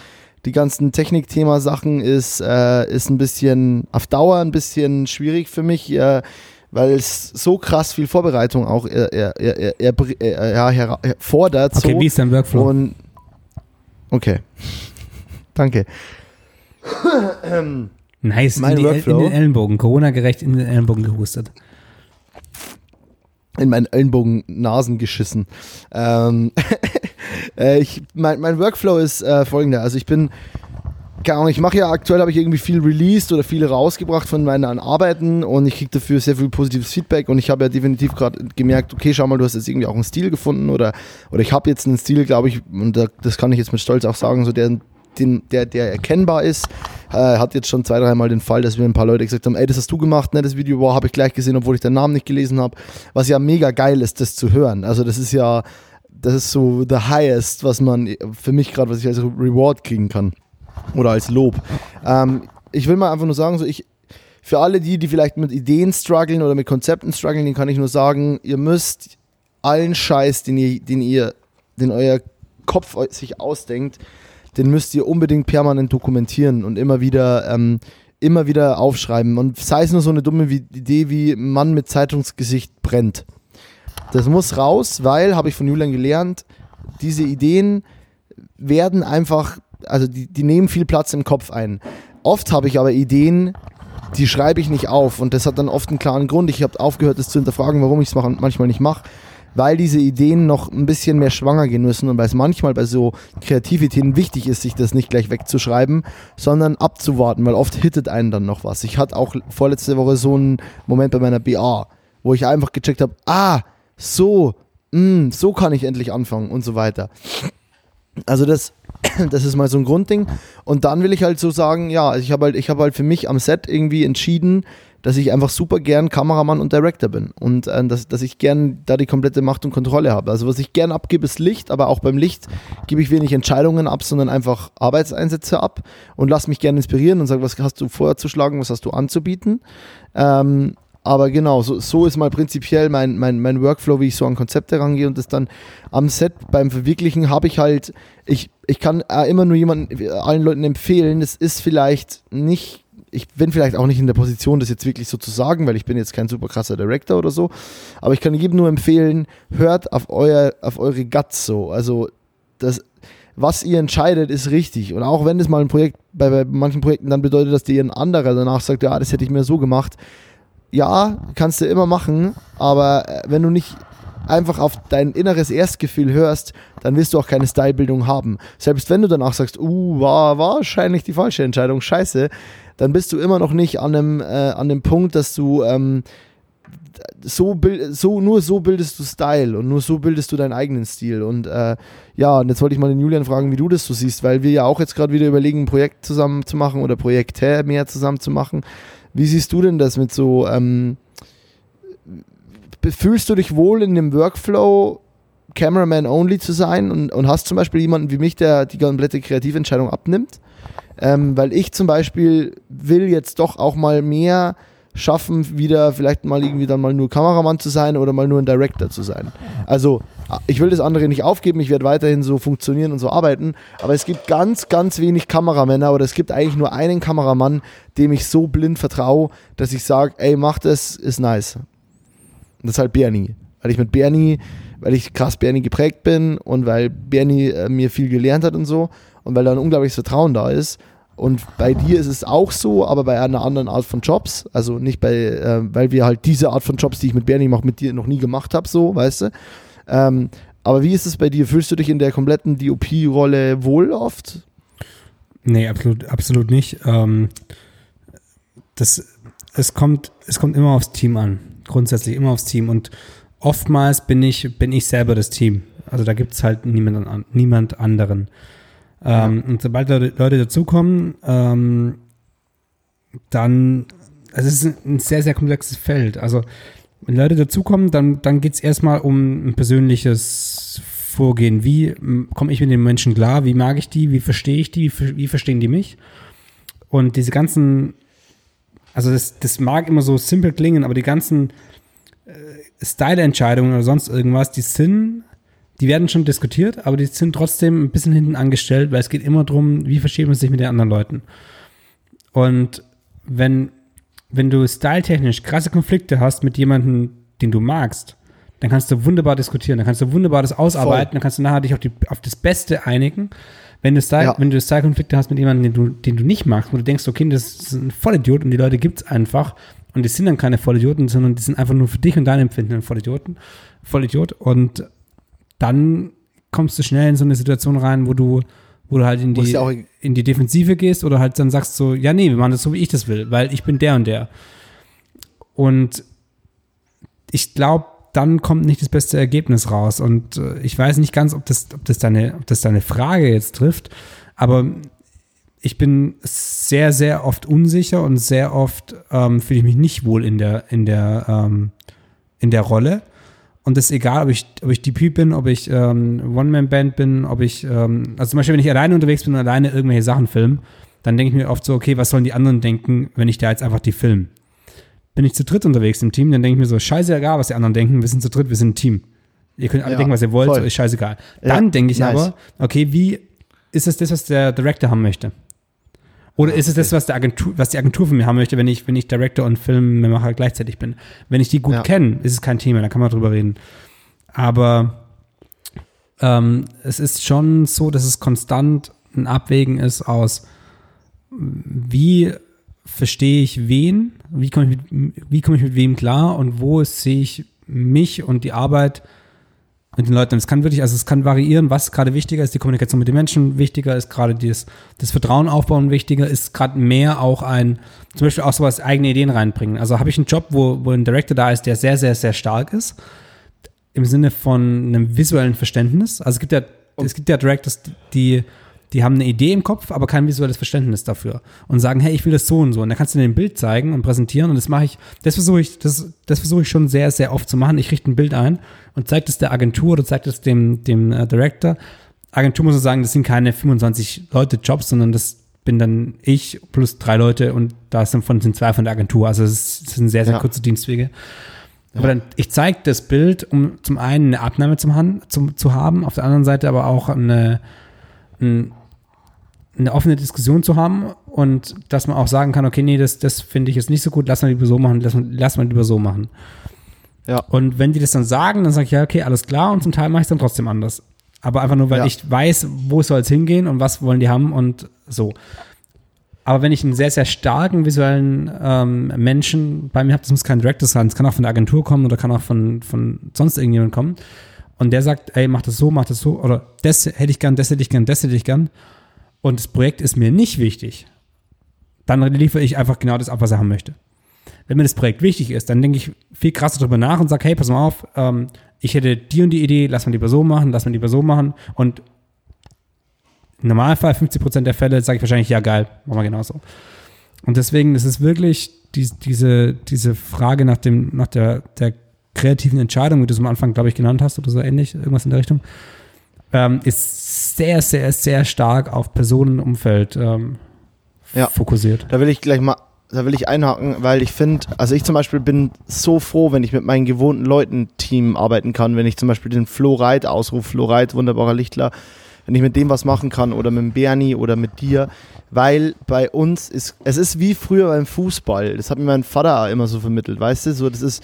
die ganzen Technikthema-Sachen ist, äh, ist ein bisschen auf Dauer ein bisschen schwierig für mich, äh, weil es so krass viel Vorbereitung auch er, er, er, er ja, erfordert. Okay, so. wie ist dein Workflow? Und, okay, danke. nice, mein in, Workflow. in den Ellenbogen, Corona-gerecht in den Ellenbogen gehustet in meinen Ellenbogen Nasen geschissen. Ähm, Äh, ich, mein, mein Workflow ist äh, folgender. Also ich bin keine Ahnung, ich mache ja aktuell, habe ich irgendwie viel released oder viel rausgebracht von meinen Arbeiten und ich kriege dafür sehr viel positives Feedback und ich habe ja definitiv gerade gemerkt, okay, schau mal, du hast jetzt irgendwie auch einen Stil gefunden oder, oder ich habe jetzt einen Stil, glaube ich, und das kann ich jetzt mit Stolz auch sagen, so der, den, der, der erkennbar ist. Äh, hat jetzt schon zwei, dreimal den Fall, dass mir ein paar Leute gesagt haben, ey, das hast du gemacht, ne, das Video, wow, habe ich gleich gesehen, obwohl ich deinen Namen nicht gelesen habe. Was ja mega geil ist, das zu hören. Also das ist ja, das ist so the highest, was man für mich gerade, was ich als Reward kriegen kann oder als Lob. Ähm, ich will mal einfach nur sagen, so ich, für alle die, die vielleicht mit Ideen strugglen oder mit Konzepten strugglen, den kann ich nur sagen, ihr müsst allen Scheiß, den ihr, den ihr, den euer Kopf sich ausdenkt, den müsst ihr unbedingt permanent dokumentieren und immer wieder, ähm, immer wieder aufschreiben. Und sei es nur so eine dumme Idee wie Mann mit Zeitungsgesicht brennt. Das muss raus, weil, habe ich von Julian gelernt, diese Ideen werden einfach also die, die nehmen viel Platz im Kopf ein. Oft habe ich aber Ideen, die schreibe ich nicht auf und das hat dann oft einen klaren Grund. Ich habe aufgehört, das zu hinterfragen, warum ich es manchmal nicht mache, weil diese Ideen noch ein bisschen mehr schwanger gehen müssen und weil es manchmal bei so Kreativität wichtig ist, sich das nicht gleich wegzuschreiben, sondern abzuwarten, weil oft hittet einen dann noch was. Ich hatte auch vorletzte Woche so einen Moment bei meiner BA, wo ich einfach gecheckt habe, ah, so, mh, mm, so kann ich endlich anfangen und so weiter. Also das, das ist mal so ein Grundding. Und dann will ich halt so sagen, ja, also ich habe halt, ich halt für mich am Set irgendwie entschieden, dass ich einfach super gern Kameramann und Director bin und äh, dass, dass ich gern da die komplette Macht und Kontrolle habe. Also was ich gern abgebe, ist Licht, aber auch beim Licht gebe ich wenig Entscheidungen ab, sondern einfach Arbeitseinsätze ab und lass mich gern inspirieren und sage, was hast du vorzuschlagen, was hast du anzubieten. Ähm, aber genau, so, so ist mal prinzipiell mein, mein, mein Workflow, wie ich so an Konzepte rangehe und das dann am Set beim Verwirklichen habe ich halt, ich, ich kann äh, immer nur jemanden, allen Leuten empfehlen, das ist vielleicht nicht ich bin vielleicht auch nicht in der Position, das jetzt wirklich so zu sagen, weil ich bin jetzt kein super krasser Director oder so. Aber ich kann jedem nur empfehlen, hört auf, euer, auf eure Guts so. Also das, was ihr entscheidet, ist richtig. Und auch wenn es mal ein Projekt, bei, bei manchen Projekten dann bedeutet, dass dir ein anderer danach sagt, ja, das hätte ich mir so gemacht, ja, kannst du immer machen, aber äh, wenn du nicht einfach auf dein inneres Erstgefühl hörst, dann wirst du auch keine Stylebildung haben. Selbst wenn du danach sagst, uh, war wahrscheinlich die falsche Entscheidung, scheiße, dann bist du immer noch nicht an dem, äh, an dem Punkt, dass du ähm, so, so, nur so bildest du Style und nur so bildest du deinen eigenen Stil. Und äh, ja, und jetzt wollte ich mal den Julian fragen, wie du das so siehst, weil wir ja auch jetzt gerade wieder überlegen, ein Projekt zusammen zu machen oder Projekte mehr zusammen zu machen. Wie siehst du denn das mit so, ähm, fühlst du dich wohl in dem Workflow, Cameraman only zu sein und, und hast zum Beispiel jemanden wie mich, der die komplette Kreativentscheidung abnimmt? Ähm, weil ich zum Beispiel will jetzt doch auch mal mehr schaffen, wieder vielleicht mal irgendwie dann mal nur Kameramann zu sein oder mal nur ein Director zu sein. Also ich will das andere nicht aufgeben, ich werde weiterhin so funktionieren und so arbeiten, aber es gibt ganz, ganz wenig Kameramänner oder es gibt eigentlich nur einen Kameramann, dem ich so blind vertraue, dass ich sage, ey, mach das, ist nice. Und das ist halt Bernie. Weil ich mit Bernie, weil ich krass Bernie geprägt bin und weil Bernie äh, mir viel gelernt hat und so und weil da ein unglaubliches Vertrauen da ist und bei dir ist es auch so, aber bei einer anderen Art von Jobs. Also nicht bei, äh, weil wir halt diese Art von Jobs, die ich mit Bernie mache, mit dir noch nie gemacht habe, so, weißt du. Ähm, aber wie ist es bei dir? Fühlst du dich in der kompletten DOP-Rolle wohl oft? Nee, absolut, absolut nicht. Ähm, das, es, kommt, es kommt immer aufs Team an. Grundsätzlich immer aufs Team. Und oftmals bin ich, bin ich selber das Team. Also da gibt es halt niemand, niemand anderen. Ähm, und sobald Leute, Leute dazukommen, ähm, dann, also es ist ein sehr, sehr komplexes Feld. Also Leute dazukommen, dann, dann geht es erstmal um ein persönliches Vorgehen. Wie komme ich mit den Menschen klar? Wie mag ich die? Wie verstehe ich die? Wie, wie verstehen die mich? Und diese ganzen, also das, das mag immer so simpel klingen, aber die ganzen äh, Style-Entscheidungen oder sonst irgendwas, die sind die werden schon diskutiert, aber die sind trotzdem ein bisschen hinten angestellt, weil es geht immer darum, wie versteht man sich mit den anderen Leuten. Und wenn, wenn du styletechnisch krasse Konflikte hast mit jemandem, den du magst, dann kannst du wunderbar diskutieren, dann kannst du wunderbar das ausarbeiten, Voll. dann kannst du nachher dich auf, die, auf das Beste einigen. Wenn du, Style, ja. wenn du Style-Konflikte hast mit jemandem, den du, den du nicht magst, wo du denkst, okay, das ist ein Vollidiot und die Leute gibt es einfach und die sind dann keine Vollidioten, sondern die sind einfach nur für dich und dein Empfinden ein Vollidioten, Vollidiot und dann kommst du schnell in so eine Situation rein, wo du, Wo du halt in die, in die Defensive gehst oder halt dann sagst so, ja, nee, wir machen das so, wie ich das will, weil ich bin der und der. Und ich glaube, dann kommt nicht das beste Ergebnis raus. Und äh, ich weiß nicht ganz, ob das, ob, das deine, ob das deine Frage jetzt trifft, aber ich bin sehr, sehr oft unsicher und sehr oft ähm, fühle ich mich nicht wohl in der, in der, ähm, in der Rolle. Und das ist egal, ob ich, ob ich DP bin, ob ich ähm, One-Man-Band bin, ob ich, ähm, also zum Beispiel, wenn ich alleine unterwegs bin und alleine irgendwelche Sachen filme, dann denke ich mir oft so, okay, was sollen die anderen denken, wenn ich da jetzt einfach die film? Bin ich zu dritt unterwegs im Team, dann denke ich mir so, scheißegal, was die anderen denken, wir sind zu dritt, wir sind ein Team. Ihr könnt alle ja, denken, was ihr wollt, voll. ist scheißegal. Dann ja, denke ich nice. aber, okay, wie ist es das, was der Director haben möchte? Oder ist es das, was, Agentur, was die Agentur von mir haben möchte, wenn ich, wenn ich Director und Filmemacher gleichzeitig bin? Wenn ich die gut ja. kenne, ist es kein Thema, da kann man drüber reden. Aber ähm, es ist schon so, dass es konstant ein Abwägen ist aus, wie verstehe ich wen, wie komme ich, mit, wie komme ich mit wem klar und wo sehe ich mich und die Arbeit mit den Leuten. Es kann wirklich, also es kann variieren, was gerade wichtiger ist, die Kommunikation mit den Menschen wichtiger ist, gerade das, das Vertrauen aufbauen wichtiger, ist gerade mehr auch ein, zum Beispiel auch sowas, eigene Ideen reinbringen. Also habe ich einen Job, wo, wo ein Director da ist, der sehr, sehr, sehr stark ist, im Sinne von einem visuellen Verständnis. Also es gibt ja, es gibt ja Directors, die die haben eine Idee im Kopf, aber kein visuelles Verständnis dafür und sagen, hey, ich will das so und so. Und dann kannst du dir ein Bild zeigen und präsentieren und das mache ich, das versuche ich, das, das versuche ich schon sehr, sehr oft zu machen. Ich richte ein Bild ein und zeige das der Agentur oder zeige das dem, dem äh, Director. Agentur muss man sagen, das sind keine 25 Leute Jobs, sondern das bin dann ich plus drei Leute und da sind von sind zwei von der Agentur. Also es sind sehr, sehr ja. kurze Dienstwege. Aber dann, ich zeige das Bild, um zum einen eine Abnahme zum, zum, zu haben, auf der anderen Seite aber auch eine, ein, eine offene Diskussion zu haben und dass man auch sagen kann, okay, nee, das, das finde ich jetzt nicht so gut, lass mal lieber so machen, lass, lass mal lieber so machen. Ja. Und wenn die das dann sagen, dann sage ich, ja, okay, alles klar und zum Teil mache ich es dann trotzdem anders. Aber einfach nur, weil ja. ich weiß, wo soll es hingehen und was wollen die haben und so. Aber wenn ich einen sehr, sehr starken visuellen ähm, Menschen bei mir habe, das muss kein Director sein, das kann auch von der Agentur kommen oder kann auch von, von sonst irgendjemand kommen. Und der sagt, ey, mach das so, mach das so, oder das hätte ich gern, das hätte ich gern, das hätte ich gern und das Projekt ist mir nicht wichtig, dann liefere ich einfach genau das ab, was er haben möchte. Wenn mir das Projekt wichtig ist, dann denke ich viel krasser darüber nach und sage, hey, pass mal auf, ähm, ich hätte die und die Idee, lass mal lieber so machen, lass mal lieber so machen. Und im Normalfall, 50% der Fälle, sage ich wahrscheinlich, ja geil, machen wir genauso. Und deswegen ist es wirklich die, diese, diese Frage nach, dem, nach der, der kreativen Entscheidung, wie du es am Anfang, glaube ich, genannt hast oder so ähnlich, irgendwas in der Richtung ähm, ist sehr, sehr, sehr stark auf Personenumfeld ähm, ja. fokussiert. Da will ich gleich mal, da will ich einhaken, weil ich finde, also ich zum Beispiel bin so froh, wenn ich mit meinen gewohnten Leuten Team arbeiten kann, wenn ich zum Beispiel den Flo Reit ausrufe, Flo Reit, wunderbarer Lichtler, wenn ich mit dem was machen kann oder mit dem Bernie oder mit dir, weil bei uns ist, es ist wie früher beim Fußball, das hat mir mein Vater immer so vermittelt, weißt du, so das ist,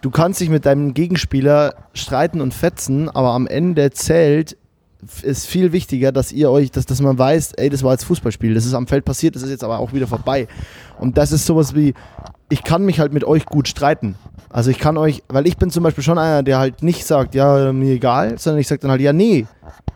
du kannst dich mit deinem Gegenspieler streiten und fetzen, aber am Ende zählt ist viel wichtiger, dass ihr euch, dass, dass man weiß, ey, das war jetzt Fußballspiel, das ist am Feld passiert, das ist jetzt aber auch wieder vorbei. Und das ist sowas wie, ich kann mich halt mit euch gut streiten. Also ich kann euch, weil ich bin zum Beispiel schon einer, der halt nicht sagt, ja, mir egal, sondern ich sage dann halt, ja, nee,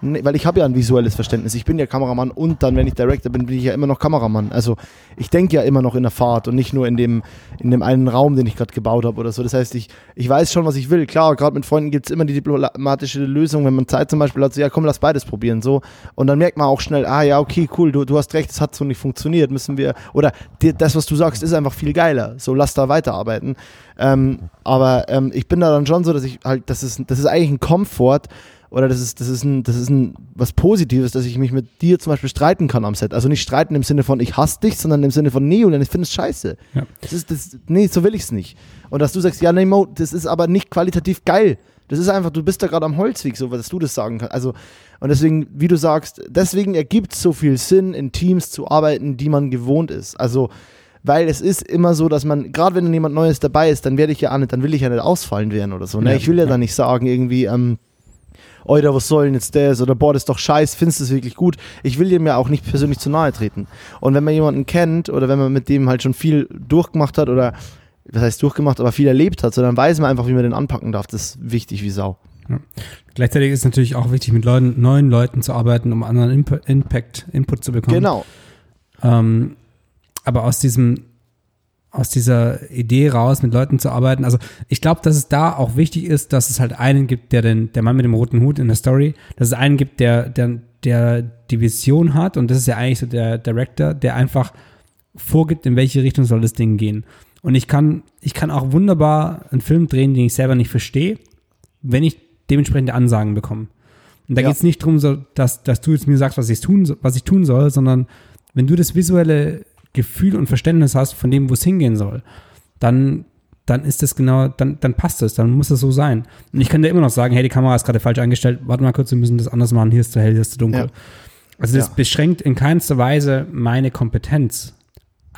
Nee, weil ich habe ja ein visuelles Verständnis. Ich bin ja Kameramann und dann, wenn ich Director bin, bin ich ja immer noch Kameramann. Also ich denke ja immer noch in der Fahrt und nicht nur in dem, in dem einen Raum, den ich gerade gebaut habe oder so. Das heißt, ich, ich weiß schon, was ich will. Klar, gerade mit Freunden gibt es immer die diplomatische Lösung, wenn man Zeit zum Beispiel hat, so, ja komm, lass beides probieren. so Und dann merkt man auch schnell, ah ja, okay, cool, du, du hast recht, es hat so nicht funktioniert, müssen wir, oder die, das, was du sagst, ist einfach viel geiler. So, lass da weiterarbeiten. Ähm, aber ähm, ich bin da dann schon so, dass ich halt, das ist, das ist eigentlich ein Komfort, oder das ist, das ist ein, das ist ein was Positives, dass ich mich mit dir zum Beispiel streiten kann am Set. Also nicht streiten im Sinne von ich hasse dich, sondern im Sinne von nee, und ich finde es scheiße. Ja. Das ist, das, nee, so will ich es nicht. Und dass du sagst, ja, nee, Mo, das ist aber nicht qualitativ geil. Das ist einfach, du bist da gerade am Holzweg, so dass du das sagen kannst. Also, und deswegen, wie du sagst, deswegen ergibt es so viel Sinn, in Teams zu arbeiten, die man gewohnt ist. Also, weil es ist immer so, dass man, gerade wenn jemand Neues dabei ist, dann werde ich ja auch nicht, dann will ich ja nicht ausfallen werden oder so. Ne? Ja, ich will ja, ja dann nicht sagen, irgendwie, ähm, Oida, was soll denn jetzt das? Oder boah, das ist doch scheiße, findest du es wirklich gut? Ich will dem ja auch nicht persönlich zu nahe treten. Und wenn man jemanden kennt oder wenn man mit dem halt schon viel durchgemacht hat oder was heißt durchgemacht, aber viel erlebt hat, so dann weiß man einfach, wie man den anpacken darf. Das ist wichtig wie Sau. Ja. Gleichzeitig ist es natürlich auch wichtig, mit Leuten, neuen Leuten zu arbeiten, um anderen Imp Impact, Input zu bekommen. Genau. Ähm, aber aus diesem, aus dieser Idee raus, mit Leuten zu arbeiten, also ich glaube, dass es da auch wichtig ist, dass es halt einen gibt, der den, der Mann mit dem roten Hut in der Story, dass es einen gibt, der, der, der die Vision hat und das ist ja eigentlich so der Director, der einfach vorgibt, in welche Richtung soll das Ding gehen. Und ich kann, ich kann auch wunderbar einen Film drehen, den ich selber nicht verstehe, wenn ich dementsprechende Ansagen bekomme. Und da ja. geht es nicht darum, so, dass, dass du jetzt mir sagst, was ich, tun, was ich tun soll, sondern wenn du das visuelle Gefühl und Verständnis hast von dem, wo es hingehen soll, dann, dann ist das genau, dann, dann passt es, dann muss es so sein. Und ich kann dir immer noch sagen, hey, die Kamera ist gerade falsch eingestellt, warte mal kurz, wir müssen das anders machen, hier ist zu hell, hier ist zu dunkel. Ja. Also das ja. beschränkt in keinster Weise meine Kompetenz.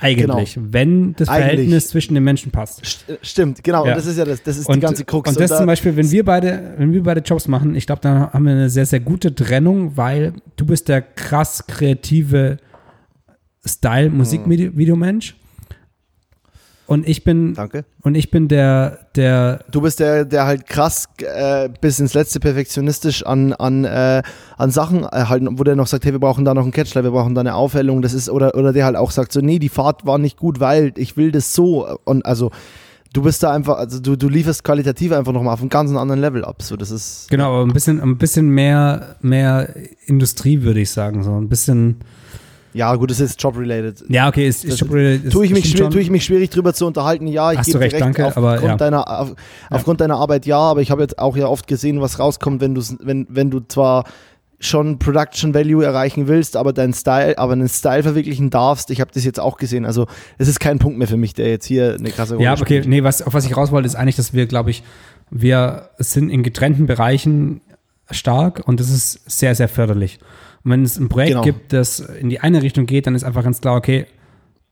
Eigentlich, genau. wenn das Eigentlich. Verhältnis zwischen den Menschen passt. Stimmt, genau. Ja. Und das ist ja das, das ist und, die ganze Krux. Und das und da zum Beispiel, wenn wir beide, wenn wir beide Jobs machen, ich glaube, da haben wir eine sehr, sehr gute Trennung, weil du bist der krass kreative Style-Musikvideomensch. Und ich bin, Danke. Und ich bin der, der. Du bist der, der halt krass äh, bis ins letzte perfektionistisch an, an, äh, an Sachen erhalten, wo der noch sagt, hey, wir brauchen da noch einen Catchline, wir brauchen da eine Aufhellung, das ist, oder, oder der halt auch sagt, so, nee, die Fahrt war nicht gut, weil ich will das so. Und also du bist da einfach, also du, du lieferst qualitativ einfach nochmal auf einem ganz anderen Level ab. So, das ist. Genau, aber ein bisschen, ein bisschen mehr, mehr Industrie, würde ich sagen. So ein bisschen ja, gut, das ist job-related. Ja, okay, ist, ist job-related. Tue ich, mich tue ich mich schwierig drüber zu unterhalten, ja, ich gebe recht, recht, danke, aufgrund, aber, ja. deiner, auf, ja. aufgrund deiner Arbeit, ja, aber ich habe jetzt auch ja oft gesehen, was rauskommt, wenn du, wenn, wenn du zwar schon Production Value erreichen willst, aber deinen Style, aber einen Style verwirklichen darfst. Ich habe das jetzt auch gesehen. Also es ist kein Punkt mehr für mich, der jetzt hier eine krasse Rolle Ja, okay, spielt. nee, was, auf was ich raus wollte, ist eigentlich, dass wir, glaube ich, wir sind in getrennten Bereichen stark und das ist sehr, sehr förderlich. Und wenn es ein Projekt genau. gibt, das in die eine Richtung geht, dann ist einfach ganz klar, okay,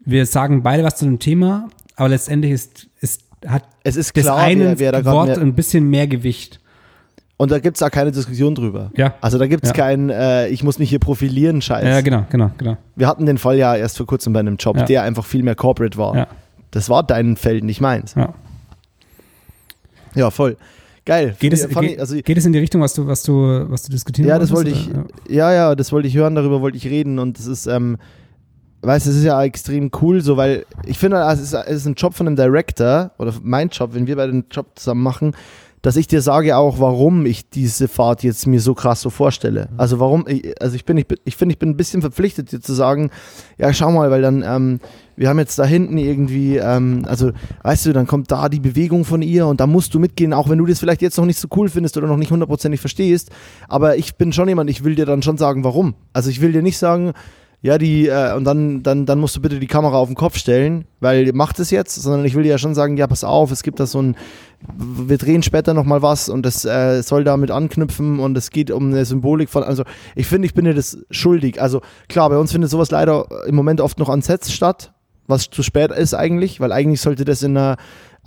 wir sagen beide was zu dem Thema, aber letztendlich ist, ist, hat es ist klar, das eine wer, wer Wort ein bisschen mehr Gewicht. Und da gibt es da keine Diskussion drüber. Ja. Also da gibt es ja. keinen, äh, ich muss mich hier profilieren, Scheiß. Ja, genau, genau, genau. Wir hatten den Fall ja erst vor kurzem bei einem Job, ja. der einfach viel mehr Corporate war. Ja. Das war dein Feld, nicht meins. Ja. Ja, voll. Geil. Geht es, geht, also, geht es in die Richtung, was du, was du, was du diskutieren Ja, das wollte ich, ja. ja, das wollte ich hören, darüber wollte ich reden und das ist, ähm, weißt du, es ist ja extrem cool, so, weil ich finde, es ist, es ist ein Job von einem Director oder mein Job, wenn wir beide den Job zusammen machen, dass ich dir sage auch, warum ich diese Fahrt jetzt mir so krass so vorstelle. Also warum, also ich bin, ich, ich finde, ich bin ein bisschen verpflichtet, dir zu sagen, ja, schau mal, weil dann, ähm, wir haben jetzt da hinten irgendwie, ähm, also weißt du, dann kommt da die Bewegung von ihr und da musst du mitgehen, auch wenn du das vielleicht jetzt noch nicht so cool findest oder noch nicht hundertprozentig verstehst. Aber ich bin schon jemand, ich will dir dann schon sagen, warum. Also ich will dir nicht sagen, ja, die, äh, und dann, dann, dann musst du bitte die Kamera auf den Kopf stellen, weil macht es jetzt, sondern ich will dir ja schon sagen, ja, pass auf, es gibt da so ein, wir drehen später nochmal was und das äh, soll damit anknüpfen und es geht um eine Symbolik von, also ich finde, ich bin dir das schuldig. Also klar, bei uns findet sowas leider im Moment oft noch an Sets statt, was zu spät ist eigentlich, weil eigentlich sollte das in einer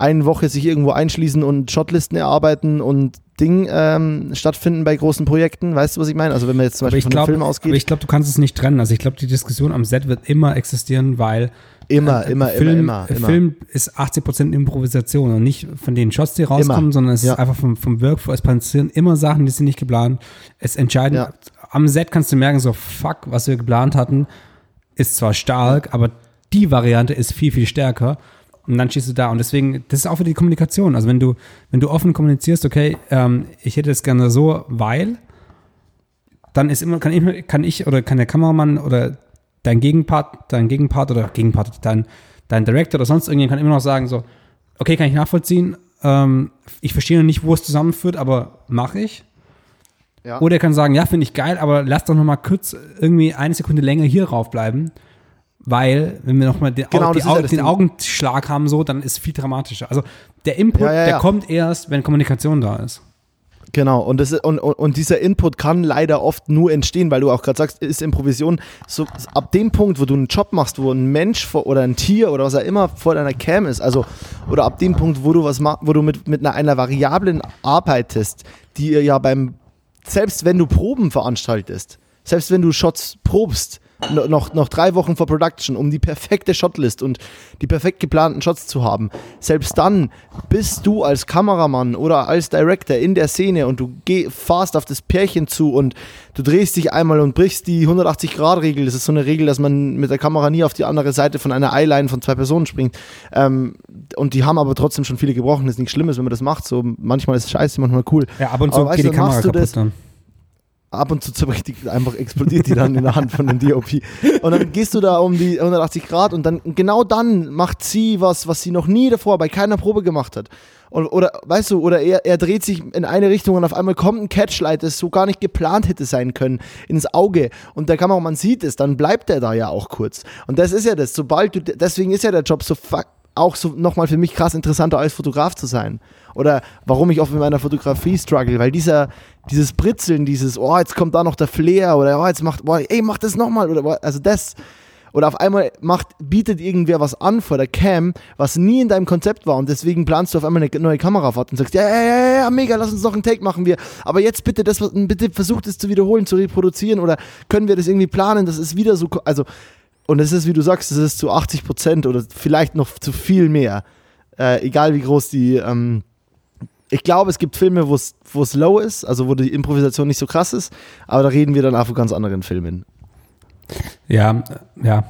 einen Woche sich irgendwo einschließen und Shotlisten erarbeiten und Ding ähm, stattfinden bei großen Projekten. Weißt du, was ich meine? Also wenn man jetzt zum Beispiel von glaub, einem Film ausgeht. Aber ich glaube, du kannst es nicht trennen. Also ich glaube, die Diskussion am Set wird immer existieren, weil Immer, äh, immer, Film, immer, immer, Film ist 80% Improvisation und nicht von den Shots, die rauskommen, immer. sondern es ja. ist einfach vom, vom Workflow. Es passieren immer Sachen, die sind nicht geplant. Es entscheiden, ja. am Set kannst du merken, so fuck, was wir geplant hatten, ist zwar stark, aber die Variante ist viel, viel stärker. Und dann stehst du da. Und deswegen, das ist auch für die Kommunikation. Also wenn du, wenn du offen kommunizierst, okay, ähm, ich hätte es gerne so, weil, dann ist immer, kann ich, kann ich oder kann der Kameramann oder dein Gegenpart, dein Gegenpart oder Gegenpart, dein, dein Director oder sonst irgendjemand kann immer noch sagen, so, okay, kann ich nachvollziehen, ähm, ich verstehe noch nicht, wo es zusammenführt, aber mache ich. Ja. Oder er kann sagen, ja, finde ich geil, aber lass doch noch mal kurz irgendwie eine Sekunde länger hier raufbleiben. Weil, wenn wir nochmal den, genau, Au Au den Augenschlag haben, so, dann ist es viel dramatischer. Also der Input, ja, ja, der kommt erst, wenn Kommunikation da ist. Genau, und, das, und, und, und, dieser Input kann leider oft nur entstehen, weil du auch gerade sagst, ist Improvisation. So, ab dem Punkt, wo du einen Job machst, wo ein Mensch vor, oder ein Tier oder was auch immer vor deiner Cam ist, also oder ab dem Punkt, wo du was machst, wo du mit, mit einer, einer Variablen arbeitest, die ja beim, selbst wenn du Proben veranstaltest, selbst wenn du Shots probst, noch, noch drei Wochen vor Production, um die perfekte Shotlist und die perfekt geplanten Shots zu haben. Selbst dann bist du als Kameramann oder als Director in der Szene und du geh, fahrst auf das Pärchen zu und du drehst dich einmal und brichst die 180-Grad-Regel. Das ist so eine Regel, dass man mit der Kamera nie auf die andere Seite von einer Eyeline von zwei Personen springt. Ähm, und die haben aber trotzdem schon viele gebrochen. Das ist nichts Schlimmes, wenn man das macht. So, manchmal ist es scheiße, manchmal cool. Ja, ab und zu geht die Kamera kaputt das, dann ab und zu richtig einfach explodiert die dann in der Hand von dem DOP. Und dann gehst du da um die 180 Grad und dann genau dann macht sie was, was sie noch nie davor bei keiner Probe gemacht hat. Und, oder weißt du, oder er, er dreht sich in eine Richtung und auf einmal kommt ein Catchlight, das so gar nicht geplant hätte sein können, ins Auge. Und der Kameramann sieht es, dann bleibt er da ja auch kurz. Und das ist ja das, sobald du, deswegen ist ja der Job so fuck auch so nochmal für mich krass interessanter als Fotograf zu sein. Oder warum ich oft mit meiner Fotografie struggle, weil dieser, dieses Britzeln, dieses, oh, jetzt kommt da noch der Flair oder oh, jetzt macht, oh, ey, mach das nochmal oder also das. Oder auf einmal macht, bietet irgendwer was an vor der Cam, was nie in deinem Konzept war und deswegen planst du auf einmal eine neue Kamerafahrt und sagst, ja, ja, ja, ja, mega, lass uns noch einen Take machen wir. Aber jetzt bitte das, bitte versucht es zu wiederholen, zu reproduzieren oder können wir das irgendwie planen, das ist wieder so, also und es ist, wie du sagst, es ist zu 80 Prozent oder vielleicht noch zu viel mehr. Äh, egal wie groß die. Ähm, ich glaube, es gibt Filme, wo es low ist, also wo die Improvisation nicht so krass ist, aber da reden wir dann auch von ganz anderen Filmen. Ja, ja.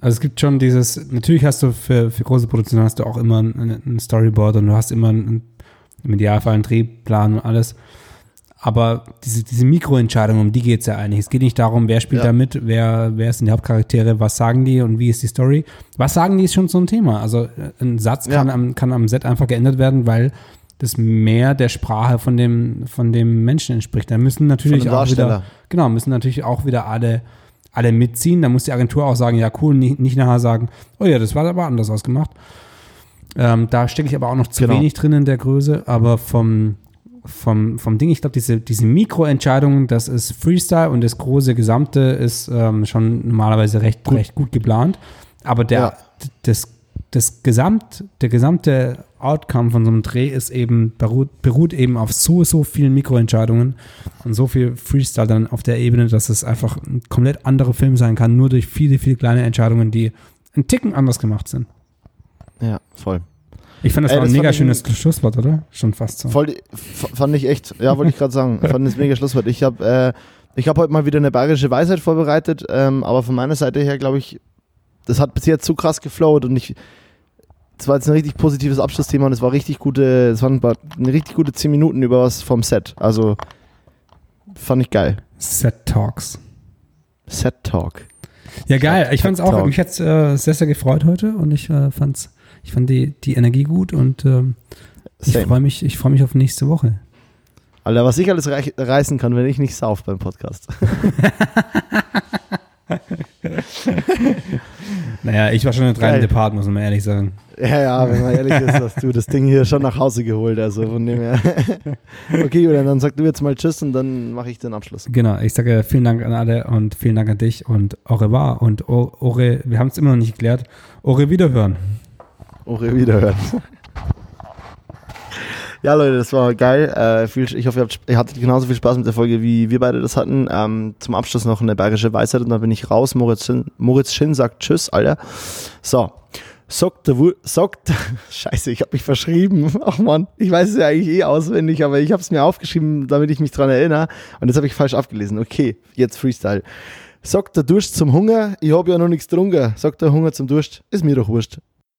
Also es gibt schon dieses, natürlich hast du für, für große Produktionen hast du auch immer ein, ein Storyboard und du hast immer einen, im Idealfall einen Drehplan und alles. Aber diese, diese Mikroentscheidung, um die geht es ja eigentlich. Es geht nicht darum, wer spielt ja. da mit, wer, wer sind die Hauptcharaktere, was sagen die und wie ist die Story. Was sagen die ist schon so ein Thema. Also äh, ein Satz kann, ja. am, kann am Set einfach geändert werden, weil das mehr der Sprache von dem, von dem Menschen entspricht. Da müssen natürlich auch wieder, genau, müssen natürlich auch wieder alle, alle mitziehen. Da muss die Agentur auch sagen, ja cool, nicht, nicht nachher sagen, oh ja, das war aber anders ausgemacht. Ähm, da stecke ich aber auch noch zu genau. wenig drin in der Größe, aber vom, vom, vom Ding, ich glaube, diese, diese Mikroentscheidungen, das ist Freestyle und das große Gesamte ist ähm, schon normalerweise recht, gut. recht gut geplant. Aber der, ja. das, das Gesamt, der gesamte Outcome von so einem Dreh ist eben, beruht, beruht eben auf so, so vielen Mikroentscheidungen und so viel Freestyle dann auf der Ebene, dass es einfach ein komplett anderer Film sein kann, nur durch viele, viele kleine Entscheidungen, die ein Ticken anders gemacht sind. Ja, voll. Ich fand das Ey, war ein mega schönes Schlusswort, oder? Schon fast so. Voll, fand ich echt, ja, wollte ich gerade sagen. fand das mega Schlusswort. Ich habe äh, hab heute mal wieder eine bayerische Weisheit vorbereitet, ähm, aber von meiner Seite her glaube ich, das hat bis jetzt zu krass geflowt und ich, das war jetzt ein richtig positives Abschlussthema und es war richtig gute, es waren eine richtig gute 10 Minuten über was vom Set. Also fand ich geil. Set Talks. Set Talk. Ja, geil. Ich fand es auch, mich hat es äh, sehr, sehr gefreut heute und ich äh, fand ich fand die, die Energie gut und ähm, ich freue mich, ich freu mich auf nächste Woche. Alter, was ich alles rei reißen kann, wenn ich nicht sauf beim Podcast. naja, ich war schon ein treibende Part, muss man ehrlich sagen. Ja, ja, wenn man ehrlich ist, hast du das Ding hier schon nach Hause geholt. Also von dem her. okay, Julian, dann sag du jetzt mal Tschüss und dann mache ich den Abschluss. Genau, ich sage vielen Dank an alle und vielen Dank an dich und au revoir und Ore, wir haben es immer noch nicht geklärt. Ore Wiederhören. Ore wiederhören. Ja, Leute, das war geil. Äh, viel, ich hoffe, ihr, habt, ihr, hattet genauso viel Spaß mit der Folge, wie wir beide das hatten. Ähm, zum Abschluss noch eine bayerische Weisheit und dann bin ich raus. Moritz Schinn, Moritz Schinn sagt Tschüss, Alter. So. Sagt der sagt, scheiße, ich habe mich verschrieben. Ach man, ich weiß es ja eigentlich eh auswendig, aber ich habe es mir aufgeschrieben, damit ich mich dran erinnere. Und das habe ich falsch abgelesen. Okay, jetzt Freestyle. Sagt der Durst zum Hunger, ich habe ja noch nichts getrunken. Sagt der Hunger zum Durst, ist mir doch wurscht.